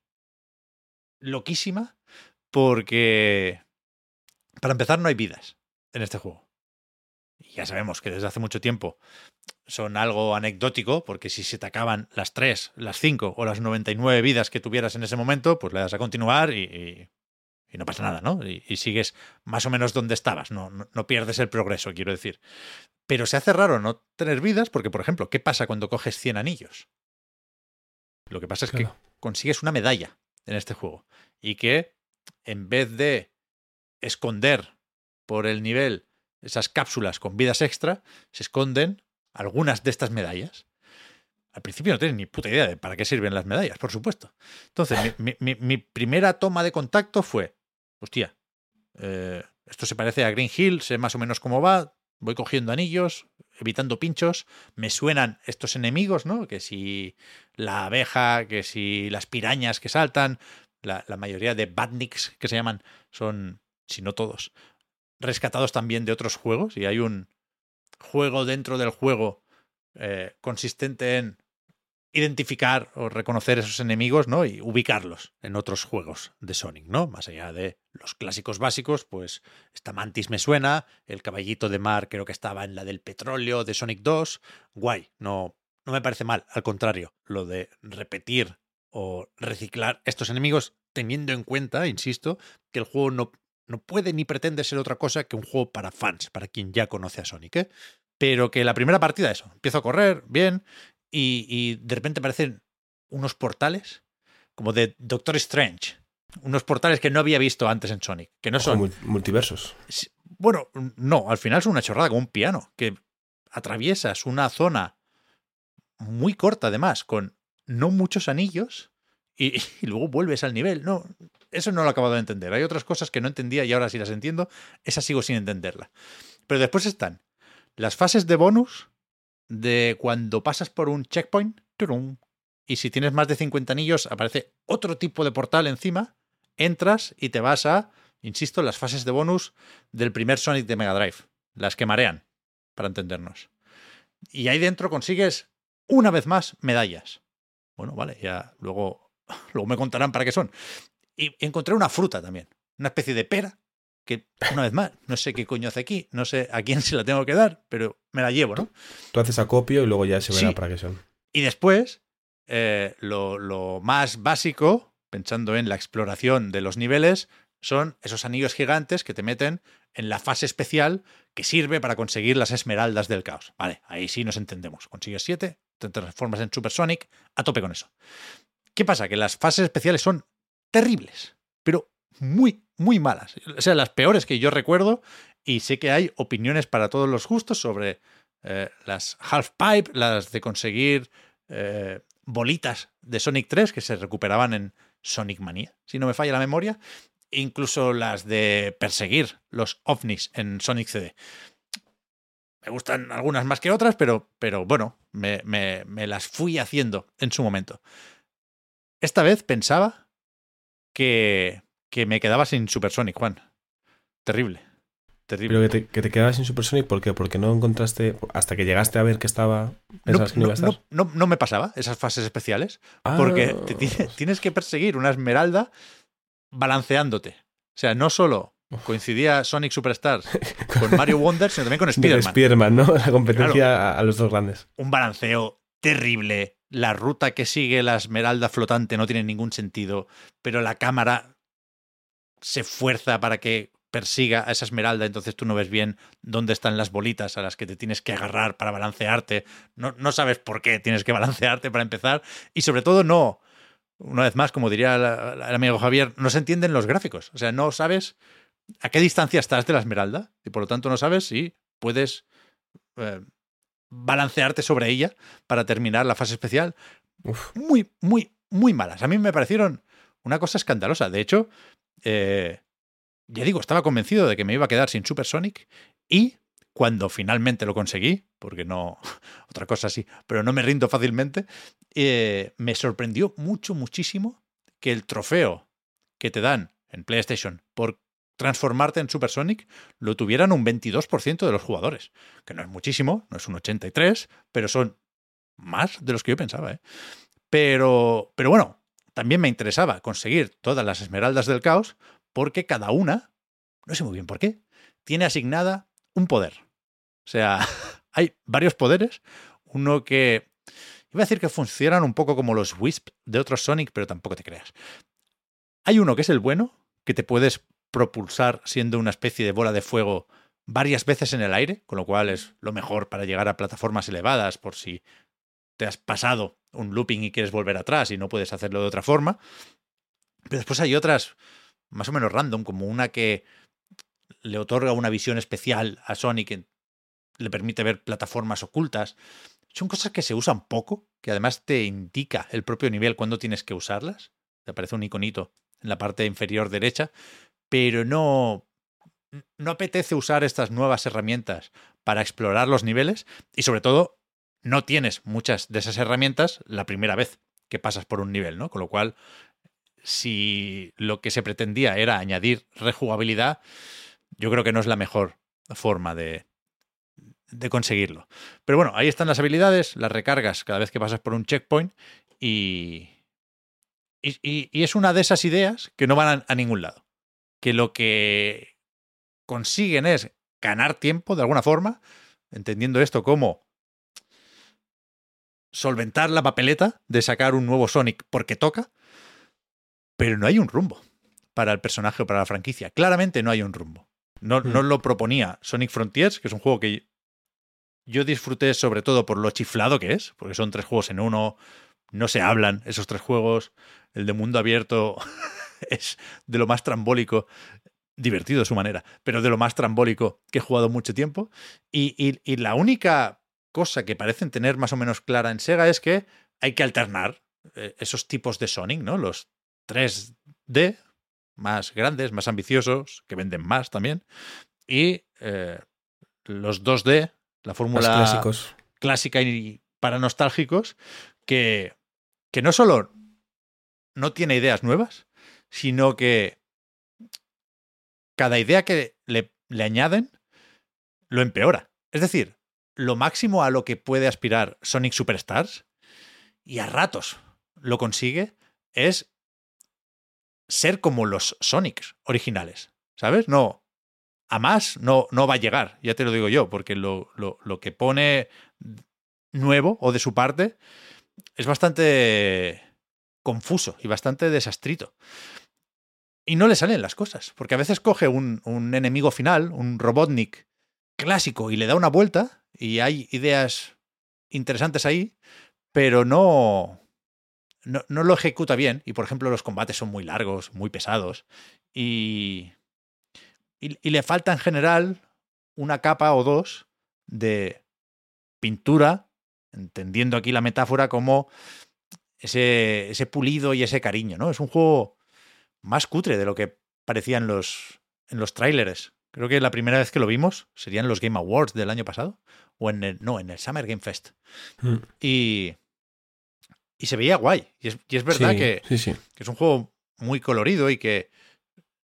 loquísima porque, para empezar, no hay vidas en este juego. Y ya sabemos que desde hace mucho tiempo son algo anecdótico, porque si se te acaban las 3, las 5 o las 99 vidas que tuvieras en ese momento, pues le das a continuar y, no pasa nada, ¿no? Y, sigues más o menos donde estabas, no, no, pierdes el progreso, quiero decir. Pero se hace raro no tener vidas, porque, por ejemplo, ¿qué pasa cuando coges 100 anillos? Lo que pasa es que consigues una medalla en este juego y que en vez de esconder por el nivel esas cápsulas con vidas extra, se esconden algunas de estas medallas. Al principio no tienes ni puta idea de para qué sirven las medallas, por supuesto. Entonces, mi, primera toma de contacto fue, hostia, eh, esto se parece a Green Hill, sé más o menos cómo va, voy cogiendo anillos, evitando pinchos, me suenan estos enemigos, ¿no? Que si la abeja, que si las pirañas que saltan, la, mayoría de badniks que se llaman son, si no todos, rescatados también de otros juegos y hay un juego dentro del juego eh, consistente en identificar o reconocer esos enemigos, ¿no? Y ubicarlos en otros juegos de Sonic, ¿no? Más allá de los clásicos básicos, pues esta Mantis me suena, el caballito de mar creo que estaba en la del petróleo de Sonic 2, guay, no, no me parece mal, al contrario, lo de repetir o reciclar estos enemigos teniendo en cuenta, insisto, que el juego no no puede ni pretende ser otra cosa que un juego para fans, para quien ya conoce a Sonic. ¿eh? Pero que la primera partida, eso, empiezo a correr bien y, de repente aparecen unos portales como de Doctor Strange. Unos portales que no había visto antes en Sonic. Que no son. multiversos. Bueno, no, al final son una chorrada como un piano. Que atraviesas una zona muy corta, además, con no muchos anillos. Y, y, luego vuelves al nivel. No, eso no lo he acabado de entender. Hay otras cosas que no entendía y ahora sí las entiendo. Esa sigo sin entenderla. Pero después están las fases de bonus de cuando pasas por un checkpoint. Y si tienes más de 50 anillos, aparece otro tipo de portal encima. Entras y te vas a, insisto, las fases de bonus del primer Sonic de Mega Drive. Las que marean, para entendernos. Y ahí dentro consigues una vez más medallas. Bueno, vale, ya luego, *laughs* luego me contarán para qué son. Y encontré una fruta también, una especie de pera, que una vez más, no sé qué coño hace aquí, no sé a quién *laughs* se la tengo que dar, pero me la llevo, ¿no? Tú haces acopio y luego ya se verá para qué son. Y después, eh, lo, lo más básico, pensando en la exploración de los niveles, son esos anillos gigantes que te meten en la fase especial que sirve para conseguir las esmeraldas del caos. Vale, ahí sí nos entendemos. Consigues siete, te transformas en Super Sonic, a tope con eso. ¿Qué pasa? Que las fases especiales son terribles, pero muy, muy malas. O sea, las peores que yo recuerdo, y sé que hay opiniones para todos los gustos sobre eh, las half pipe, las de conseguir eh, bolitas de Sonic 3 que se recuperaban en Sonic Mania, si no me falla la memoria, incluso las de perseguir los ovnis en Sonic CD. Me gustan algunas más que otras, pero, pero bueno, me, me las fui haciendo en su momento. Esta vez pensaba que, que me quedaba sin Supersonic, Juan. Terrible. Terrible. Pero que te, que te quedabas sin Supersonic, ¿por qué? Porque no encontraste, hasta que llegaste a ver que estaba... No, no, me pasaba esas fases especiales, porque ah. tienes que perseguir una esmeralda balanceándote. O sea, no solo coincidía Sonic Superstars *laughs* con Mario Wonder, sino también con Spider-Man. Spider-Man, ¿no? *laughs* La competencia a los dos grandes. Un balanceo terrible, la ruta que sigue la esmeralda flotante no tiene ningún sentido, pero la cámara se fuerza para que persiga a esa esmeralda, entonces tú no ves bien dónde están las bolitas a las que te tienes que agarrar para balancearte, no, no sabes por qué tienes que *laughs* balancearte para empezar, y sobre todo no, una vez más, como diría el, amigo Javier, no se entienden los gráficos, o sea, no sabes a qué distancia estás de la esmeralda, y por lo tanto no sabes si puedes eh, balancearte sobre ella para terminar la fase especial. Muy, muy, muy malas. A mí me parecieron una cosa escandalosa. De hecho, eh, ya digo, estaba convencido de que me iba a quedar sin Super Sonic y cuando finalmente lo conseguí, porque no, *laughs* otra cosa sí, pero no me rindo fácilmente, eh, me sorprendió mucho, muchísimo que el trofeo que te dan en PlayStation por transformarte en Super Sonic lo tuvieran un 22% de los jugadores, que no es muchísimo, no es un 83, pero son más de los que yo pensaba. ¿eh? Pero, pero bueno, también me interesaba conseguir todas las esmeraldas del caos porque cada una, no sé muy bien por qué, tiene asignada un poder. O sea, *laughs* hay varios poderes, uno que... Iba a decir que funcionan un poco como los Wisp de otros Sonic, pero tampoco te creas. Hay uno que es el bueno, que te puedes propulsar siendo una especie de bola de fuego varias veces en el aire, con lo cual es lo mejor para llegar a plataformas elevadas por si te has pasado un looping y quieres volver atrás y no puedes hacerlo de otra forma. Pero después hay otras más o menos random, como una que le otorga una visión especial a Sonic, que le permite ver plataformas ocultas. Son cosas que se usan poco, que además te indica el propio nivel cuando tienes que usarlas. Te aparece un iconito en la parte inferior derecha, pero no, no apetece usar estas nuevas herramientas para explorar los niveles y sobre todo no tienes muchas de esas herramientas la primera vez que pasas por un nivel, ¿no? Con lo cual, si lo que se pretendía era añadir rejugabilidad, yo creo que no es la mejor forma de, conseguirlo. Pero bueno, ahí están las habilidades, las recargas cada vez que pasas por un checkpoint y, y, es una de esas ideas que no van a, ningún lado. Que lo que consiguen es ganar tiempo de alguna forma, entendiendo esto como solventar la papeleta de sacar un nuevo Sonic porque toca, pero no hay un rumbo para el personaje o para la franquicia. Claramente no hay un rumbo. No, no hmm. lo proponía Sonic Frontiers, que es un juego que yo disfruté sobre todo por lo chiflado que es, porque son tres juegos en uno, no se hablan esos tres juegos, el de mundo abierto *laughs* es de lo más trambólico, divertido a su manera, pero de lo más trambólico que he jugado mucho tiempo. Y, la única cosa que parecen tener más o menos clara en Sega es que hay que alternar eh, esos tipos de Sonic, ¿no? Los 3D más grandes, más ambiciosos, que venden más también, y eh, los 2D, la fórmula clásica y para nostálgicos, que, que no solo no tiene ideas nuevas, sino que cada idea que le, le añaden lo empeora. Es decir, lo máximo a lo que puede aspirar Sonic Superstars, y a ratos lo consigue, es ser como los Sonics originales. ¿Sabes? No. A más no, no va a llegar, ya te lo digo yo, porque lo, lo, lo que pone nuevo o de su parte es bastante confuso y bastante desastrito. Y no le salen las cosas, porque a veces coge un, un enemigo final, un Robotnik clásico, y le da una vuelta, y hay ideas interesantes ahí, pero no, no, no, lo ejecuta bien. Y por ejemplo, los combates son muy largos, muy pesados. Y, y, le falta en general una capa o dos de pintura, entendiendo aquí la metáfora como ese, ese pulido y ese cariño, ¿no? Es un juego más cutre de lo que parecía en los, en los trailers. Creo que la primera vez que lo vimos serían los Game Awards del año pasado. O en el, no, en el Summer Game Fest. Mm. Y, y se veía guay. Y es, y es verdad que, sí, sí. que es un juego muy colorido y que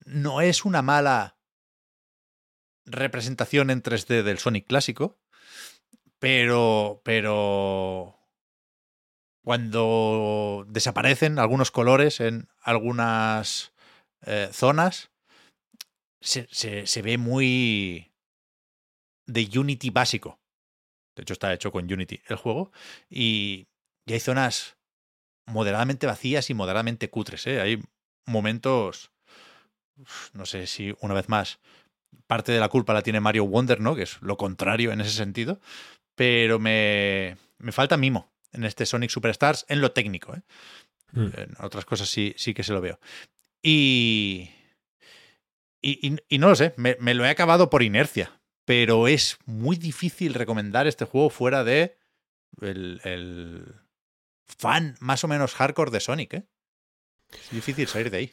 no es una mala representación en 3D del Sonic clásico, pero, pero cuando desaparecen algunos colores en algunas eh, zonas, se, se, ve muy de Unity básico. De hecho, está hecho con Unity el juego. Y, y hay zonas moderadamente vacías y moderadamente cutres. ¿eh? Hay momentos, no sé si una vez más, parte de la culpa la tiene Mario Wonder, ¿no? Que es lo contrario en ese sentido. Pero me, me falta mimo en este Sonic Superstars en lo técnico. ¿eh? Mm. En otras cosas sí, sí que se lo veo. Y, y, y, no lo sé, me, lo he acabado por inercia, pero es muy difícil recomendar este juego fuera de el, fan más o menos hardcore de Sonic. ¿eh? Es difícil salir de ahí.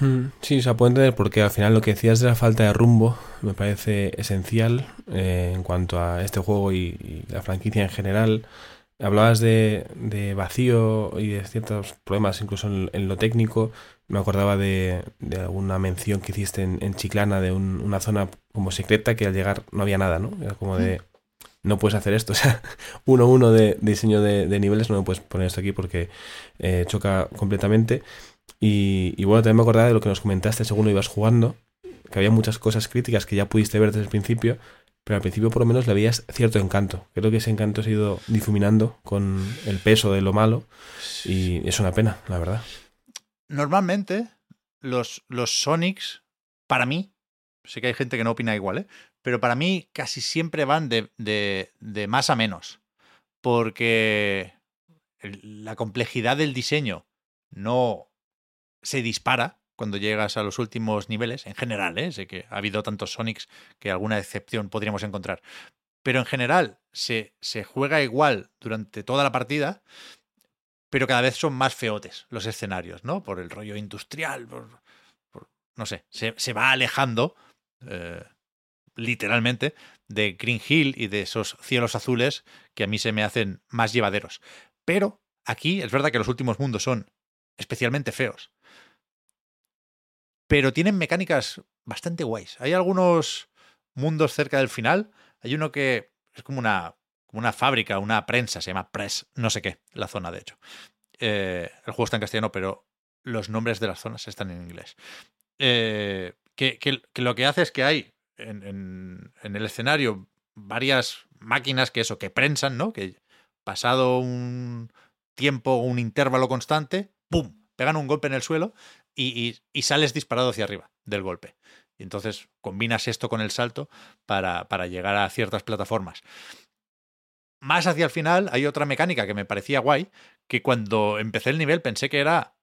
Mm, sí, se puede entender porque al final lo que decías de la falta de rumbo me parece esencial eh, en cuanto a este juego y, y la franquicia en general Hablabas de, de, vacío y de ciertos problemas, incluso en, lo técnico. Me acordaba de, de, alguna mención que hiciste en, Chiclana de una zona como secreta que al llegar no había nada, ¿no? Era como de, no puedes hacer esto. *laughs* O sea, uno uno de, diseño de, niveles no me puedes poner esto aquí porque eh, choca completamente. Y, y, bueno, también me acordaba de lo que nos comentaste según lo ibas jugando, que había muchas cosas críticas que ya pudiste ver desde el principio, pero al principio por lo menos le veías cierto encanto. Creo que ese encanto se ha ido difuminando con el peso de lo malo y es una pena, la verdad. Normalmente los, los Sonics, para mí, sé que hay gente que no opina igual, ¿eh? pero para mí casi siempre van de, de, de más a menos, porque la complejidad del diseño no se dispara cuando llegas a los últimos niveles, en general, ¿eh? sé que ha habido tantos Sonics que alguna excepción podríamos encontrar, pero en general se, se juega igual durante toda la partida, pero cada vez son más feotes los escenarios, ¿no? Por el rollo industrial, por, no sé, se, va alejando, eh, literalmente, de Green Hill y de esos cielos azules que a mí se me hacen más llevaderos. Pero aquí es verdad que los últimos mundos son especialmente feos pero tienen mecánicas bastante guays. Hay algunos mundos cerca del final. Hay uno que es como una, como una fábrica, una prensa, se llama Press, no sé qué, la zona de hecho. Eh, el juego está en castellano, pero los nombres de las zonas están en inglés. Eh, que, lo que hace es que hay en, el escenario varias máquinas que eso, que prensan, ¿no? Que pasado un tiempo, un intervalo constante, ¡pum! pegan un golpe en el suelo y, sales disparado hacia arriba del golpe. Y entonces combinas esto con el salto para llegar a ciertas plataformas. Más hacia el final hay otra mecánica que me parecía guay, que cuando empecé el nivel pensé que era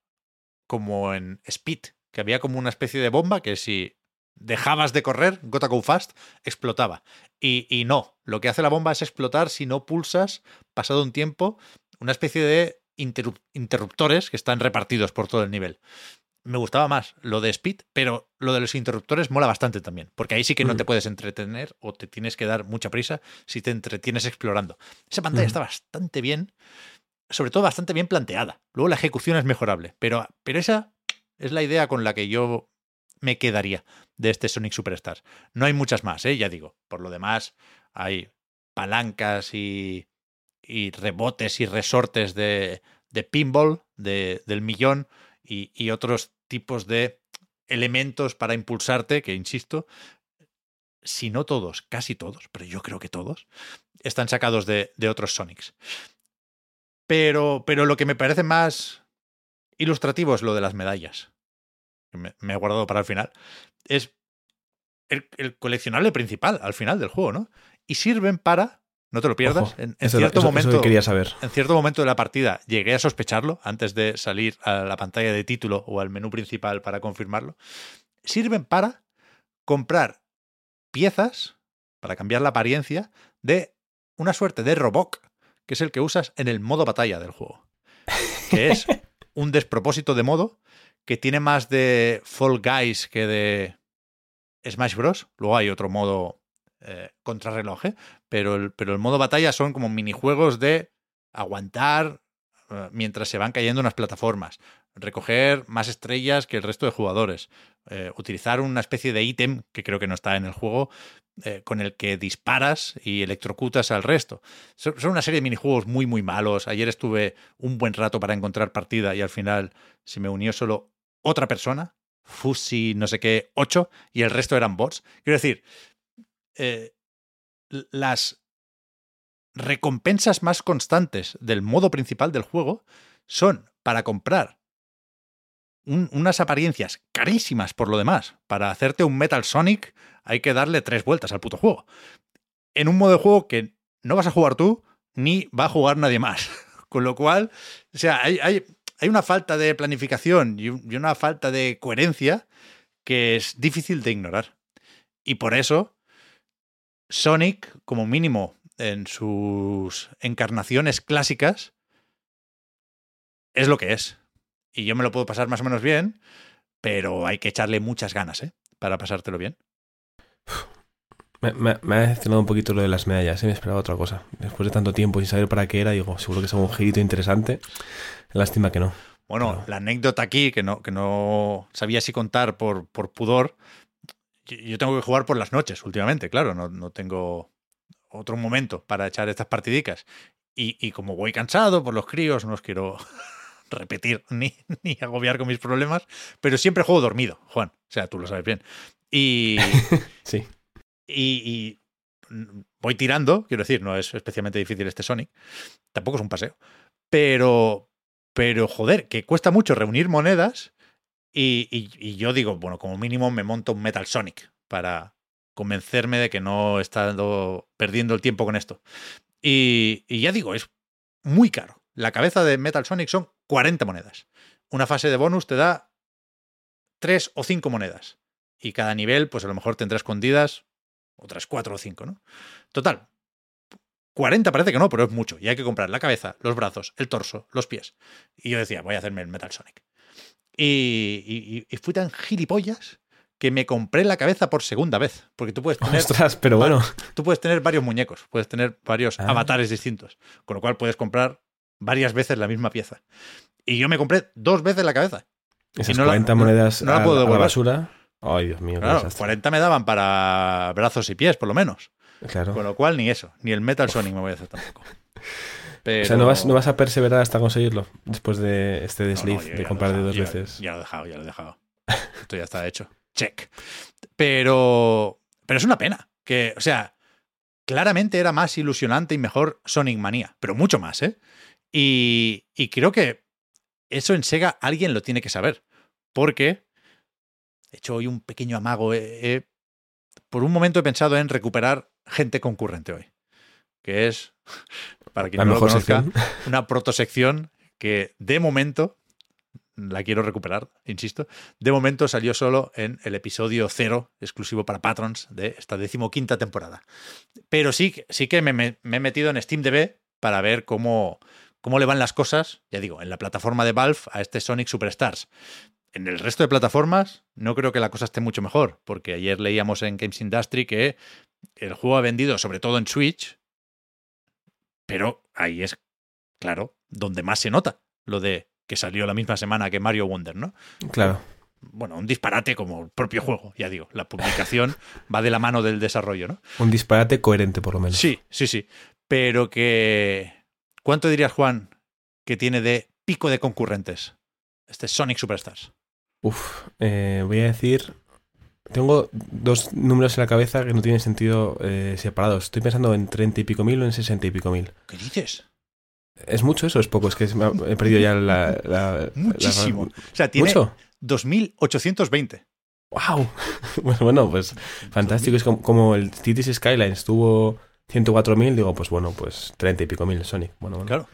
como en Speed, que había como una especie de bomba que si dejabas de correr, Gotta Go Fast, explotaba. Y, y, no, lo que hace la bomba es explotar si no pulsas, pasado un tiempo, una especie de interruptores que están repartidos por todo el nivel me gustaba más lo de Speed, pero lo de los interruptores mola bastante también, porque ahí sí que no te puedes entretener o te tienes que dar mucha prisa si te entretienes explorando. Esa pantalla está bastante bien, sobre todo bastante bien planteada. Luego la ejecución es mejorable, pero, pero esa es la idea con la que yo me quedaría de este Sonic Superstars. No hay muchas más, ¿eh? ya digo. Por lo demás, hay palancas y, y rebotes y resortes de, de pinball de, del millón y, y otros tipos de elementos para impulsarte, que insisto, si no todos, casi todos, pero yo creo que todos, están sacados de, otros Sonics. Pero, pero lo que me parece más ilustrativo es lo de las medallas. Me, he guardado para el final. Es el, coleccionable principal al final del juego, ¿no? Y sirven para no te lo pierdas. en, cierto momento, quería saber. En cierto momento de la partida llegué a sospecharlo antes de salir a la pantalla de título o al menú principal para confirmarlo. Sirven para comprar piezas para cambiar la apariencia de una suerte de Robok, que es el que usas en el modo batalla del juego. Que es *laughs* un despropósito de modo que tiene más de Fall Guys que de Smash Bros. Luego hay otro modo eh, contrarreloj, ¿eh? pero, el, pero el modo batalla son como minijuegos de aguantar eh, mientras se van cayendo unas plataformas, recoger más estrellas que el resto de jugadores, utilizar una especie de ítem que creo que no está en el juego, con el que disparas y electrocutas al resto. Son, una serie de minijuegos muy, muy malos. Ayer estuve un buen rato para encontrar partida y al final se me unió solo otra persona, Fusi no sé qué 8, y el resto eran bots. Quiero decir, eh, las recompensas más constantes del modo principal del juego son para comprar unas apariencias carísimas por lo demás. Para hacerte un Metal Sonic hay que darle tres vueltas al puto juego. En un modo de juego que no vas a jugar tú ni va a jugar nadie más. *laughs* Con lo cual, o sea, hay, hay, hay una falta de planificación y una falta de coherencia que es difícil de ignorar. Y por eso Sonic, como mínimo en sus encarnaciones clásicas, es lo que es. Y yo me lo puedo pasar más o menos bien, pero hay que echarle muchas ganas, ¿eh? Para pasártelo bien. Me, me, ha decepcionado un poquito lo de las medallas, ¿eh? me esperaba otra cosa. Después de tanto tiempo sin saber para qué era, digo, seguro que es un girito interesante. Lástima que no. Bueno, la anécdota aquí, que no, que no sabía si contar por, por pudor, yo tengo que jugar por las noches últimamente, claro, no, no tengo otro momento para echar estas partidicas. Y, y, como voy cansado por los críos, no os quiero *laughs* repetir ni, *laughs* ni agobiar con mis problemas, pero siempre juego dormido, Juan. O sea, tú lo sabes bien. Y. *laughs* sí. Y, voy tirando, quiero decir, no es especialmente difícil este Sonic. Tampoco es un paseo. Pero. Pero, joder, que cuesta mucho reunir monedas. Y, yo digo, bueno, como mínimo me monto un Metal Sonic para convencerme de que no estado perdiendo el tiempo con esto. Y, y ya digo, es muy caro. La cabeza de Metal Sonic son 40 monedas. Una fase de bonus te da 3 o 5 monedas. Y cada nivel, pues a lo mejor tendrá escondidas otras 4 o 5, ¿no? Total. 40 parece que no, pero es mucho. Y hay que comprar la cabeza, los brazos, el torso, los pies. Y yo decía, voy a hacerme el Metal Sonic. Y, y, y fui tan gilipollas que me compré la cabeza por segunda vez. Porque tú puedes tener. Ostras, pero bueno. Tú puedes tener varios muñecos, puedes tener varios ah. avatares distintos. Con lo cual puedes comprar varias veces la misma pieza. Y yo me compré dos veces la cabeza. Esas 40 monedas no, la puedo a, la basura. Ay, Dios mío. Claro, 40 me daban para brazos y pies, por lo menos. Claro. Con lo cual, ni eso. Ni el Metal Sonic me voy a hacer tampoco. *laughs* O sea, ¿no vas, ¿no vas a perseverar hasta conseguirlo? Después de este desliz de comprar de dos veces. Ya lo he dejado, ya lo he dejado. *laughs* Esto ya está hecho. Check. Pero. Pero es una pena. Que, o sea, claramente era más ilusionante y mejor Sonic Manía. Pero mucho más, ¿eh? Y, creo que eso en Sega alguien lo tiene que saber. Porque, de hecho, hoy un pequeño amago. por un momento he pensado en recuperar gente concurrente hoy. Que es, *laughs* para quien no lo conozca, una protosección que de momento la quiero recuperar, insisto. De momento salió solo en el episodio cero, exclusivo para patrons de esta decimoquinta temporada. Pero sí, sí que me, me, he metido en SteamDB para ver cómo, cómo le van las cosas, ya digo, en la plataforma de Valve a este Sonic Superstars. En el resto de plataformas no creo que la cosa esté mucho mejor, porque ayer leíamos en Games Industry que el juego ha vendido sobre todo en Switch, pero ahí es, claro, donde más se nota lo de que salió la misma semana que Mario Wonder, ¿no? Claro. Bueno, un disparate como el propio juego, ya digo. La publicación *laughs* va de la mano del desarrollo, ¿no? Un disparate coherente, por lo menos. Sí, sí, sí. Pero que ¿Cuánto dirías, Juan, que tiene de pico de concurrentes este Sonic Superstars? Uf, eh, voy a decir. Tengo dos números en la cabeza que no tienen sentido eh, separados. Estoy pensando en 30 y pico mil o en 60 y pico mil. ¿Qué dices? ¿Es mucho eso? ¿Es poco? Es que he perdido ya la. *laughs* Muchísimo. o sea, tiene 2.820. ¡Wow! *laughs* bueno, pues fantástico. Es como, como el Cities Skylines tuvo 104.000, digo, pues bueno, pues 30 y pico mil Sonic. Bueno, Claro.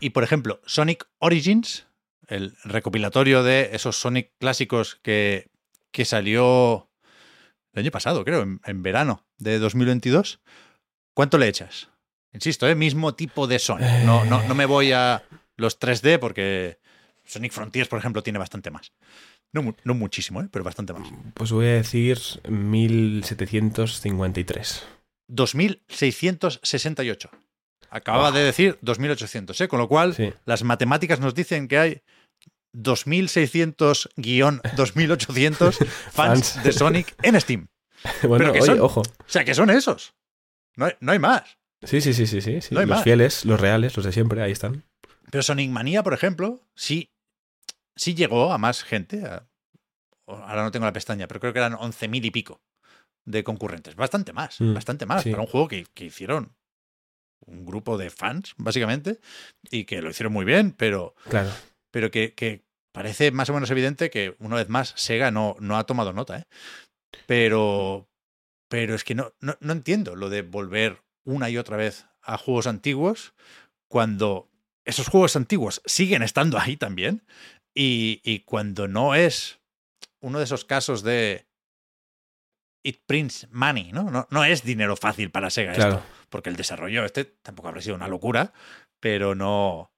Y por ejemplo, Sonic Origins, el recopilatorio de esos Sonic clásicos que, que salió el año pasado, creo, en, verano de 2022. ¿Cuánto le echas? Insisto, ¿eh? mismo tipo de Sonic. No, no, no me voy a los 3D porque Sonic Frontiers, por ejemplo, tiene bastante más. No, no muchísimo, ¿eh? pero bastante más. Pues voy a decir 1753. 2.668. Acababa de decir 2.800, ¿eh? con lo cual las matemáticas nos dicen que hay 2.600-2.800 *laughs* fans de Sonic en Steam. *laughs* bueno, ojo. O sea, que son esos. No hay, no hay más. Sí, sí, sí, sí, sí. los fieles, los reales, los de siempre, ahí están. Pero Sonic Manía, por ejemplo, sí, sí llegó a más gente. ahora no tengo la pestaña, pero creo que eran 11.000 y pico de concurrentes. Bastante más, mm, bastante más. Para un juego que, hicieron un grupo de fans, básicamente, y que lo hicieron muy bien, pero, claro. Pero que, parece más o menos evidente que, una vez más, Sega no, no ha tomado nota. ¿eh? Pero, pero es que no, no, no entiendo lo de volver una y otra vez a juegos antiguos cuando esos juegos antiguos siguen estando ahí también y, y cuando no es uno de esos casos de it prints money, ¿no? ¿no? No, es dinero fácil para Sega esto, porque el desarrollo este tampoco habrá sido una locura, pero no,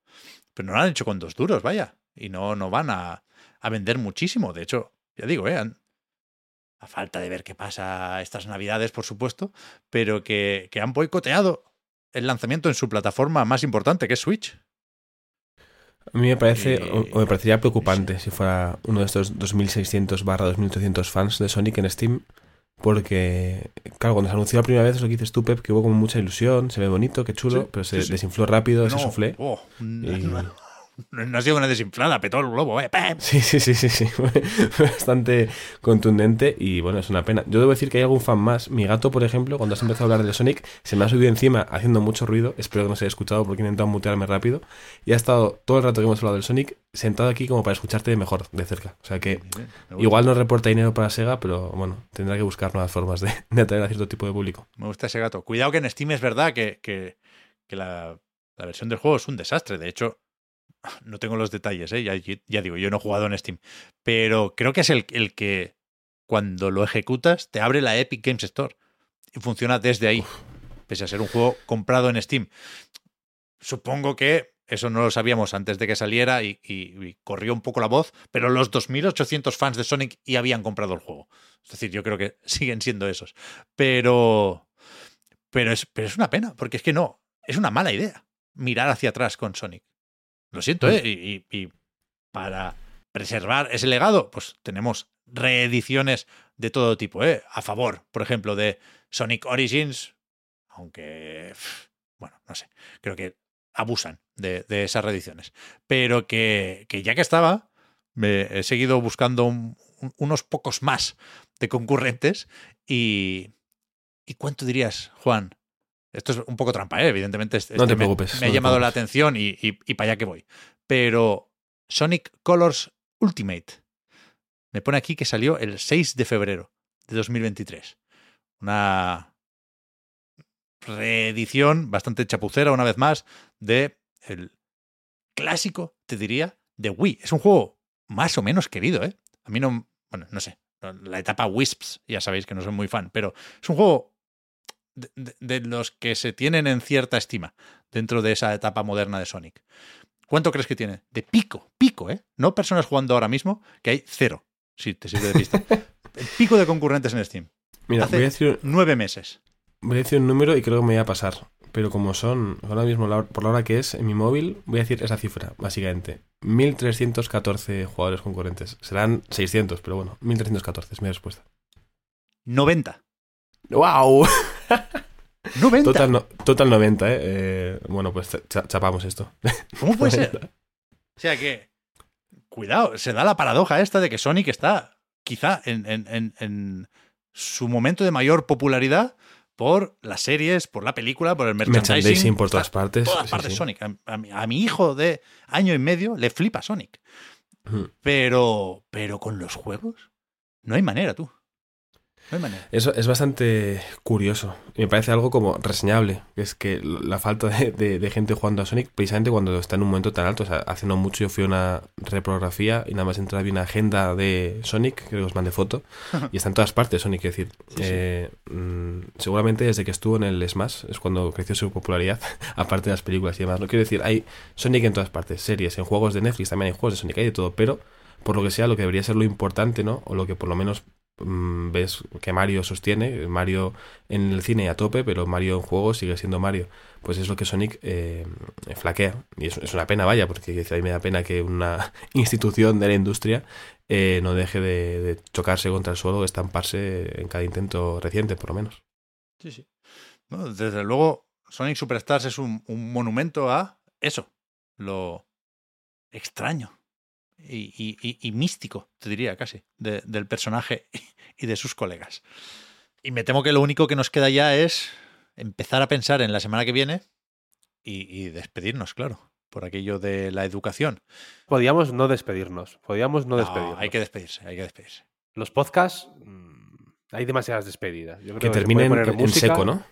pero no lo han hecho con dos duros, vaya, y no, no van a, a vender muchísimo. De hecho, ya digo, ¿eh? han, a falta de ver qué pasa estas navidades, por supuesto, pero que, que han boicoteado el lanzamiento en su plataforma más importante, que es Switch. A mí me parece, o, o me parecería preocupante si fuera uno de estos 2.600 barra 2.800 fans de Sonic en Steam, porque, claro, cuando se anunció la primera vez, es lo que dices tú, Pep, que hubo como mucha ilusión, se ve bonito, qué chulo, Sí, pero se sí, desinfló rápido, se suflé. oh, no, Y- no, no ha sido una desinflada, petó el globo, eh, ¡pam! Sí, sí, sí, sí, sí. *laughs* Fue bastante contundente y bueno, es una pena. Yo debo decir que hay algún fan más. Mi gato, por ejemplo, cuando has empezado a hablar de Sonic, se me ha subido encima haciendo mucho ruido. Espero que no se haya escuchado porque he intentado mutearme rápido. Y ha estado todo el rato que hemos hablado del Sonic sentado aquí como para escucharte mejor, de cerca. O sea que igual no reporta dinero para Sega, pero bueno, tendrá que buscar nuevas formas de, *laughs* de atraer a cierto tipo de público. Me gusta ese gato. Cuidado que en Steam es verdad que, que- que la, la versión del juego es un desastre. De hecho, no tengo los detalles, ¿eh? ya, ya digo, yo no he jugado en Steam. Pero creo que es el, el que cuando lo ejecutas te abre la Epic Games Store y funciona desde ahí, pese a ser un juego comprado en Steam. Supongo que eso no lo sabíamos antes de que saliera y, y- y corrió un poco la voz, pero los 2.800 fans de Sonic ya habían comprado el juego. Es decir, yo creo que *laughs* siguen siendo esos. Pero, pero es, pero es una pena, porque es que no, es una mala idea mirar hacia atrás con Sonic. Lo siento, ¿eh? Y, y- y para preservar ese legado, pues tenemos reediciones de todo tipo, ¿eh? A favor, por ejemplo, de Sonic Origins, aunque, bueno, no sé, creo que abusan de, de esas reediciones. Pero que, que ya que estaba, me he seguido buscando un- un- unos pocos más de concurrentes y... ¿Y cuánto dirías, Juan? Esto es un poco trampa, ¿eh? evidentemente. este- No te me- preocupes, Me, ha no llamado la atención y, y, y para allá que voy. Pero Sonic Colors Ultimate. Me pone aquí que salió el 6 de febrero de 2023. Una reedición bastante chapucera, una vez más, de el clásico, te diría, de Wii. Es un juego más o menos querido, ¿eh? A mí no, bueno, no sé. La etapa Wisps, ya sabéis que no soy muy fan, pero es un juego de, los que se tienen en cierta estima dentro de esa etapa moderna de Sonic. ¿Cuánto crees que tiene? De pico, pico, ¿eh? No personas jugando ahora mismo, que hay cero, si te sirve de pista. *laughs* El pico de concurrentes en Steam. Mira, Hace- voy a decir, Nueve meses. voy a decir un número y creo que me voy a pasar. Pero como son, ahora mismo, por la hora que es, en mi móvil, voy a decir esa cifra, básicamente. 1314 jugadores concurrentes. Serán 600, pero bueno, 1314 es mi respuesta. 90. ¡Wow! *laughs* 90. Total, no- total 90, ¿eh? Eh, Bueno, pues cha- chapamos esto. *laughs* ¿Cómo puede ser? O sea que, cuidado, se da la paradoja esta de que Sonic está quizá en, en- en- en su momento de mayor popularidad por las series, por la película, por el merchandising. Merchandising por todas partes. todas partes sí. Sonic. A, a mi, a mi hijo de año y medio le flipa Sonic. Ujú. Pero, pero con los juegos no hay manera, tú. No hay manera. Eso es bastante curioso. Y me parece algo como reseñable. Que es que la falta de, de- de gente jugando a Sonic, precisamente cuando está en un momento tan alto. O sea, hace no mucho yo fui a una reprografía y nada más entrar vi una agenda de Sonic, creo que os mandé foto. *laughs* Y está en todas partes Sonic, quiero decir. Sí, sí. eh, mm, seguramente desde que estuvo en el Smash es cuando creció su popularidad, *laughs* aparte de las películas y demás. Lo quiero decir, hay Sonic en todas partes, series, en juegos de Netflix también hay juegos de Sonic, hay de todo, pero por lo que sea, lo que debería ser lo importante, ¿no? O lo que por lo menos mm, ves que Mario sostiene, Mario en el cine a tope, pero Mario en juegos sigue siendo Mario. Pues es lo que Sonic eh, flaquea. Y es, una pena, vaya, porque a mí me da pena que una *laughs* institución de la industria eh, no deje de, chocarse contra el suelo estamparse en cada intento reciente, por lo menos. Sí, sí. Desde luego, Sonic Superstars es un monumento a eso, lo extraño y, y- y- y místico, te diría casi, de- del personaje *laughs* y de sus colegas. Y me temo que lo único que nos queda ya es empezar a pensar en la semana que viene y, y despedirnos, claro, por aquello de la educación. Podíamos no despedirnos. Podíamos no, No, despedirnos. hay que despedirse, hay que despedirse. Los podcasts, mm, hay demasiadas despedidas. Yo creo Que terminen poner en música, seco, ¿no?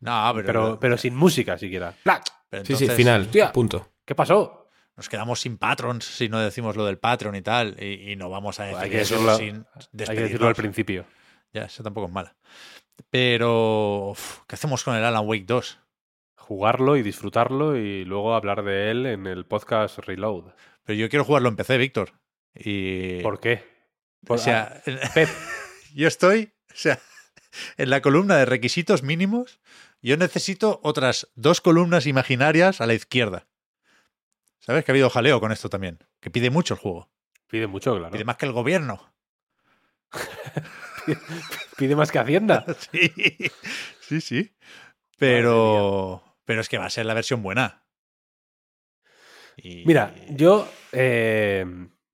No, pero, Pero, pero sin música siquiera. Pero Sí, sí, entonces- final, hostia. punto. ¿Qué pasó? Nos quedamos sin patrons si no decimos lo del Patreon y tal, y, y no vamos a decir Hay que eso decirlo- sin Hay que despedirnos. decirlo al principio. Ya, eso tampoco es mala. Pero, uf, ¿qué hacemos con el Alan Wake 2? Jugarlo y disfrutarlo y luego hablar de él en el podcast Reload. Pero yo quiero jugarlo en PC, Víctor. Y. ¿Por qué? O sea, Pep, *laughs* *laughs* yo estoy, o sea, *laughs* en la columna de requisitos mínimos, yo necesito otras dos columnas imaginarias a la izquierda. ¿Sabes que ha habido jaleo con esto también? Que pide mucho el juego. Pide mucho, claro. Pide más que el gobierno. *laughs* pide más que Hacienda. *laughs* sí, sí, sí. Pero, pero es que va a ser la versión buena. Y... Mira, yo, eh,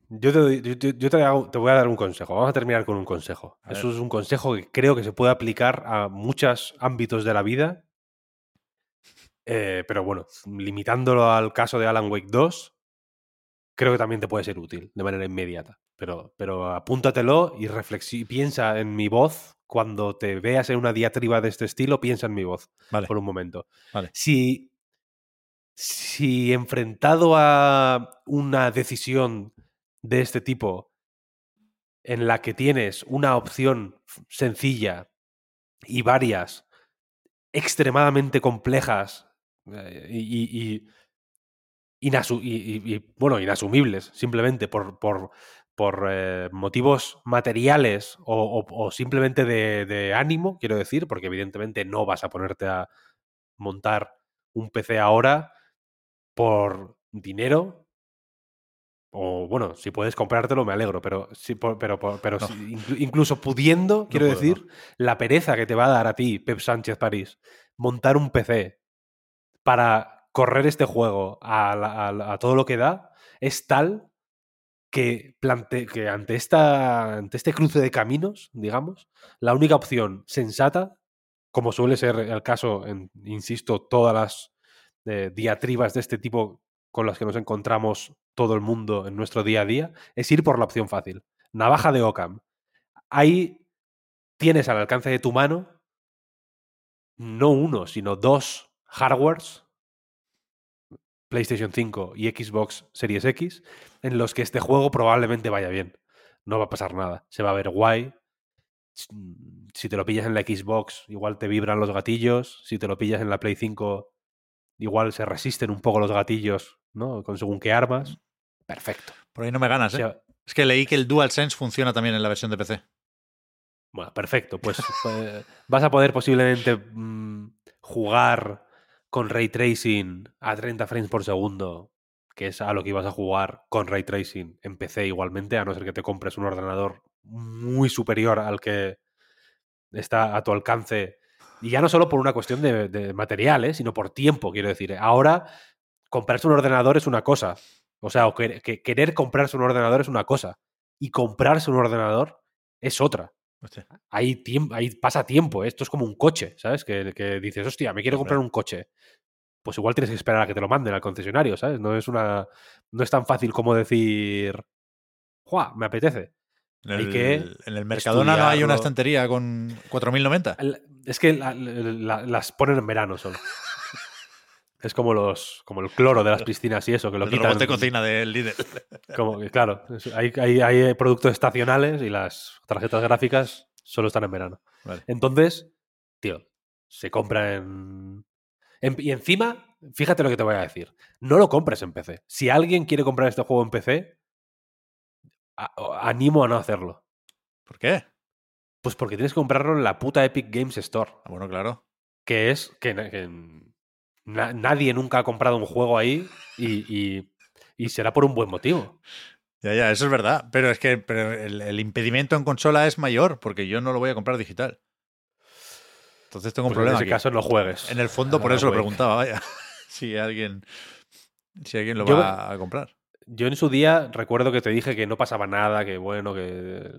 yo, te, yo, te, voy a dar un consejo. Vamos a terminar con un consejo. Eso es un consejo que creo que se puede aplicar a muchos ámbitos de la vida. Eh, pero bueno, limitándolo al caso de Alan Wake 2, creo que también te puede ser útil de manera inmediata. Pero, pero apúntatelo y, y piensa en mi voz. Cuando te veas en una diatriba de este estilo, piensa en mi voz por un momento. Vale. Si, si enfrentado a una decisión de este tipo en la que tienes una opción sencilla y varias extremadamente complejas eh, y, y, bueno, inasumibles, simplemente por, por, por eh, motivos materiales o, simplemente de, de, ánimo, quiero decir, porque evidentemente no vas a ponerte a montar un PC ahora por dinero o bueno, si puedes comprártelo, me alegro, pero, pero, pero incluso pudiendo, quiero decir, la pereza que te va a dar a ti, Pep Sánchez París, montar un PC para correr este juego a, todo lo que da, es tal que, que ante, este cruce de caminos, digamos, la única opción sensata, como suele ser el caso, en, insisto, todas las eh, diatribas de este tipo con las que nos encontramos todo el mundo en nuestro día a día, es ir por la opción fácil. Navaja de Ocam. Ahí tienes al alcance de tu mano no uno, sino dos hardwares, PlayStation 5 y Xbox Series X, en los que este juego probablemente vaya bien. No va a pasar nada. Se va a ver guay. Si te lo pillas en la Xbox, igual te vibran los gatillos. Si te lo pillas en la Play 5, igual se resisten un poco los gatillos ¿no? Con según qué armas. Perfecto. Por ahí no me ganas, ¿eh? es que leí que el DualSense funciona también en la versión de PC. Bueno, perfecto. Pues, pues *laughs* vas a poder posiblemente mm, jugar con ray tracing a 30 frames por segundo, que es a lo que ibas a jugar con ray tracing en PC igualmente, a no ser que te compres un ordenador muy superior al que está a tu alcance. Y ya no solo por una cuestión de, de material, ¿eh? sino por tiempo, quiero decir. Ahora comprarse un ordenador es una cosa. O sea, o que, querer comprarse un ordenador es una cosa. Y comprarse un ordenador es otra. Ahí, ahí pasa tiempo. ¿eh? Esto es como un coche, ¿sabes? Que, dices, hostia, me quiero comprar un coche. Pues igual tienes que esperar a que te lo manden al concesionario, ¿sabes? No es una. No es tan fácil como decir. ¡Jua! Me apetece. En el, en el Mercadona no hay una estantería con 4.090. Es que las ponen en verano solo. Es como los como el cloro de las piscinas y eso, que lo el quitan. robot de cocina del líder. *laughs* Como que, claro, hay, hay, productos estacionales y las tarjetas gráficas solo están en verano. Entonces, tío, se compra en, Y encima, fíjate lo que te voy a decir. No lo compres en PC. Si alguien quiere comprar este juego en PC, animo a no hacerlo. ¿Por qué? Pues porque tienes que comprarlo en la puta Epic Games Store. Ah, bueno, claro. Que es que, que nadie nunca ha comprado un juego ahí y, será por un buen motivo. Ya, ya, eso es verdad. Pero es que el, impedimento en consola es mayor, porque yo no lo voy a comprar digital. Entonces tengo un pues problema. En ese caso no juegues. En el fondo, por eso lo preguntaba, vaya. *laughs* si alguien. Si alguien lo va a comprar. Yo en su día recuerdo que te dije que no pasaba nada, que bueno, que,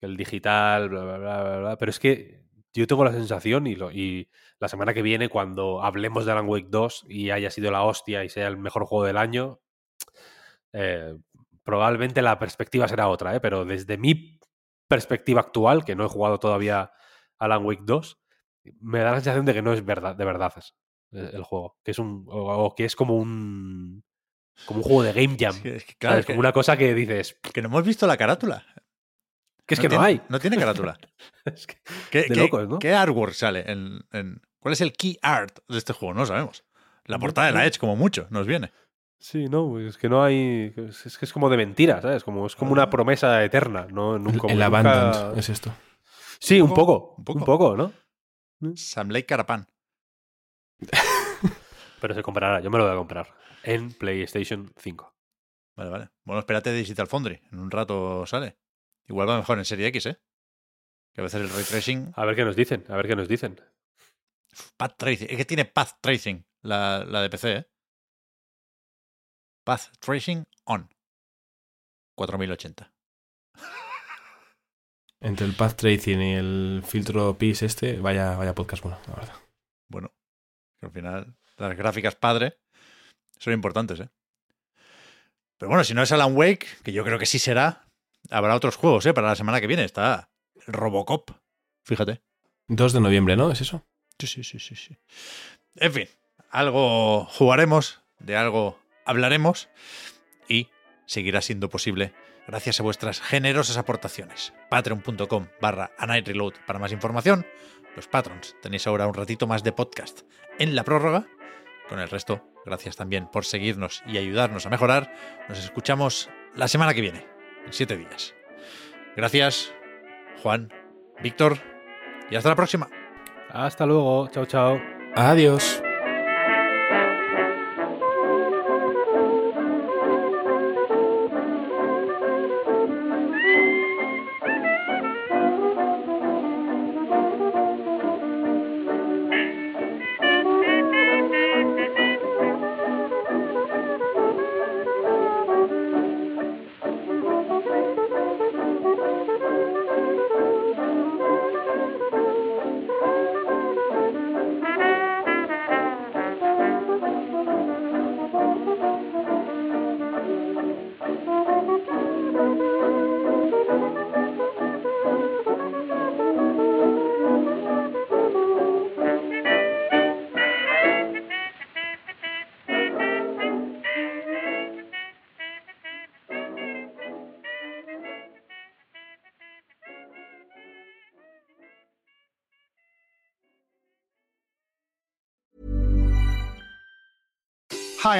el digital, bla, bla, bla, bla, bla. Pero es que yo tengo la sensación y, lo, y la semana que viene, cuando hablemos de Alan Wake 2 y haya sido la hostia y sea el mejor juego del año, eh, probablemente la perspectiva será otra, ¿eh? pero desde mi perspectiva actual, que no he jugado todavía Alan Wake 2, me da la sensación de que no es verdad, de verdad eh, el juego, que es un o, que es como un como un juego de game jam, es es como una cosa que dices que no hemos visto la carátula. Que es que no hay. No tiene carátula. *laughs* es que, ¿Qué, de locos, ¿no? ¿Qué artwork sale en, ¿Cuál es el key art de este juego? No sabemos. La portada de la Edge, como mucho, nos viene. Sí, no, es que no hay. Es que es como de mentira, ¿sabes? Como, es como una promesa eterna, ¿no? Nunca, el Abandoned es esto. Sí, un poco, un poco, un poco, ¿no? Sam Lake Carapan. *laughs* Pero se comprará, yo me lo voy a comprar en PlayStation 5. Vale, vale. Bueno, espérate Digital Foundry. En un rato sale. Igual va mejor en Serie X, ¿eh? Que a veces el ray tracing. A ver qué nos dicen, a ver qué nos dicen. Path tracing. Es que tiene path tracing la, la de PC, ¿eh? Path Tracing On. 4080. Entre el Path Tracing y el filtro PIS este, vaya, vaya podcast bueno, la verdad. Bueno, al final las gráficas padre son importantes, ¿eh? Pero bueno, si no es Alan Wake, que yo creo que sí será, habrá otros juegos, ¿eh? Para la semana que viene. Está Robocop, fíjate. 2 de noviembre, ¿no? ¿Es eso? Sí, sí, sí, sí, sí. En fin, algo jugaremos, de algo hablaremos y seguirá siendo posible gracias a vuestras generosas aportaciones. Patreon.com barra Reload para más información. Los patrons tenéis ahora un ratito más de podcast en la prórroga. Con el resto, gracias también por seguirnos y ayudarnos a mejorar. Nos escuchamos la semana que viene, en siete días. Gracias, Juan, Víctor, y hasta la próxima. Hasta luego. Chao, chao. Adiós.